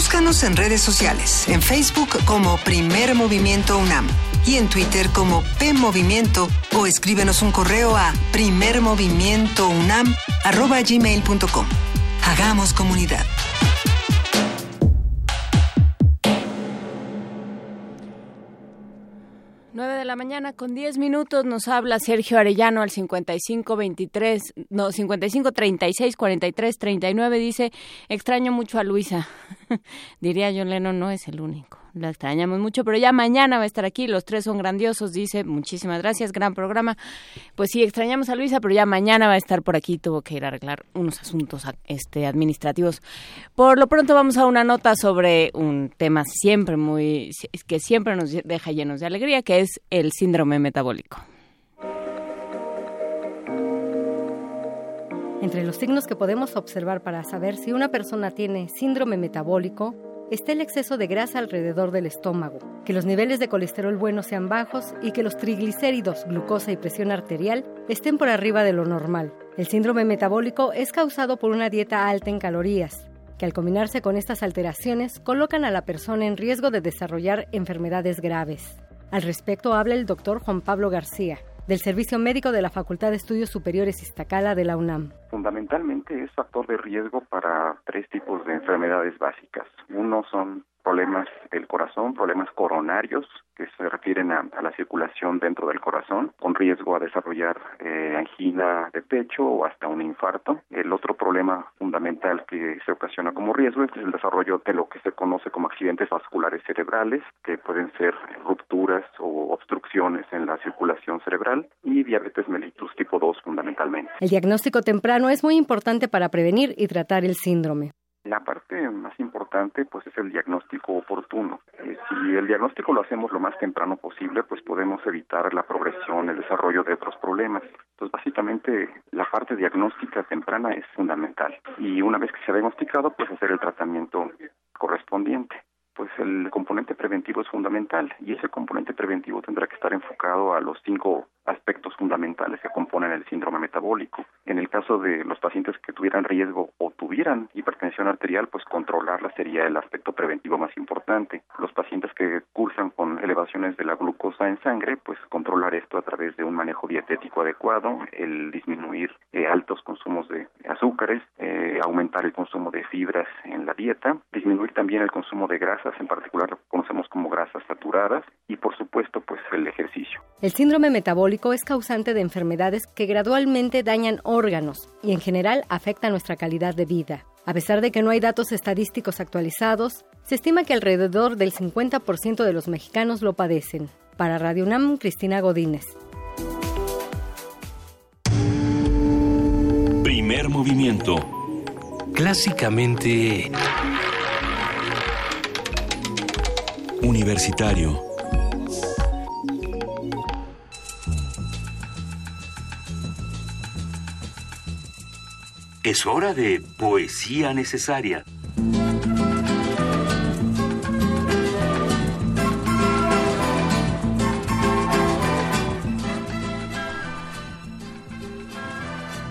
Búscanos en redes sociales, en Facebook como Primer Movimiento UNAM y en Twitter como P Movimiento o escríbenos un correo a primermovimientounam@gmail.com. Hagamos comunidad. De la mañana con 10 minutos nos habla Sergio Arellano al 5523, no, 5536 43 39 dice, extraño mucho a Luisa. Diría John Lennon, no es el único la extrañamos mucho, pero ya mañana va a estar aquí, los tres son grandiosos, dice, muchísimas gracias, gran programa. Pues sí, extrañamos a Luisa, pero ya mañana va a estar por aquí, tuvo que ir a arreglar unos asuntos este, administrativos. Por lo pronto vamos a una nota sobre un tema siempre muy, que siempre nos deja llenos de alegría, que es el síndrome metabólico. Entre los signos que podemos observar para saber si una persona tiene síndrome metabólico está el exceso de grasa alrededor del estómago, que los niveles de colesterol bueno sean bajos y que los triglicéridos, glucosa y presión arterial estén por arriba de lo normal. El síndrome metabólico es causado por una dieta alta en calorías, que al combinarse con estas alteraciones colocan a la persona en riesgo de desarrollar enfermedades graves. Al respecto habla el doctor Juan Pablo García, del Servicio Médico de la Facultad de Estudios Superiores Iztacala de la UNAM. Fundamentalmente es factor de riesgo para tres tipos de enfermedades básicas. Uno son problemas del corazón, problemas coronarios que se refieren a, la circulación dentro del corazón, con riesgo a desarrollar eh, angina de pecho o hasta un infarto. El otro problema fundamental que se ocasiona como riesgo es el desarrollo de lo que se conoce como accidentes vasculares cerebrales, que pueden ser rupturas o obstrucciones en la circulación cerebral, y diabetes mellitus tipo 2 fundamentalmente. El diagnóstico temprano es muy importante para prevenir y tratar el síndrome. La parte más importante pues es el diagnóstico oportuno. Eh, si el diagnóstico lo hacemos lo más temprano posible, pues podemos evitar la progresión, el desarrollo de otros problemas. Entonces básicamente la parte diagnóstica temprana es fundamental y una vez que se ha diagnosticado pues hacer el tratamiento correspondiente pues el componente preventivo es fundamental y ese componente preventivo tendrá que estar enfocado a los cinco aspectos fundamentales que componen el síndrome metabólico. En el caso de los pacientes que tuvieran riesgo o tuvieran hipertensión arterial, pues controlarla sería el aspecto preventivo más importante. Los pacientes que cursan con elevaciones de la glucosa en sangre, pues controlar esto a través de un manejo dietético adecuado, el disminuir eh, altos consumos de azúcares, eh, aumentar el consumo de fibras en la dieta, disminuir también el consumo de grasas, en particular lo que conocemos como grasas saturadas, y por supuesto, pues el ejercicio. El síndrome metabólico es causante de enfermedades que gradualmente dañan órganos y en general afecta nuestra calidad de vida. A pesar de que no hay datos estadísticos actualizados, se estima que alrededor del 50% de los mexicanos lo padecen. Para Radio UNAM, Cristina Godínez. Primer movimiento. Clásicamente... Universitario. Es hora de poesía necesaria.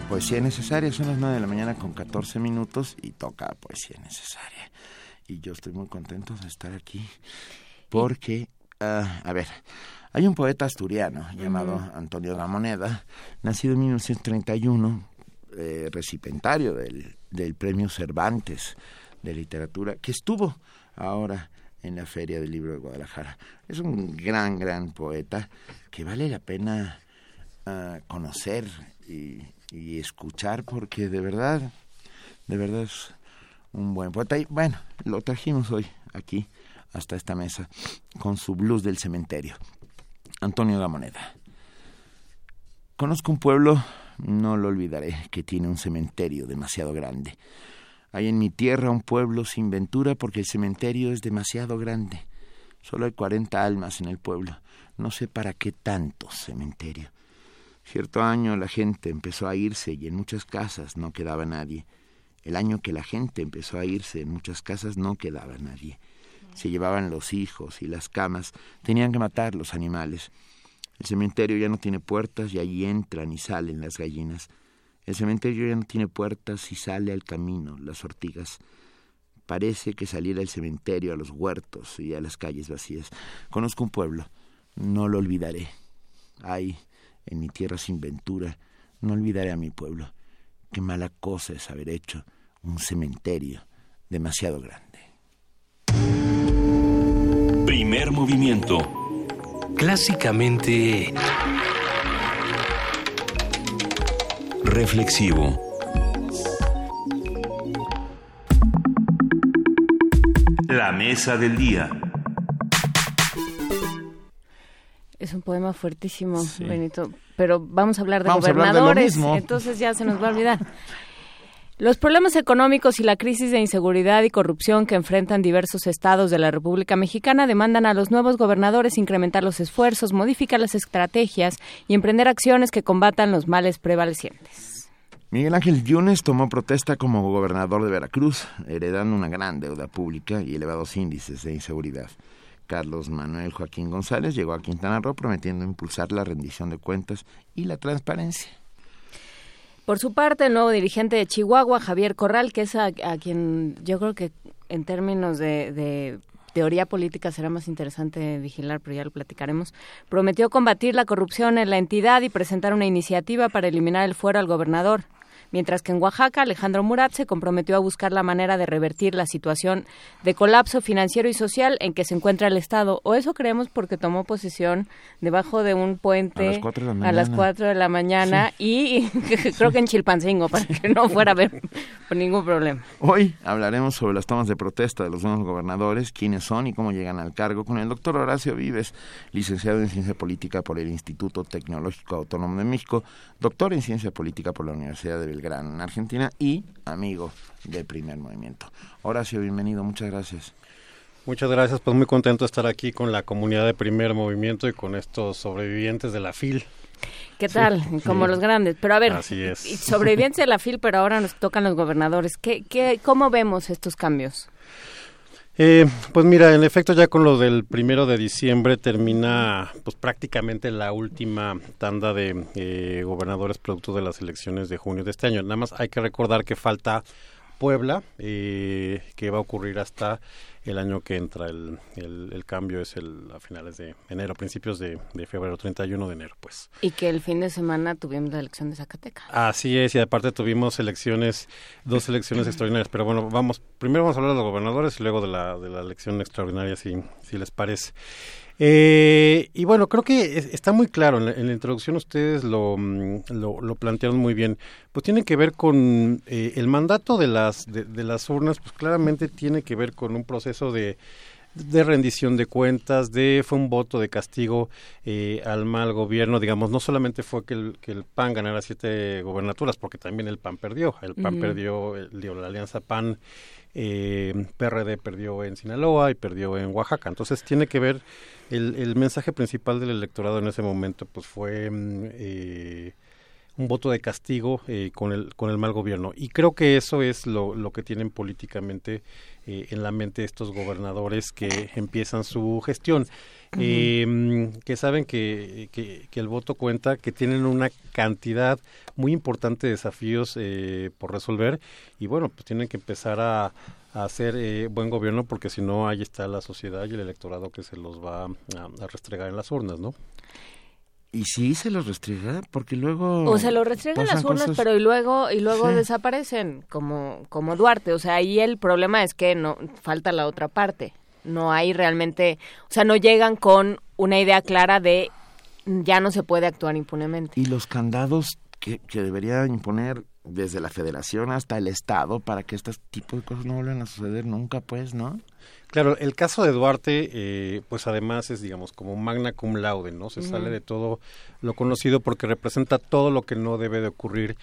Poesía necesaria, son las 9 de la mañana con 14 minutos y toca poesía necesaria. Y yo estoy muy contento de estar aquí porque, ah, a ver, hay un poeta asturiano llamado Antonio Gamoneda, nacido en 1931, eh, recipientario del, del Premio Cervantes de Literatura, que estuvo ahora en la Feria del Libro de Guadalajara. Es un gran, gran poeta que vale la pena ah, conocer y, y, escuchar porque de verdad, de verdad es un buen poeta. Y bueno, lo trajimos hoy aquí hasta esta mesa con su blues del cementerio. Antonio Gamoneda. Conozco un pueblo, no lo olvidaré, que tiene un cementerio demasiado grande hay en mi tierra un pueblo sin ventura porque el cementerio es demasiado grande. Solo hay cuarenta almas en el pueblo. No sé para qué tanto cementerio. Cierto año la gente empezó a irse y en muchas casas no quedaba nadie. El año que la gente empezó a irse en muchas casas no quedaba nadie. Se llevaban los hijos y las camas, tenían que matar los animales. El cementerio ya no tiene puertas y allí entran y salen las gallinas. El cementerio ya no tiene puertas y sale al camino las ortigas. Parece que saliera el cementerio a los huertos y a las calles vacías. Conozco un pueblo, no lo olvidaré. Ay, en mi tierra sin ventura, no olvidaré a mi pueblo. Qué mala cosa es haber hecho un cementerio demasiado grande. Primer movimiento. Clásicamente reflexivo. La mesa del día. Es un poema fuertísimo, Benito. Pero vamos a hablar de gobernadores, entonces ya se nos va a olvidar. Los problemas económicos y la crisis de inseguridad y corrupción que enfrentan diversos estados de la República Mexicana demandan a los nuevos gobernadores incrementar los esfuerzos, modificar las estrategias y emprender acciones que combatan los males prevalecientes. Miguel Ángel Yunes tomó protesta como gobernador de Veracruz, heredando una gran deuda pública y elevados índices de inseguridad. Carlos Manuel Joaquín González llegó a Quintana Roo prometiendo impulsar la rendición de cuentas y la transparencia. Por su parte, el nuevo dirigente de Chihuahua, Javier Corral, que es a, quien yo creo que en términos de, teoría política será más interesante vigilar, pero ya lo platicaremos, prometió combatir la corrupción en la entidad y presentar una iniciativa para eliminar el fuero al gobernador mientras que en Oaxaca Alejandro Murat se comprometió a buscar la manera de revertir la situación de colapso financiero y social en que se encuentra el Estado. O eso creemos porque tomó posesión debajo de un puente a las 4 de la mañana, y creo que en Chilpancingo para que no fuera a haber ningún problema. Hoy hablaremos sobre las tomas de protesta de los nuevos gobernadores, quiénes son y cómo llegan al cargo con el doctor Horacio Vives, licenciado en Ciencia Política por el Instituto Tecnológico Autónomo de México, doctor en Ciencia Política por la Universidad de Gran Argentina y amigo de Primer Movimiento. Horacio, bienvenido, muchas gracias. Muchas gracias, pues muy contento de estar aquí con la comunidad de Primer Movimiento y con estos sobrevivientes de la FIL. ¿Qué tal? Como los grandes. Pero a ver, sobrevivientes de la FIL, pero ahora nos tocan los gobernadores. ¿Qué, qué, ¿Cómo vemos estos cambios? Eh, pues mira, en efecto ya con lo del primero de diciembre termina pues prácticamente la última tanda de eh, gobernadores producto de las elecciones de junio de este año. Nada más hay que recordar que falta Puebla, eh, que va a ocurrir hasta el año que entra. El, el, cambio es el, a finales de enero, principios de, de, febrero, 31 de enero, pues. Y que el fin de semana tuvimos la elección de Zacatecas. Así es, y aparte tuvimos elecciones, dos elecciones extraordinarias. Pero bueno, vamos, primero vamos a hablar de los gobernadores y luego de la, de la elección extraordinaria, si, si les parece. Eh, y bueno, creo que está muy claro, en la, introducción ustedes lo, mm, lo, lo, plantearon muy bien, pues tiene que ver con eh, el mandato de las, de, las urnas, pues claramente tiene que ver con un proceso de, de rendición de cuentas, de fue un voto de castigo eh, al mal gobierno, digamos, no solamente fue que el, que el PAN ganara siete gobernaturas, porque también el PAN perdió, el PAN perdió, el, la alianza PAN eh, PRD perdió en Sinaloa y perdió en Oaxaca, entonces tiene que ver el, el mensaje principal del electorado en ese momento pues fue mm, eh, un voto de castigo eh, con, el, con el mal gobierno. Y creo que eso es lo, lo que tienen políticamente eh, en la mente estos gobernadores que empiezan su gestión. eh, que saben que, que, que, el voto cuenta, que tienen una cantidad muy importante de desafíos eh, por resolver y bueno, pues tienen que empezar a, a hacer eh, buen gobierno porque si no ahí está la sociedad y el electorado que se los va a, a restregar en las urnas, ¿no? Y sí se los restriega, porque luego... O se los restriegan las urnas, pero y luego y luego desaparecen, como, como Duarte. O sea, ahí el problema es que no falta la otra parte. No hay realmente... O sea, no llegan con una idea clara de ya no se puede actuar impunemente. Y los candados que, que debería imponer desde la federación hasta el estado para que este tipo de cosas no vuelvan a suceder nunca, pues, ¿no? Claro, el caso de Duarte, eh, pues además es, digamos, como magna cum laude, ¿no? Se sale de todo lo conocido porque representa todo lo que no debe de ocurrir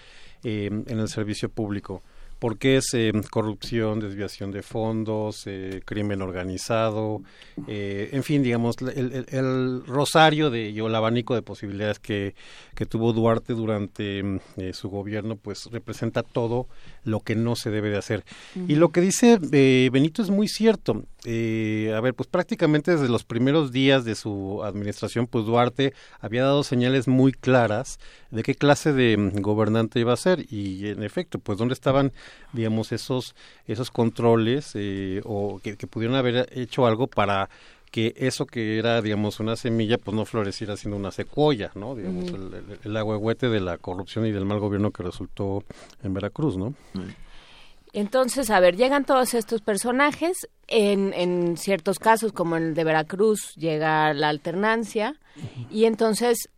eh, en el servicio público porque es eh, corrupción, desviación de fondos, eh, crimen organizado, eh, en fin, digamos, el, rosario de, y el abanico de posibilidades que, que tuvo Duarte durante mm, su gobierno, pues representa todo lo que no se debe de hacer. Y lo que dice Benito es muy cierto. a ver, pues prácticamente desde los primeros días de su administración, pues Duarte había dado señales muy claras de qué clase de mm, gobernante iba a ser y en efecto, pues dónde estaban digamos, esos, esos controles eh, o que, pudieron haber hecho algo para que eso que era, digamos, una semilla, pues no floreciera siendo una secuoya, ¿no? Digamos, el, el, de la corrupción y del mal gobierno que resultó en Veracruz, ¿no? Entonces, a ver, llegan todos estos personajes, en, en ciertos casos, como el de Veracruz, llega la alternancia, y entonces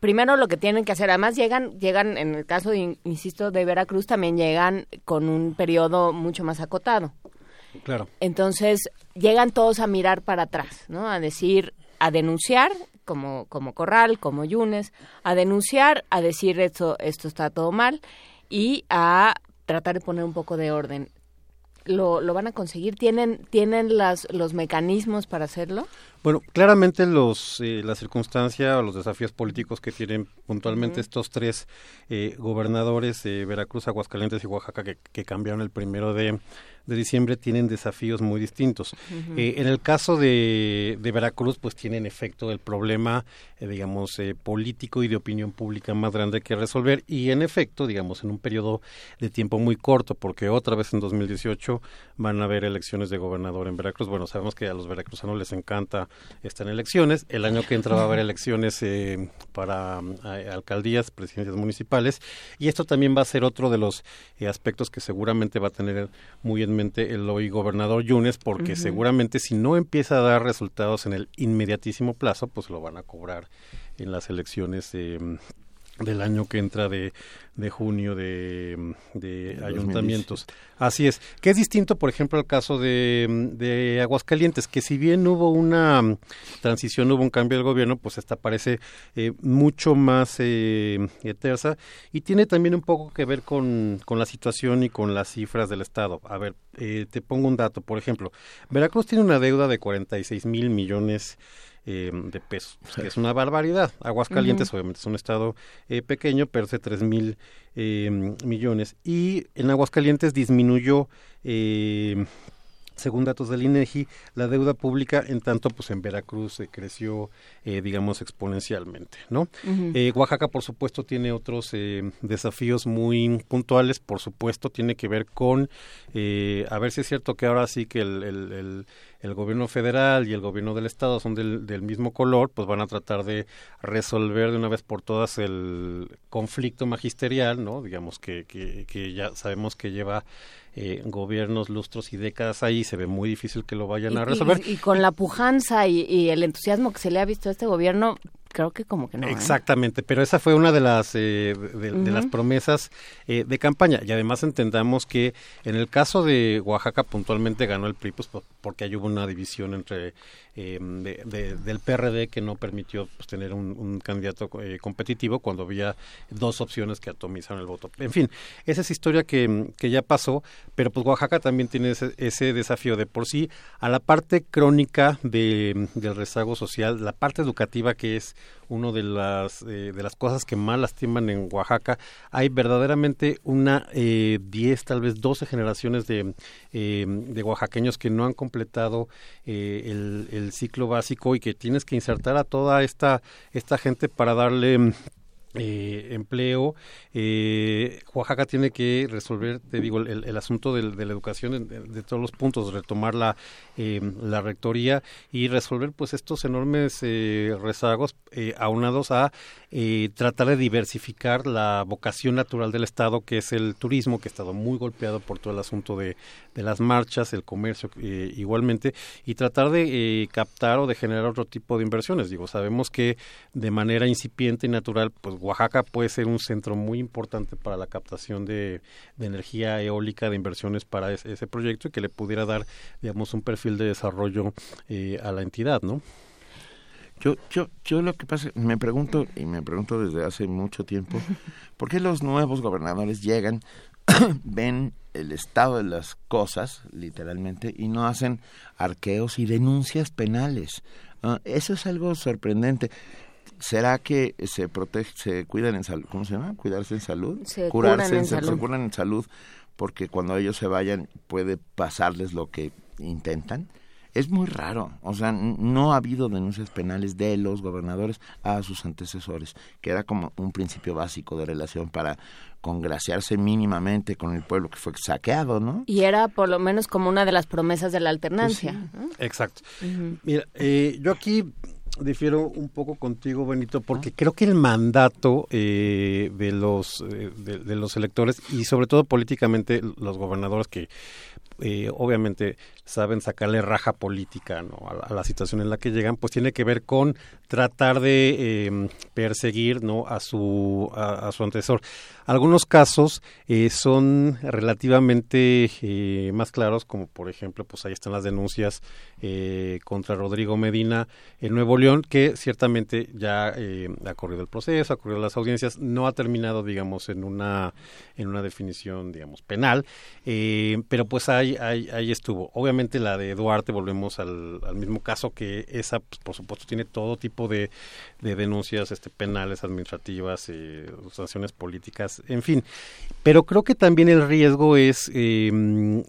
primero lo que tienen que hacer, además llegan, llegan, en el caso, de, insisto, de Veracruz, también llegan con un periodo mucho más acotado. Claro. Entonces, llegan todos a mirar para atrás, ¿no? A decir, a denunciar, como, como Corral, como Yunes, a denunciar, a decir esto, esto está todo mal y a tratar de poner un poco de orden. ¿Lo, lo van a conseguir? ¿Tienen, tienen las, los mecanismos para hacerlo? Bueno, claramente los, eh, la circunstancia o los desafíos políticos que tienen puntualmente estos tres eh, gobernadores, de Veracruz, Aguascalientes y Oaxaca, que, que cambiaron el primero de, de diciembre tienen desafíos muy distintos. Eh, en el caso de, de, Veracruz, pues tienen efecto el problema, eh, digamos, eh, político y de opinión pública más grande que resolver y en efecto, digamos, en un periodo de tiempo muy corto, porque otra vez en 2018 van a haber elecciones de gobernador en Veracruz. Bueno, sabemos que a los veracruzanos les encanta estar en elecciones. El año que entra va a haber elecciones para alcaldías, presidencias municipales y esto también va a ser otro de los aspectos que seguramente va a tener muy en el hoy gobernador Yunes, porque seguramente si no empieza a dar resultados en el inmediatísimo plazo, pues lo van a cobrar en las elecciones del año que entra de, de junio de, de ayuntamientos. Así es, que es distinto, por ejemplo, al caso de, de, Aguascalientes, que si bien hubo una transición, hubo un cambio del gobierno, pues esta parece eh, mucho más eh, tersa y tiene también un poco que ver con, con la situación y con las cifras del Estado. A ver, eh, te pongo un dato, por ejemplo, Veracruz tiene una deuda de 46 mil millones eh, de pesos, que es una barbaridad. Aguascalientes, obviamente, es un estado eh, pequeño, pero hace tres mil eh, millones. Y en Aguascalientes disminuyó según datos del INEGI, la deuda pública, en tanto, pues en Veracruz creció, eh, digamos, exponencialmente, ¿no? eh, Oaxaca, por supuesto, tiene otros eh, desafíos muy puntuales, por supuesto, tiene que ver con, eh, a ver si es cierto que ahora sí que el, el, el, gobierno federal y el gobierno del estado son del, del mismo color, pues van a tratar de resolver de una vez por todas el conflicto magisterial, ¿no? Digamos que, que, que ya sabemos que lleva eh, gobiernos, lustros y décadas ahí, se ve muy difícil que lo vayan a resolver. Y, con la pujanza y, el entusiasmo que se le ha visto a este gobierno, creo que como que no. ¿eh? Exactamente, pero esa fue una de las eh, de, las promesas eh, de campaña y además entendamos que en el caso de Oaxaca puntualmente ganó el PRI pues, porque hay hubo una división entre del PRD que no permitió pues, tener un, candidato competitivo cuando había dos opciones que atomizaron el voto. En fin, esa es historia que, que ya pasó, pero pues Oaxaca también tiene ese, ese desafío de por sí a la parte crónica de, del rezago social, la parte educativa que es una de las, eh, de las cosas que más lastiman en Oaxaca. Hay verdaderamente una eh, 10, tal vez 12 generaciones de, eh, de oaxaqueños que no han completado eh, el, el, ciclo básico y que tienes que insertar a toda esta, esta gente para darle eh, empleo. Eh, Oaxaca tiene que resolver, te digo, el, asunto de, la educación de, todos los puntos, retomar la, eh, la rectoría y resolver pues estos enormes rezagos aunados a tratar de diversificar la vocación natural del Estado, que es el turismo, que ha estado muy golpeado por todo el asunto de, de las marchas, el comercio igualmente, y tratar de captar o de generar otro tipo de inversiones. Digo, sabemos que de manera incipiente y natural, pues Oaxaca puede ser un centro muy importante para la captación de, energía eólica, de inversiones para ese, proyecto y que le pudiera dar, digamos, un perfil de desarrollo eh, a la entidad, ¿no? Yo, yo, yo lo que pasa, me pregunto, y me pregunto desde hace mucho tiempo, ¿por qué los nuevos gobernadores llegan, ven el estado de las cosas, literalmente, y no hacen arqueos y denuncias penales? Ah, eso es algo sorprendente. ¿Será que se protege, se cuidan en salud? ¿Cómo se llama? ¿Cuidarse en salud? Se Curarse en salud. Se curan en salud porque cuando ellos se vayan puede pasarles lo que intentan. Es muy raro, o sea, no ha habido denuncias penales de los gobernadores a sus antecesores, que era como un principio básico de relación para congraciarse mínimamente con el pueblo que fue saqueado, ¿no? Y era por lo menos como una de las promesas de la alternancia. Pues Exacto. Mira, eh, yo aquí difiero un poco contigo, Benito, porque creo que el mandato eh, de los eh, de, los electores y sobre todo políticamente los gobernadores que eh, obviamente saben sacarle raja política ¿no? a, la situación en la que llegan, pues tiene que ver con tratar de em, perseguir ¿no? a, su, a, su antecesor. Algunos casos eh, son relativamente eh, más claros, como por ejemplo, pues ahí están las denuncias contra Rodrigo Medina en Nuevo León, que ciertamente ya ha corrido el proceso, ha corrido las audiencias, no ha terminado, digamos, en una, en una definición, digamos, penal, pero pues ahí, estuvo. Obviamente la de Duarte, volvemos al, mismo caso, que esa, pues, por supuesto, tiene todo tipo de, denuncias este, penales, administrativas, eh, sanciones políticas, en fin. Pero creo que también el riesgo es em,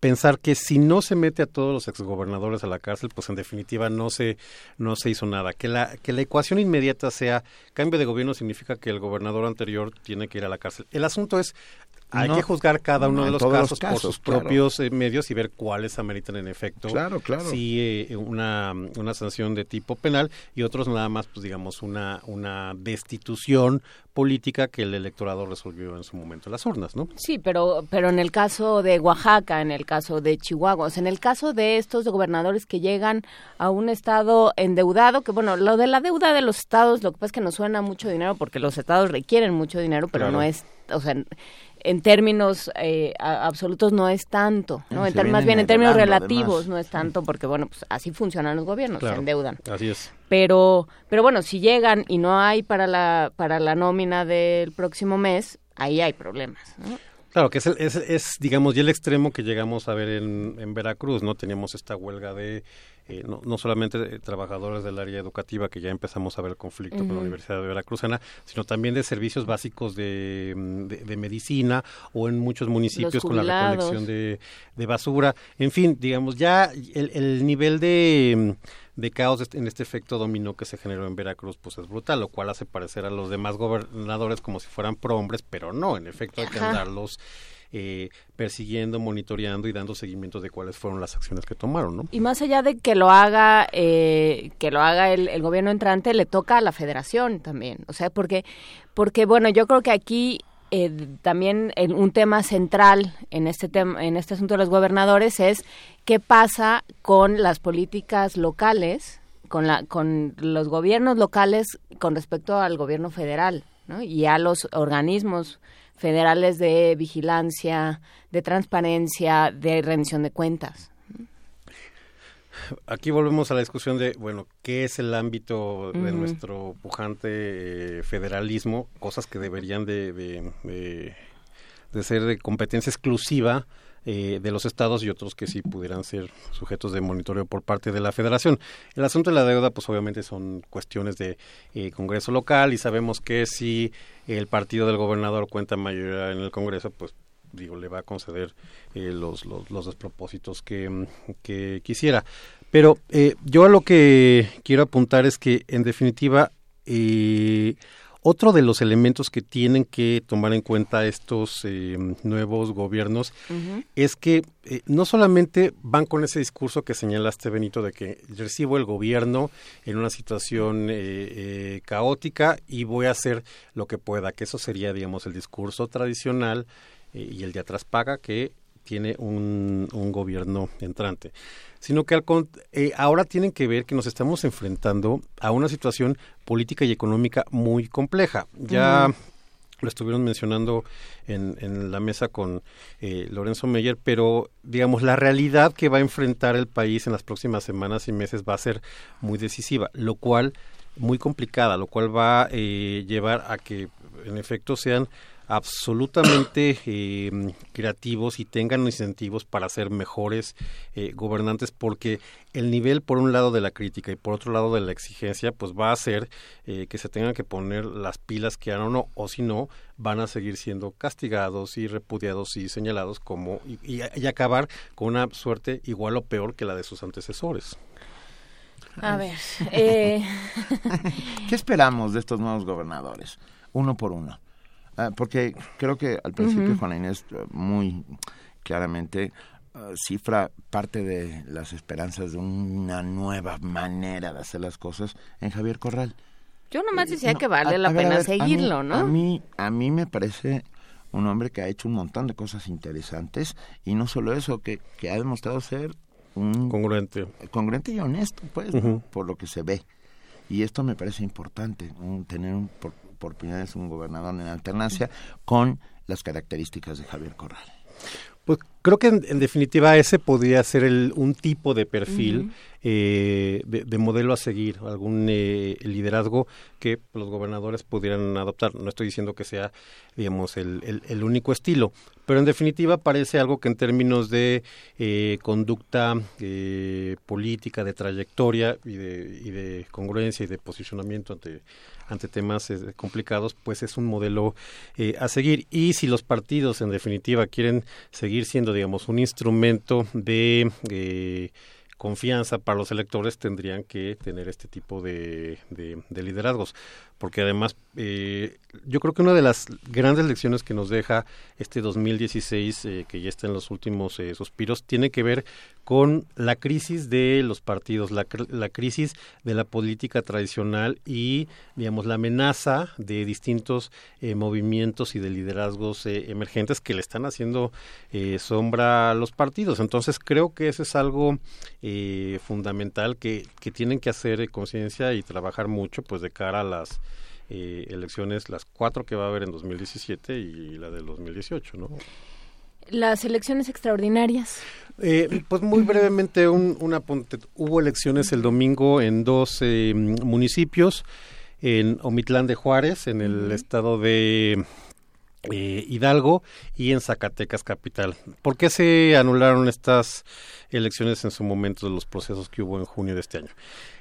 pensar que si no se mete a todos los exgobernadores a la cárcel, pues en definitiva no se no se hizo nada. Que la que la ecuación inmediata sea cambio de gobierno significa que el gobernador anterior tiene que ir a la cárcel. El asunto es hay que juzgar cada uno de los casos, por sus propios eh, medios y ver cuáles ameritan en efecto claro, claro. sí eh, una, una sanción de tipo penal y otros nada más pues digamos una una destitución política que el electorado resolvió en su momento en las urnas, ¿no? Sí, pero pero en el caso de Oaxaca, en el caso de Chihuahua, en el caso de estos gobernadores que llegan a un estado endeudado, que bueno, lo de la deuda de los estados, lo que pasa es que nos suena mucho dinero porque los estados requieren mucho dinero, pero no es, o sea, en términos eh, absolutos no es tanto, ¿no? En más bien en términos relativos no es tanto porque bueno, pues así funcionan los gobiernos, se endeudan. Así es. Pero pero bueno, si llegan y no hay para la para la nómina del próximo mes, ahí hay problemas, Claro, que es, es, es, digamos, ya el extremo que llegamos a ver en, en Veracruz, ¿no? Teníamos esta huelga de eh, no, no, solamente trabajadores del área educativa, que ya empezamos a ver el conflicto con la Universidad de Veracruzana, sino también de servicios básicos de, de, medicina o en muchos municipios con la recolección de, de, basura. En fin, digamos, ya el, el nivel de de caos en este efecto dominó que se generó en Veracruz pues es brutal, lo cual hace parecer a los demás gobernadores como si fueran prohombres, pero no, en efecto hay que andarlos eh, persiguiendo, monitoreando y dando seguimiento de cuáles fueron las acciones que tomaron, ¿no? Y más allá de que lo haga, eh, que lo haga el, gobierno entrante, le toca a la Federación también, o sea, porque, porque bueno, yo creo que aquí eh, también un tema central en este tema, en este asunto de los gobernadores es qué pasa con las políticas locales, con la, con los gobiernos locales con respecto al gobierno federal, ¿no? y a los organismos federales de vigilancia, de transparencia, de rendición de cuentas. Aquí volvemos a la discusión de, bueno, ¿qué es el ámbito de nuestro pujante eh, federalismo? Cosas que deberían de, de, de ser de competencia exclusiva eh, de los estados y otros que sí pudieran ser sujetos de monitoreo por parte de la federación. El asunto de la deuda, pues obviamente son cuestiones de eh, Congreso local y sabemos que si el partido del gobernador cuenta mayoría en el Congreso, pues digo, le va a conceder eh, los, los, los, despropósitos que, que quisiera. Pero yo a lo que quiero apuntar es que, en definitiva, Otro de los elementos que tienen que tomar en cuenta estos eh, nuevos gobiernos es que eh, no solamente van con ese discurso que señalaste, Benito, de que recibo el gobierno en una situación eh, caótica y voy a hacer lo que pueda, que eso sería, digamos, el discurso tradicional y el de atrás paga que tiene un, un gobierno entrante sino que al, eh, ahora tienen que ver que nos estamos enfrentando a una situación política y económica muy compleja. Ya lo estuvieron mencionando en, en la mesa con eh, Lorenzo Meyer, pero digamos, la realidad que va a enfrentar el país en las próximas semanas y meses va a ser muy decisiva, lo cual muy complicada, lo cual va a eh, llevar a que en efecto sean absolutamente eh, creativos y tengan incentivos para ser mejores eh, gobernantes porque el nivel por un lado de la crítica y por otro lado de la exigencia pues va a hacer eh, que se tengan que poner las pilas que han o no o si no van a seguir siendo castigados y repudiados y señalados como y, y acabar con una suerte igual o peor que la de sus antecesores. A ver, eh... ¿qué esperamos de estos nuevos gobernadores? Uno por uno. Ah, porque creo que al principio Juana Inés eh, muy claramente ah, cifra parte de las esperanzas de una nueva manera de hacer las cosas en Javier Corral. Yo nomás decía que vale la pena seguirlo, ¿no? A mí, a mí me parece un hombre que ha hecho un montón de cosas interesantes y no solo eso, que, que ha demostrado ser un... Congruente. Congruente y honesto, pues, por lo que se ve. Y esto me parece importante, tener un, por primera vez un gobernador en alternancia con las características de Javier Corral. Pues creo que en, definitiva ese podría ser el, un tipo de perfil eh, de, modelo a seguir, algún eh, liderazgo que los gobernadores pudieran adoptar. No estoy diciendo que sea, digamos, el, el, único estilo, pero en definitiva parece algo que en términos de eh, conducta política, de trayectoria y de, y de congruencia y de posicionamiento ante ante temas eh, complicados, pues es un modelo eh, a seguir. Y si los partidos, en definitiva, quieren seguir siendo, digamos, un instrumento de eh, confianza para los electores, tendrían que tener este tipo de, de liderazgos porque además eh, yo creo que una de las grandes lecciones que nos deja este 2016, eh, que ya está en los últimos eh, suspiros, tiene que ver con la crisis de los partidos, la, la, crisis de la política tradicional y, digamos, la amenaza de distintos movimientos y de liderazgos emergentes que le están haciendo sombra a los partidos. Entonces creo que eso es algo fundamental que, que tienen que hacer conciencia y trabajar mucho, pues, de cara a las eh, elecciones, las cuatro que va a haber en 2017 y la del 2018, ¿no? Las elecciones extraordinarias. Eh, pues muy brevemente, un, hubo elecciones el domingo en dos eh, municipios, en Omitlán de Juárez, en el estado de Hidalgo y en Zacatecas capital. ¿Por qué se anularon estas elecciones en su momento de los procesos que hubo en junio de este año?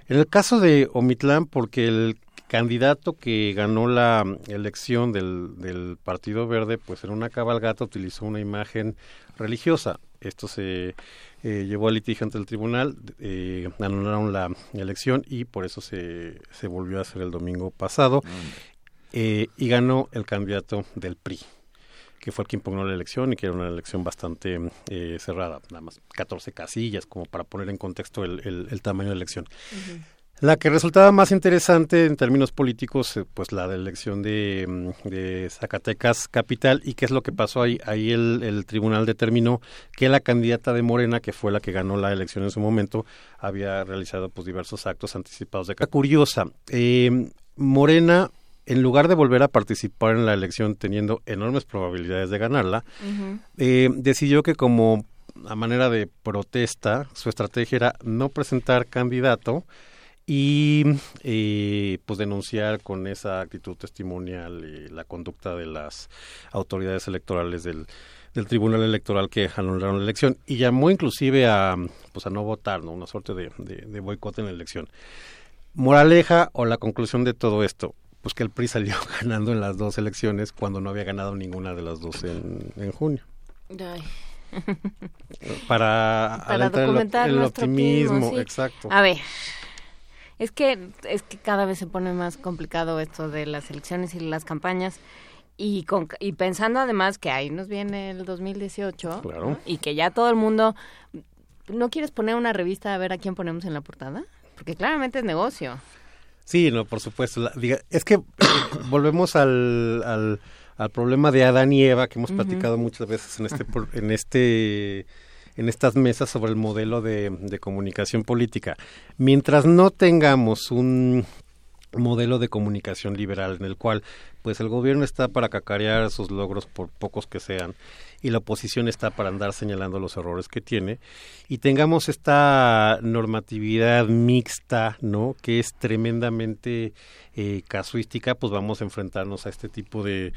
En el caso de Omitlán, porque el candidato que ganó la elección del, del Partido Verde, pues en una cabalgata utilizó una imagen religiosa. Esto se eh, llevó a litigio ante el tribunal, eh, anularon la elección y por eso se, se volvió a hacer el domingo pasado. Eh, y ganó el candidato del PRI que fue el que impugnó la elección y que era una elección bastante eh, cerrada, nada más 14 casillas, como para poner en contexto el, tamaño de la elección. La que resultaba más interesante en términos políticos, eh, pues la de elección de, mm, de, Zacatecas capital y qué es lo que pasó ahí. Ahí el, el, tribunal determinó que la candidata de Morena, que fue la que ganó la elección en su momento, había realizado pues diversos actos anticipados de curiosa. Eh, Morena en lugar de volver a participar en la elección teniendo enormes probabilidades de ganarla, eh, decidió que como a manera de protesta, su estrategia era no presentar candidato, y eh, pues denunciar con esa actitud testimonial eh, la conducta de las autoridades electorales del, del Tribunal Electoral que anularon la elección y llamó inclusive a pues a no votar, ¿no? una suerte de, de, boicot en la elección. Moraleja o la conclusión de todo esto, pues que el PRI salió ganando en las dos elecciones cuando no había ganado ninguna de las dos en, en junio. Para, Para documentar el, optimismo, exacto. A ver, Es que, es que cada vez se pone más complicado esto de las elecciones y las campañas. Y, con, y pensando además que ahí nos viene el 2018 Claro. y que ya todo el mundo... ¿No quieres poner una revista a ver a quién ponemos en la portada? Porque claramente es negocio. Sí, no, por supuesto. La- diga- es que volvemos al, al, al problema de Adán y Eva que hemos platicado muchas veces en este en este en estas mesas sobre el modelo de, comunicación política. Mientras no tengamos un modelo de comunicación liberal en el cual pues el gobierno está para cacarear sus logros por pocos que sean y la oposición está para andar señalando los errores que tiene y tengamos esta normatividad mixta no que es tremendamente eh, casuística pues vamos a enfrentarnos a este tipo de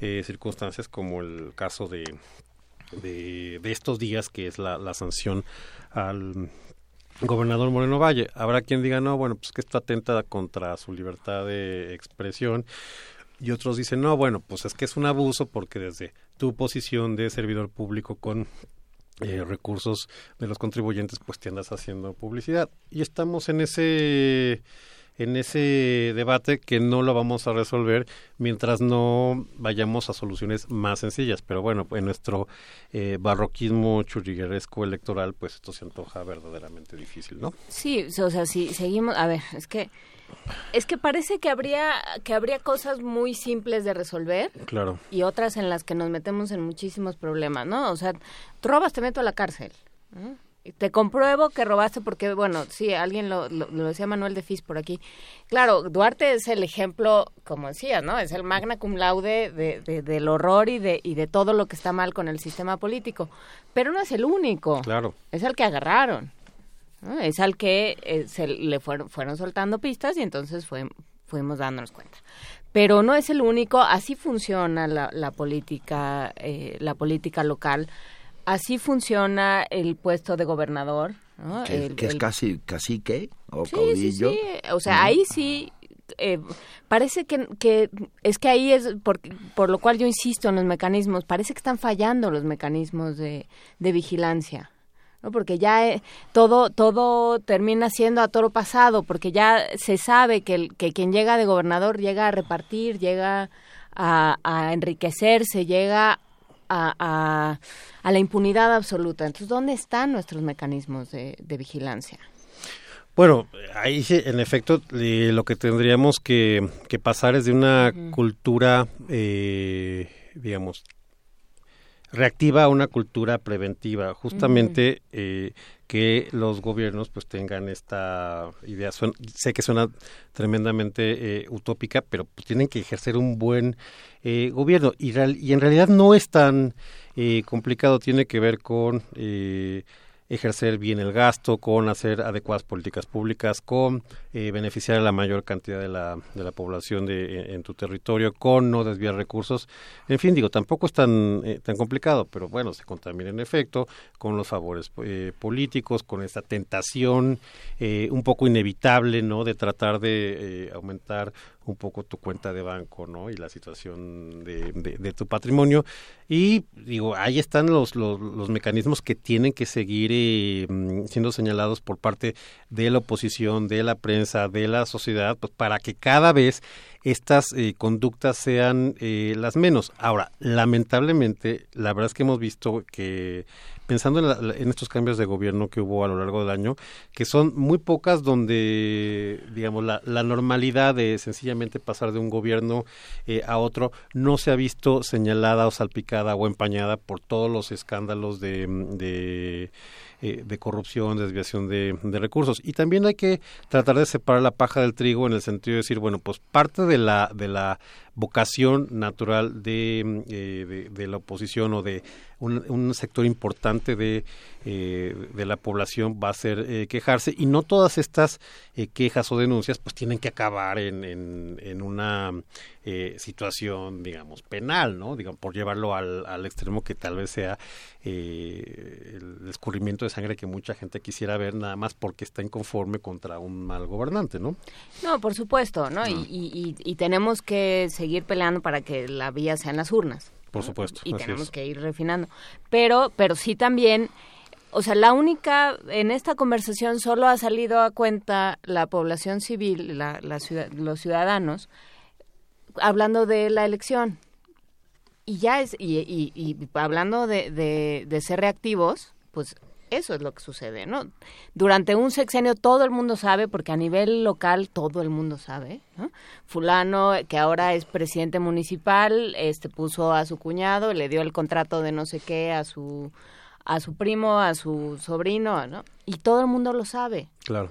eh, circunstancias como el caso de de, de estos días que es la, sanción al gobernador Moreno Valle. Habrá quien diga, no, bueno, pues que esto atenta contra su libertad de expresión. Y otros dicen, no, bueno, pues es que es un abuso porque desde tu posición de servidor público con eh, recursos de los contribuyentes, pues te andas haciendo publicidad. Y estamos en ese en ese debate que no lo vamos a resolver mientras no vayamos a soluciones más sencillas. Pero bueno, en nuestro eh, barroquismo churrigueresco electoral, pues esto se antoja verdaderamente difícil, ¿no? Sí, o sea, si seguimos, a ver, es que es que parece que habría que habría cosas muy simples de resolver Claro. y otras en las que nos metemos en muchísimos problemas, ¿no? O sea, robas, te meto a la cárcel. ¿no? Te compruebo que robaste porque, bueno, sí, alguien lo, lo, lo decía Manuel de Fis por aquí. Claro, Duarte es el ejemplo, como decías, ¿no? Es el magna cum laude de, de- del horror y de, y de todo lo que está mal con el sistema político. Pero no es el único. Claro. Es al que agarraron. ¿no? Es al que eh, se le fueron, fueron soltando pistas y entonces fue, fuimos dándonos cuenta. Pero no es el único, así funciona la, la política, eh, la política local, así funciona el puesto de gobernador. ¿no? que, El- que es casi cacique o Sí, caudillo. sí. O sea, ahí sí. eh, parece que, que es que ahí es por, por lo cual yo insisto en los mecanismos. Parece que están fallando los mecanismos de, de vigilancia. ¿no? Porque ya eh, todo todo termina siendo a toro pasado, porque ya se sabe que, el, que quien llega de gobernador llega a repartir, llega a, a enriquecerse, llega a, a, a la impunidad absoluta. Entonces, ¿dónde están nuestros mecanismos de, de vigilancia? Bueno, ahí en efecto lo que tendríamos que, que pasar es de una cultura, eh, digamos, reactiva a una cultura preventiva. Justamente eh, que los gobiernos pues tengan esta idea. Suena- sé que suena tremendamente eh, utópica, pero pues, tienen que ejercer un buen eh, gobierno. Y, real- y en realidad no es tan eh, complicado, tiene que ver con... ejercer bien el gasto, con hacer adecuadas políticas públicas, con eh, beneficiar a la mayor cantidad de la, de la población de, en, en tu territorio, con no desviar recursos. En fin, digo, tampoco es tan, eh, tan complicado, pero bueno, se contamina en efecto con los favores eh, políticos, con esta tentación eh, un poco inevitable, ¿no?, de tratar de eh, aumentar un poco tu cuenta de banco, ¿no? Y la situación de, de- de tu patrimonio. Y digo, ahí están los, los, los mecanismos que tienen que seguir eh, siendo señalados por parte de la oposición, de la prensa, de la sociedad, pues para que cada vez estas eh, conductas sean eh, las menos. Ahora, lamentablemente, la verdad es que hemos visto que pensando en, la- en estos cambios de gobierno que hubo a lo largo del año, que son muy pocas donde, digamos, la, la normalidad de sencillamente pasar de un gobierno eh, a otro no se ha visto señalada o salpicada o empañada por todos los escándalos de, de, eh, corrupción, desviación de, de recursos. Y también hay que tratar de separar la paja del trigo en el sentido de decir, bueno, pues parte de la, de la vocación natural de, mm, eh, de, de la oposición o de un, un sector importante de, eh, de la población va a ser eh, quejarse. Y no todas estas eh, quejas o denuncias pues tienen que acabar en, en, en una eh, situación digamos penal no digamos por llevarlo al, al extremo que tal vez sea eh, el escurrimiento de sangre que mucha gente quisiera ver nada más porque está inconforme contra un mal gobernante no No, por supuesto, ¿no? Y, y, y- y tenemos que seguir peleando para que la vía sean las urnas. por supuesto Y tenemos es. que ir refinando. Pero, pero sí también o sea, la única, en esta conversación solo ha salido a cuenta la población civil, la, la los ciudadanos, hablando de la elección. Y ya es, y, y, hablando de, de, ser reactivos, pues eso es lo que sucede, ¿no? Durante un sexenio todo el mundo sabe, porque a nivel local todo el mundo sabe, ¿no? Fulano, que ahora es presidente municipal, este puso a su cuñado, le dio el contrato de no sé qué a su a su primo, a su sobrino, ¿no? Y todo el mundo lo sabe. Claro.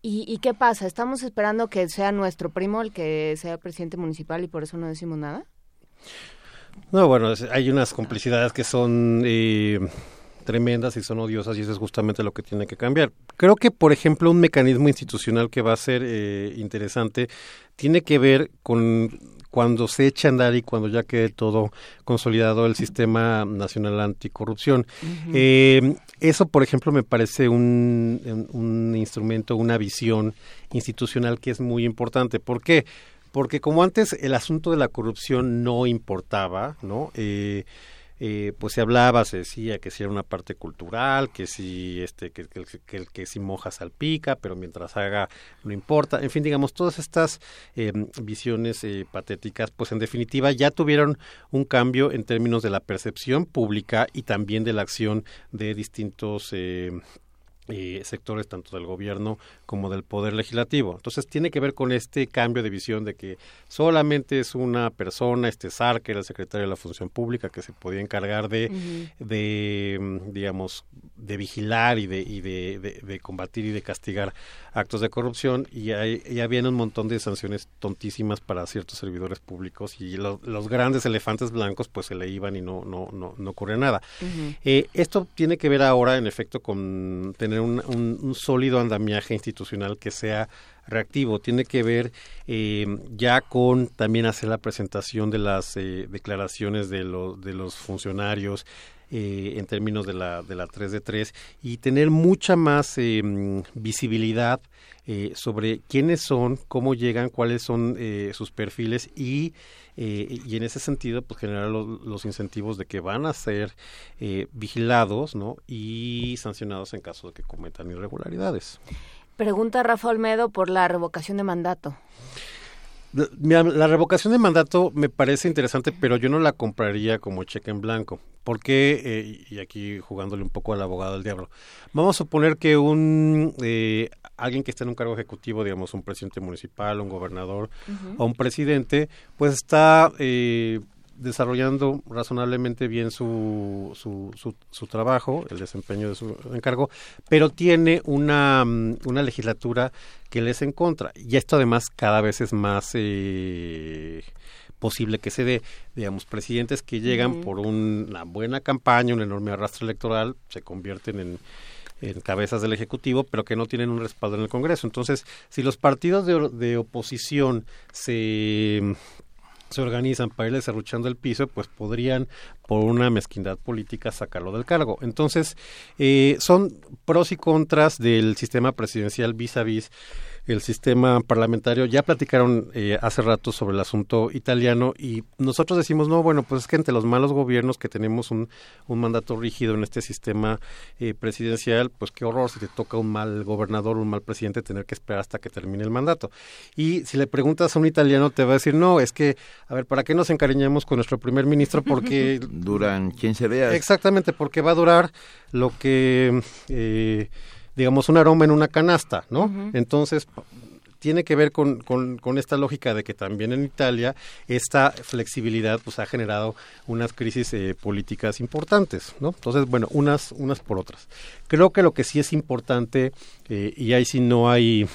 ¿Y, qué pasa? ¿Estamos esperando que sea nuestro primo el que sea presidente municipal y por eso no decimos nada? No, bueno, hay unas complicidades que son eh, tremendas y son odiosas y eso es justamente lo que tiene que cambiar. Creo que, por ejemplo, un mecanismo institucional que va a ser eh, interesante tiene que ver con cuando se echa a andar y cuando ya quede todo consolidado el sistema nacional anticorrupción. Eh, eso, por ejemplo, me parece un, un instrumento, una visión institucional que es muy importante. ¿Por qué? Porque como antes el asunto de la corrupción no importaba, ¿no? Eh, eh, pues se hablaba, se decía que si era una parte cultural, que si este, que, que, que, si moja salpica, pero mientras haga no importa, en fin, digamos, todas estas eh, visiones eh, patéticas, pues en definitiva ya tuvieron un cambio en términos de la percepción pública y también de la acción de distintos eh, sectores tanto del gobierno como del poder legislativo. Entonces tiene que ver con este cambio de visión de que solamente es una persona, este SAR, que era el secretario de la Función Pública, que se podía encargar de, de mm, digamos, de vigilar y de, y de, de, combatir y de castigar actos de corrupción y ya viene un montón de sanciones tontísimas para ciertos servidores públicos y los grandes elefantes blancos pues se le iban y no no no, no ocurre nada. Eh, esto tiene que ver ahora en efecto con tener un, un, sólido andamiaje institucional que sea reactivo, tiene que ver eh, ya con también hacer la presentación de las eh, declaraciones de, los de los funcionarios, eh, en términos de la, de la 3 de 3 y tener mucha más eh, visibilidad eh, sobre quiénes son, cómo llegan, cuáles son sus perfiles y, y en ese sentido pues generar los, los incentivos de que van a ser vigilados ¿no? y sancionados en caso de que cometan irregularidades. Pregunta Rafa Olmedo por la revocación de mandato. La revocación de mandato me parece interesante, pero yo no la compraría como cheque en blanco. Porque, eh, y aquí jugándole un poco al abogado del diablo, vamos a suponer que un eh, alguien que está en un cargo ejecutivo, digamos un presidente municipal, un gobernador o un presidente, pues está eh, desarrollando razonablemente bien su, su, su, trabajo, el desempeño de su encargo, pero tiene una, mm, una legislatura que les en contra. Y esto además cada vez es más eh, posible que se dé, digamos, presidentes que llegan por una buena campaña, un enorme arrastre electoral, se convierten en en cabezas del Ejecutivo, pero que no tienen un respaldo en el Congreso. Entonces, si los partidos de, de oposición se se organizan para irle cerruchando el piso, pues podrían, por una mezquindad política, sacarlo del cargo. Entonces, eh, son pros y contras del sistema presidencial vis a vis el sistema parlamentario. Ya platicaron eh, hace rato sobre el asunto italiano y nosotros decimos, no, bueno, pues es que entre los malos gobiernos que tenemos un, un mandato rígido en este sistema eh, presidencial, pues qué horror si te toca un mal gobernador, un mal presidente, tener que esperar hasta que termine el mandato. Y si le preguntas a un italiano, te va a decir, no, es que, a ver, ¿para qué nos encariñamos con nuestro primer ministro? Porque... Duran se vea. Exactamente, porque va a durar lo que... Eh, digamos, un aroma en una canasta, ¿no? Entonces, tiene que ver con, con, esta lógica de que también en Italia esta flexibilidad pues ha generado unas crisis eh, políticas importantes, ¿no? Entonces, bueno, unas, unas por otras. Creo que lo que sí es importante, eh, y ahí sí no hay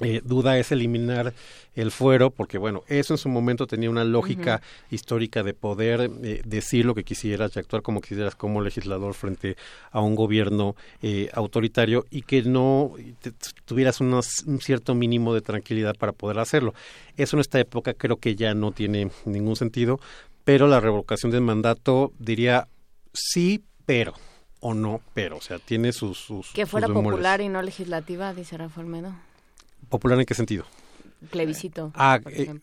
eh, duda, es eliminar el fuero, porque bueno, eso en su momento tenía una lógica histórica de poder eh, decir lo que quisieras y actuar como quisieras como legislador frente a un gobierno eh, autoritario y que no tuvieras un cierto mínimo de tranquilidad para poder hacerlo. Eso en esta época creo que ya no tiene ningún sentido, pero la revocación del mandato diría sí, pero o no, pero, o sea, tiene sus... sus que fuera popular y no legislativa, dice Rafael Medo. ¿Popular en qué sentido? plebiscito. Ah, por eh,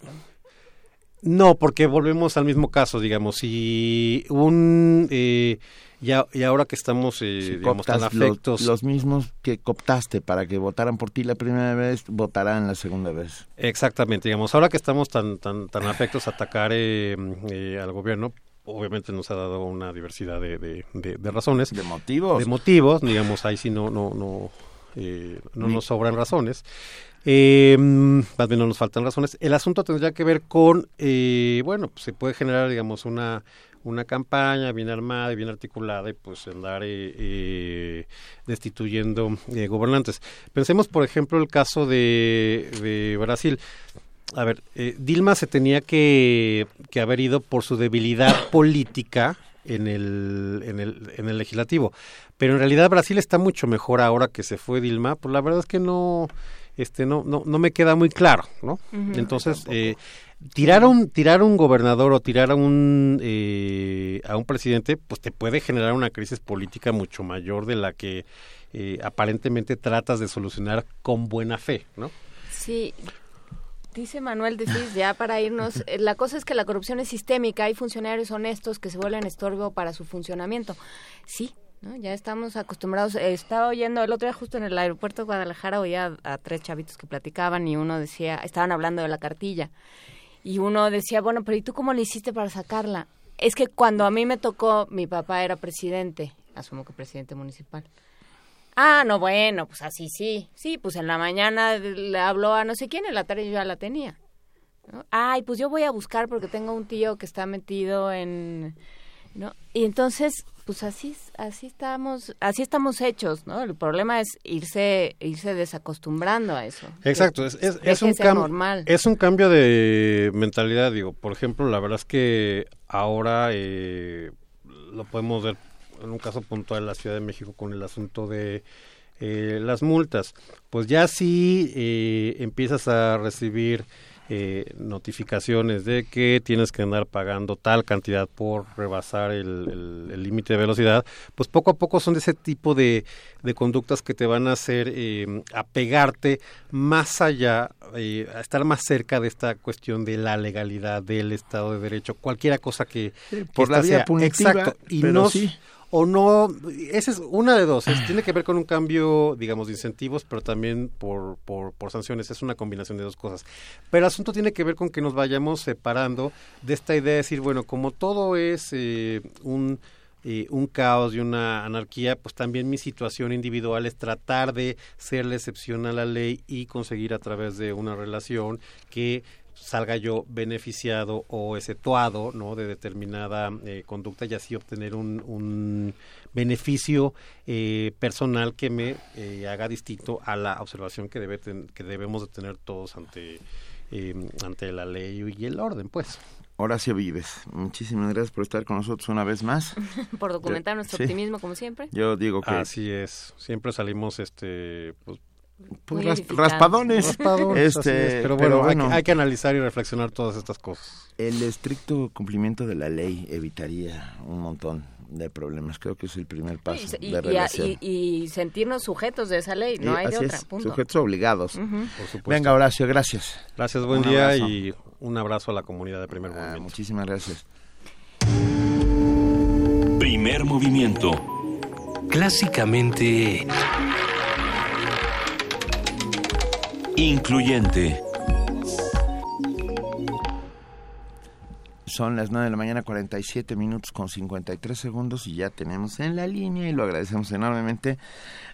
No, porque volvemos al mismo caso, digamos, si un... Eh, ya, y ahora que estamos, eh, digamos, tan afectos... Los, mismos que cooptaste para que votaran por ti la primera vez, votarán la segunda vez. Exactamente, digamos, ahora que estamos tan, tan, tan afectos a atacar eh, eh, al gobierno, obviamente nos ha dado una diversidad de, de, de, razones. De motivos. De motivos, digamos, ahí sí no, no, no, eh, no nos sobran razones. Eh, más bien no nos faltan razones. El asunto tendría que ver con, eh, bueno, pues se puede generar, digamos, una, una campaña bien armada y bien articulada y pues andar eh, eh destituyendo eh, gobernantes. Pensemos, por ejemplo, el caso de, de Brasil. A ver, eh, Dilma se tenía que, que haber ido por su debilidad política en el, en el, en el legislativo. Pero en realidad Brasil está mucho mejor ahora que se fue Dilma. Pues la verdad es que no este no no no me queda muy claro no entonces eh, tirar a un tirar un gobernador o tirar a un eh, a un presidente pues te puede generar una crisis política mucho mayor de la que eh, aparentemente tratas de solucionar con buena fe no sí. Dice Manuel decís ya para irnos, eh, la cosa es que la corrupción es sistémica, hay funcionarios honestos que se vuelven estorbo para su funcionamiento. Sí, ya estamos acostumbrados. Estaba oyendo el otro día justo en el aeropuerto de Guadalajara, oía a, tres chavitos que platicaban y uno decía, estaban hablando de la cartilla. Y uno decía, bueno, pero ¿y tú cómo le hiciste para sacarla? Es que cuando a mí me tocó, mi papá era presidente, asumo que presidente municipal. Ah, no, bueno, pues así sí. Sí, pues en la mañana le habló a no sé quién, en la tarde yo ya la tenía. Ay, pues yo voy a buscar porque tengo un tío que está metido en... ¿no? Y entonces pues así así estamos así estamos hechos no el problema es irse irse desacostumbrando a eso. Exacto es, es, un cambio es un cambio de mentalidad digo por ejemplo la verdad es que ahora eh, lo podemos ver en un caso puntual en la Ciudad de México con el asunto de eh, las multas. Pues ya si eh, empiezas a recibir eh, notificaciones de que tienes que andar pagando tal cantidad por rebasar el límite de velocidad, pues poco a poco son de ese tipo de, de conductas que te van a hacer eh, apegarte más allá, eh, a estar más cerca de esta cuestión de la legalidad, del Estado de Derecho, cualquiera cosa que... por la vía punitiva, exacto, y no, sí o no, esa es una de dos, tiene que ver con un cambio, digamos, de incentivos, pero también por, por, por, sanciones, es una combinación de dos cosas. Pero el asunto tiene que ver con que nos vayamos separando de esta idea de decir, bueno, como todo es eh, un... Eh, un caos y una anarquía, pues también mi situación individual es tratar de ser la excepción a la ley y conseguir a través de una relación que salga yo beneficiado o exceptuado ¿no? de determinada eh, conducta y así obtener un, un beneficio eh, personal que me eh, haga distinto a la observación que, debe que debemos de tener todos ante, ante la ley y el orden, pues. Horacio Vives, muchísimas gracias por estar con nosotros una vez más. por documentar nuestro optimismo, como siempre. Yo digo que... Así es, siempre salimos este pues, pues raspadones. este, pero, bueno, Hay, que analizar y reflexionar todas estas cosas. El estricto cumplimiento de la ley evitaría un montón de problemas. Creo que es el primer paso y, de y, sentirnos sujetos de esa ley, no hay de otra. Sujetos obligados. Por supuesto. Venga, Horacio, gracias. Gracias, buen día y un abrazo a la comunidad de Primer ah, Movimiento. Muchísimas gracias. Primer Movimiento. Clásicamente... Incluyente. Son las 9 de la mañana, 47 minutos con 53 segundos y ya tenemos en la línea y lo agradecemos enormemente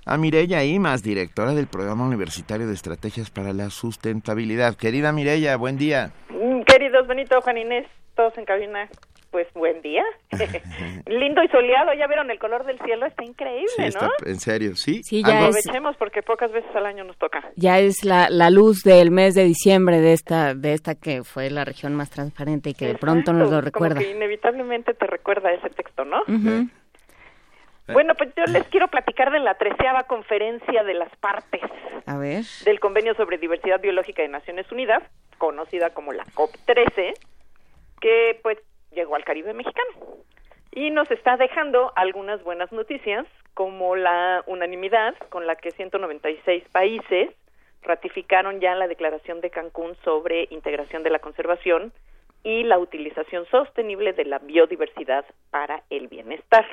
a Mireya Imas, directora del Programa Universitario de Estrategias para la Sustentabilidad. Querida Mireya, buen día. Mm, queridos Benito, Juan Inés, todos en cabina, pues buen día. Lindo y soleado, ya vieron el color del cielo, está increíble, sí, está, en serio, sí. sí ya Aprovechemos porque pocas veces al año nos toca. Ya es la, la luz del mes de diciembre de esta de esta que fue la región más transparente y que de pronto nos lo recuerda. Como que inevitablemente te recuerda ese texto, ¿no? Bueno, pues yo les quiero platicar de la treceava conferencia de las partes. A ver. Del Convenio sobre Diversidad Biológica de Naciones Unidas, conocida como la COP13, que pues llegó al Caribe mexicano. Y nos está dejando algunas buenas noticias, como la unanimidad con la que 196 países ratificaron ya la Declaración de Cancún sobre integración de la conservación y la utilización sostenible de la biodiversidad para el bienestar.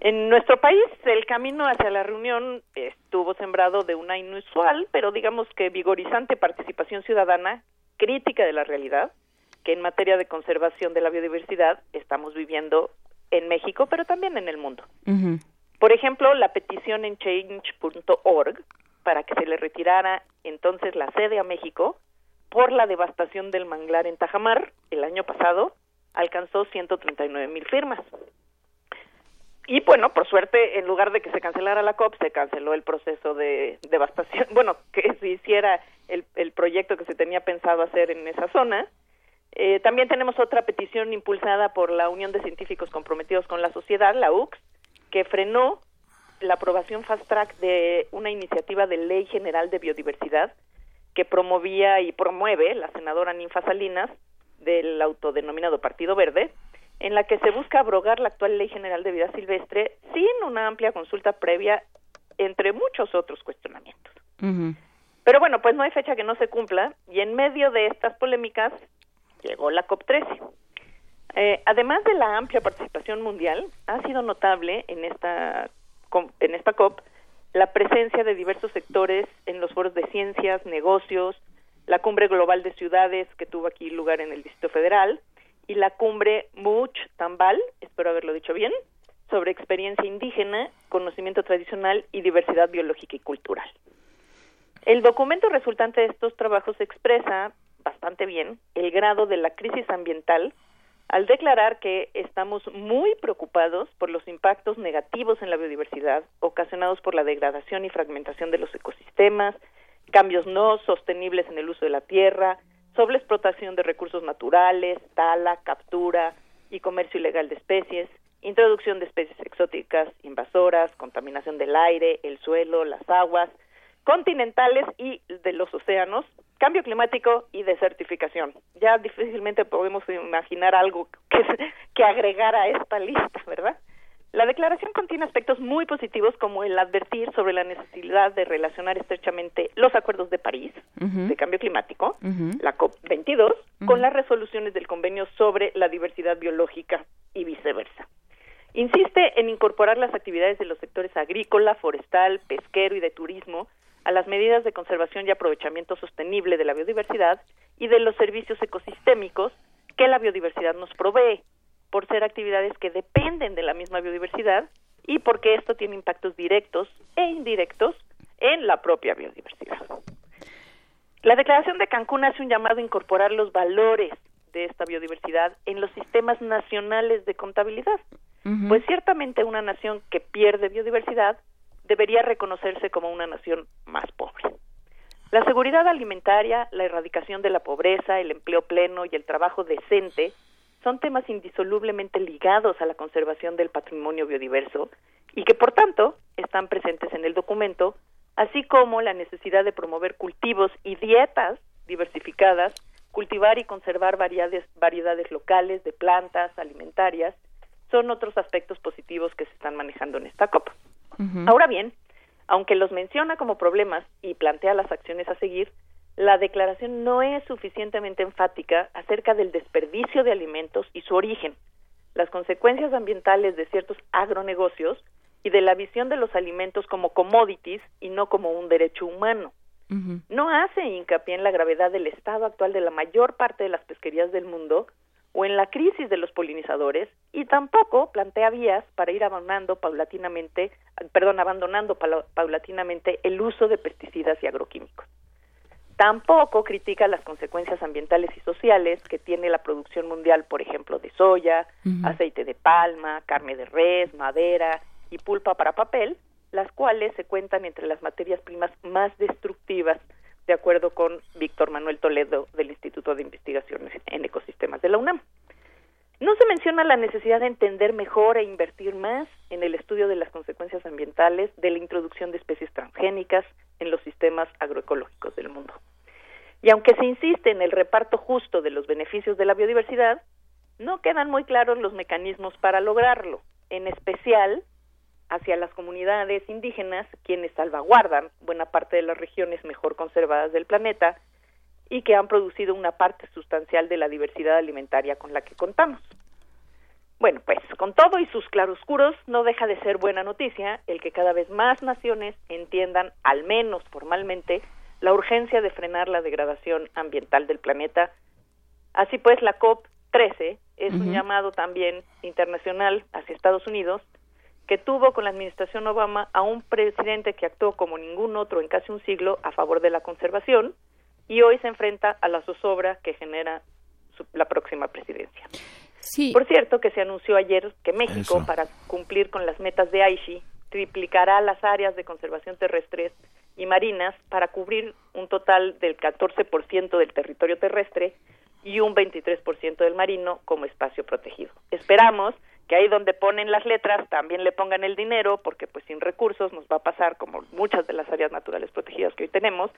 En nuestro país, el camino hacia la reunión estuvo sembrado de una inusual, pero digamos que vigorizante participación ciudadana, crítica de la realidad, que en materia de conservación de la biodiversidad estamos viviendo en México, pero también en el mundo. Por ejemplo, la petición en change.org para que se le retirara entonces la sede a México por la devastación del manglar en Tajamar el año pasado alcanzó 139 mil firmas. Y bueno, por suerte, en lugar de que se cancelara la COP, se canceló el proceso de devastación, bueno, que se hiciera el, el proyecto que se tenía pensado hacer en esa zona. Eh, también tenemos otra petición impulsada por la Unión de Científicos Comprometidos con la Sociedad, la UCS, que frenó la aprobación fast track de una iniciativa de ley general de biodiversidad que promovía y promueve la senadora Ninfa Salinas del autodenominado Partido Verde, en la que se busca abrogar la actual Ley General de Vida Silvestre sin una amplia consulta previa, entre muchos otros cuestionamientos. Pero bueno, pues no hay fecha que no se cumpla y en medio de estas polémicas llegó la COP13. Eh, además de la amplia participación mundial, ha sido notable en esta, en esta COP la presencia de diversos sectores en los foros de ciencias, negocios, la cumbre global de ciudades que tuvo aquí lugar en el Distrito Federal y la cumbre Much Tambal, espero haberlo dicho bien, sobre experiencia indígena, conocimiento tradicional y diversidad biológica y cultural. El documento resultante de estos trabajos expresa bastante bien el grado de la crisis ambiental al declarar que estamos muy preocupados por los impactos negativos en la biodiversidad ocasionados por la degradación y fragmentación de los ecosistemas, cambios no sostenibles en el uso de la tierra, sobreexplotación de recursos naturales, tala, captura y comercio ilegal de especies, introducción de especies exóticas invasoras, contaminación del aire, el suelo, las aguas continentales y de los océanos, cambio climático y desertificación. Ya difícilmente podemos imaginar algo que, que agregar a esta lista, ¿verdad? La declaración contiene aspectos muy positivos como el advertir sobre la necesidad de relacionar estrechamente los acuerdos de París de cambio climático, la COP22, con las resoluciones del convenio sobre la diversidad biológica y viceversa. Insiste en incorporar las actividades de los sectores agrícola, forestal, pesquero y de turismo a las medidas de conservación y aprovechamiento sostenible de la biodiversidad y de los servicios ecosistémicos que la biodiversidad nos provee, por ser actividades que dependen de la misma biodiversidad y porque esto tiene impactos directos e indirectos en la propia biodiversidad. La Declaración de Cancún hace un llamado a incorporar los valores de esta biodiversidad en los sistemas nacionales de contabilidad, pues ciertamente una nación que pierde biodiversidad debería reconocerse como una nación más pobre. La seguridad alimentaria, la erradicación de la pobreza, el empleo pleno y el trabajo decente son temas indisolublemente ligados a la conservación del patrimonio biodiverso y que, por tanto, están presentes en el documento, así como la necesidad de promover cultivos y dietas diversificadas, cultivar y conservar variedades, variedades locales de plantas alimentarias, son otros aspectos positivos que se están manejando en esta COP. Ahora bien, aunque los menciona como problemas y plantea las acciones a seguir, la declaración no es suficientemente enfática acerca del desperdicio de alimentos y su origen, las consecuencias ambientales de ciertos agronegocios y de la visión de los alimentos como commodities y no como un derecho humano. No hace hincapié en la gravedad del estado actual de la mayor parte de las pesquerías del mundo o en la crisis de los polinizadores y tampoco plantea vías para ir abandonando paulatinamente, perdón, abandonando paulatinamente el uso de pesticidas y agroquímicos. Tampoco critica las consecuencias ambientales y sociales que tiene la producción mundial, por ejemplo, de soya, aceite de palma, carne de res, madera y pulpa para papel, las cuales se cuentan entre las materias primas más destructivas de acuerdo con Víctor Manuel Toledo del Instituto de Investigaciones en Ecosistemas de la UNAM. No se menciona la necesidad de entender mejor e invertir más en el estudio de las consecuencias ambientales de la introducción de especies transgénicas en los sistemas agroecológicos del mundo. Y aunque se insiste en el reparto justo de los beneficios de la biodiversidad, no quedan muy claros los mecanismos para lograrlo, en especial hacia las comunidades indígenas, quienes salvaguardan buena parte de las regiones mejor conservadas del planeta y que han producido una parte sustancial de la diversidad alimentaria con la que contamos. Bueno, pues con todo y sus claroscuros, no deja de ser buena noticia el que cada vez más naciones entiendan, al menos formalmente, la urgencia de frenar la degradación ambiental del planeta. Así pues, la COP13 es un llamado también internacional hacia Estados Unidos que tuvo con la administración Obama a un presidente que actuó como ningún otro en casi un siglo a favor de la conservación y hoy se enfrenta a la zozobra que genera la próxima presidencia. Sí. Por cierto, que se anunció ayer que México, para cumplir con las metas de Aichi, triplicará las áreas de conservación terrestres y marinas para cubrir un total del 14% del territorio terrestre y un 23% del marino como espacio protegido. Esperamos que ahí donde ponen las letras también le pongan el dinero, porque pues sin recursos nos va a pasar como muchas de las áreas naturales protegidas que hoy tenemos,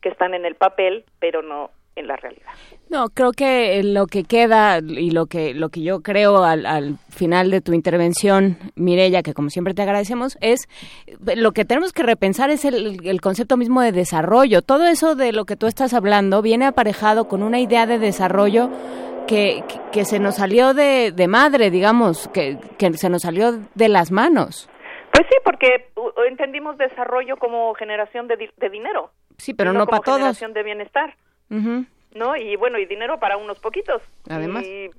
que están en el papel, pero no en la realidad. No, creo que lo que queda y lo que lo que yo creo al, al final de tu intervención, Mirella, que como siempre te agradecemos, es lo que tenemos que repensar es el, el, concepto mismo de desarrollo. Todo eso de lo que tú estás hablando viene aparejado con una idea de desarrollo que, que, se nos salió de, de madre, digamos, que, que se nos salió de las manos. Pues sí, porque entendimos desarrollo como generación de, de dinero. Sí, pero no, para todos. generación de bienestar. ¿no? Y bueno, y dinero para unos poquitos. Además. Y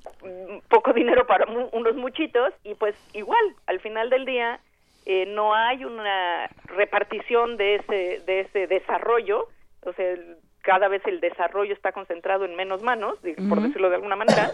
poco dinero para mu unos muchitos. Y pues igual, al final del día, eh, no hay una repartición de ese, de ese desarrollo. O sea, cada vez el desarrollo está concentrado en menos manos, por uh -huh. decirlo de alguna manera.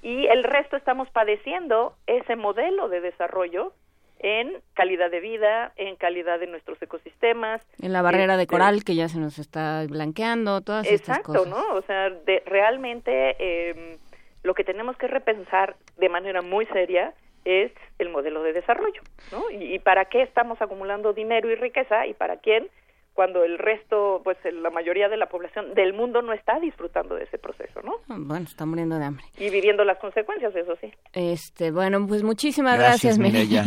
Y el resto estamos padeciendo ese modelo de desarrollo en calidad de vida, en calidad de nuestros ecosistemas. En la barrera de coral que ya se nos está blanqueando, todas Exacto, estas cosas. ¿no? O sea, de, realmente eh, lo que tenemos que repensar de manera muy seria es el modelo de desarrollo, ¿no? Y, y, para qué estamos acumulando dinero y riqueza y para quién cuando el resto, pues la mayoría de la población del mundo no está disfrutando de ese proceso, ¿no? Bueno, está muriendo de hambre. Y viviendo las consecuencias, eso sí. Este, bueno, pues muchísimas gracias, Mireya.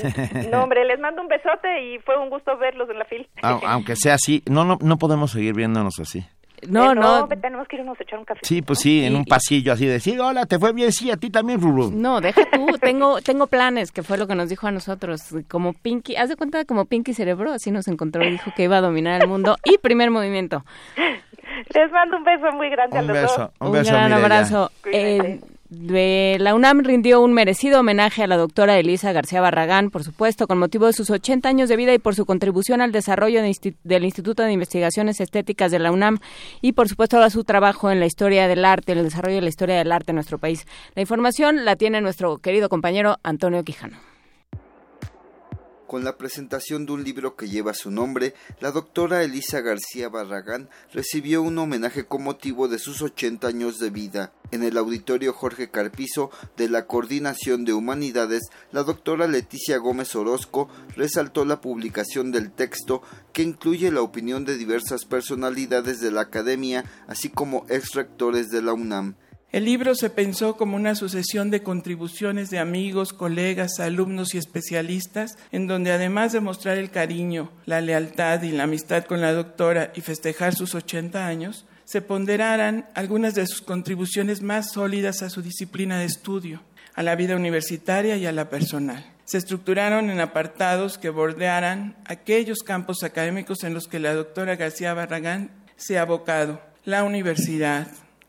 no, hombre, les mando un besote y fue un gusto verlos en la fila. Aunque sea así, no, no, no podemos seguir viéndonos así. No, no, no. tenemos que irnos a echar un café. Sí, pues sí, en un pasillo así, decir, hola, te fue bien, sí, a ti también, Ruru. No, deja tú, tengo, tengo planes, que fue lo que nos dijo a nosotros, como Pinky, haz de cuenta como Pinky Cerebro, así nos encontró y dijo que iba a dominar el mundo, y primer movimiento. Les mando un beso muy grande un a los beso, dos. Un, un beso, gran abrazo. Eh, de la UNAM rindió un merecido homenaje a la doctora Elisa García Barragán, por supuesto, con motivo de sus 80 años de vida y por su contribución al desarrollo de del Instituto de Investigaciones Estéticas de la UNAM y, por supuesto, a su trabajo en la historia del arte, en el desarrollo de la historia del arte en nuestro país. La información la tiene nuestro querido compañero Antonio Quijano. Con la presentación de un libro que lleva su nombre, la doctora Elisa García Barragán recibió un homenaje con motivo de sus 80 años de vida. En el auditorio Jorge Carpizo de la Coordinación de Humanidades, la doctora Leticia Gómez Orozco resaltó la publicación del texto que incluye la opinión de diversas personalidades de la academia, así como ex rectores de la UNAM. El libro se pensó como una sucesión de contribuciones de amigos, colegas, alumnos y especialistas, en donde además de mostrar el cariño, la lealtad y la amistad con la doctora y festejar sus 80 años, se ponderaran algunas de sus contribuciones más sólidas a su disciplina de estudio, a la vida universitaria y a la personal. Se estructuraron en apartados que bordearan aquellos campos académicos en los que la doctora García Barragán se ha abocado, la universidad,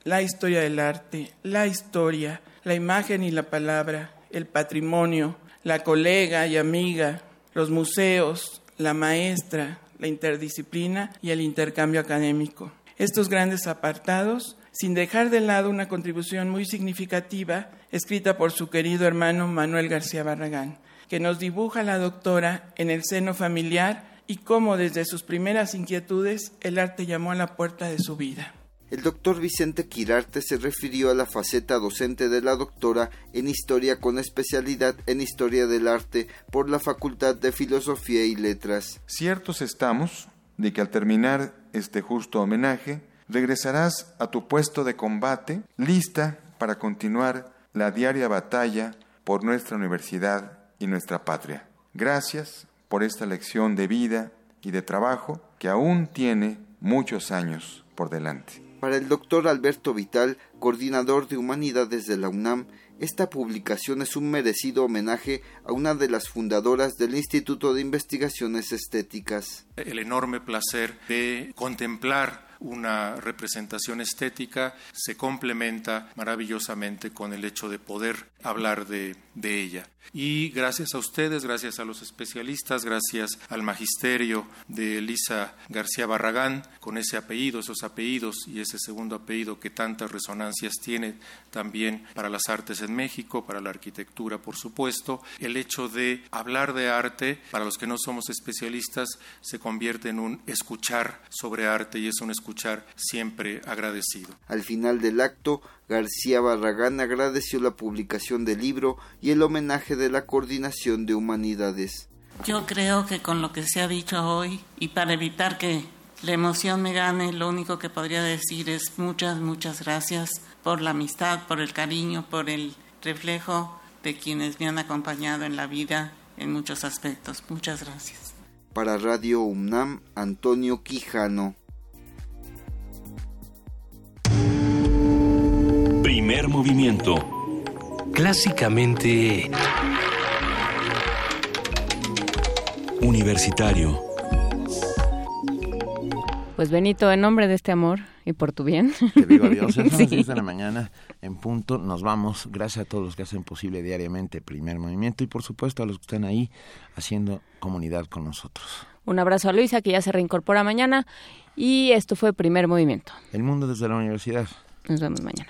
la historia del arte, la historia, la imagen y la palabra, el patrimonio, la colega y amiga, los museos, la maestra, la interdisciplina y el intercambio académico. Estos grandes apartados, sin dejar de lado una contribución muy significativa escrita por su querido hermano Manuel García Barragán, que nos dibuja la doctora en el seno familiar y cómo desde sus primeras inquietudes el arte llamó a la puerta de su vida. El doctor Vicente Quirarte se refirió a la faceta docente de la doctora en historia con especialidad en historia del arte por la Facultad de Filosofía y Letras. Ciertos estamos de que al terminar este justo homenaje regresarás a tu puesto de combate lista para continuar la diaria batalla por nuestra universidad y nuestra patria. Gracias por esta lección de vida y de trabajo que aún tiene muchos años por delante. Para el doctor Alberto Vital, coordinador de Humanidades de la UNAM, esta publicación es un merecido homenaje a una de las fundadoras del Instituto de Investigaciones Estéticas. El enorme placer de contemplar una representación estética se complementa maravillosamente con el hecho de poder hablar de, de, ella. Y gracias a ustedes, gracias a los especialistas, gracias al magisterio de Elisa García Barragán, con ese apellido, esos apellidos y ese segundo apellido que tantas resonancias tiene también para las artes en México, para la arquitectura, por supuesto, el hecho de hablar de arte, para los que no somos especialistas, se convierte en un escuchar sobre arte y es un escuchar siempre agradecido. Al final del acto, García Barragán agradeció la publicación del libro y el homenaje de la Coordinación de Humanidades. Yo creo que con lo que se ha dicho hoy y para evitar que la emoción me gane, lo único que podría decir es muchas, muchas gracias por la amistad, por el cariño, por el reflejo de quienes me han acompañado en la vida en muchos aspectos. Muchas gracias. Para Radio UNAM, Antonio Quijano. Primer movimiento. Clásicamente... Universitario. Pues Benito, en nombre de este amor y por tu bien. Te digo adiós. Son las 10 de la mañana en punto. Nos vamos. Gracias a todos los que hacen posible diariamente Primer Movimiento y por supuesto a los que están ahí haciendo comunidad con nosotros. Un abrazo a Luisa que ya se reincorpora mañana y esto fue Primer Movimiento. El mundo desde la universidad. Nos vemos mañana.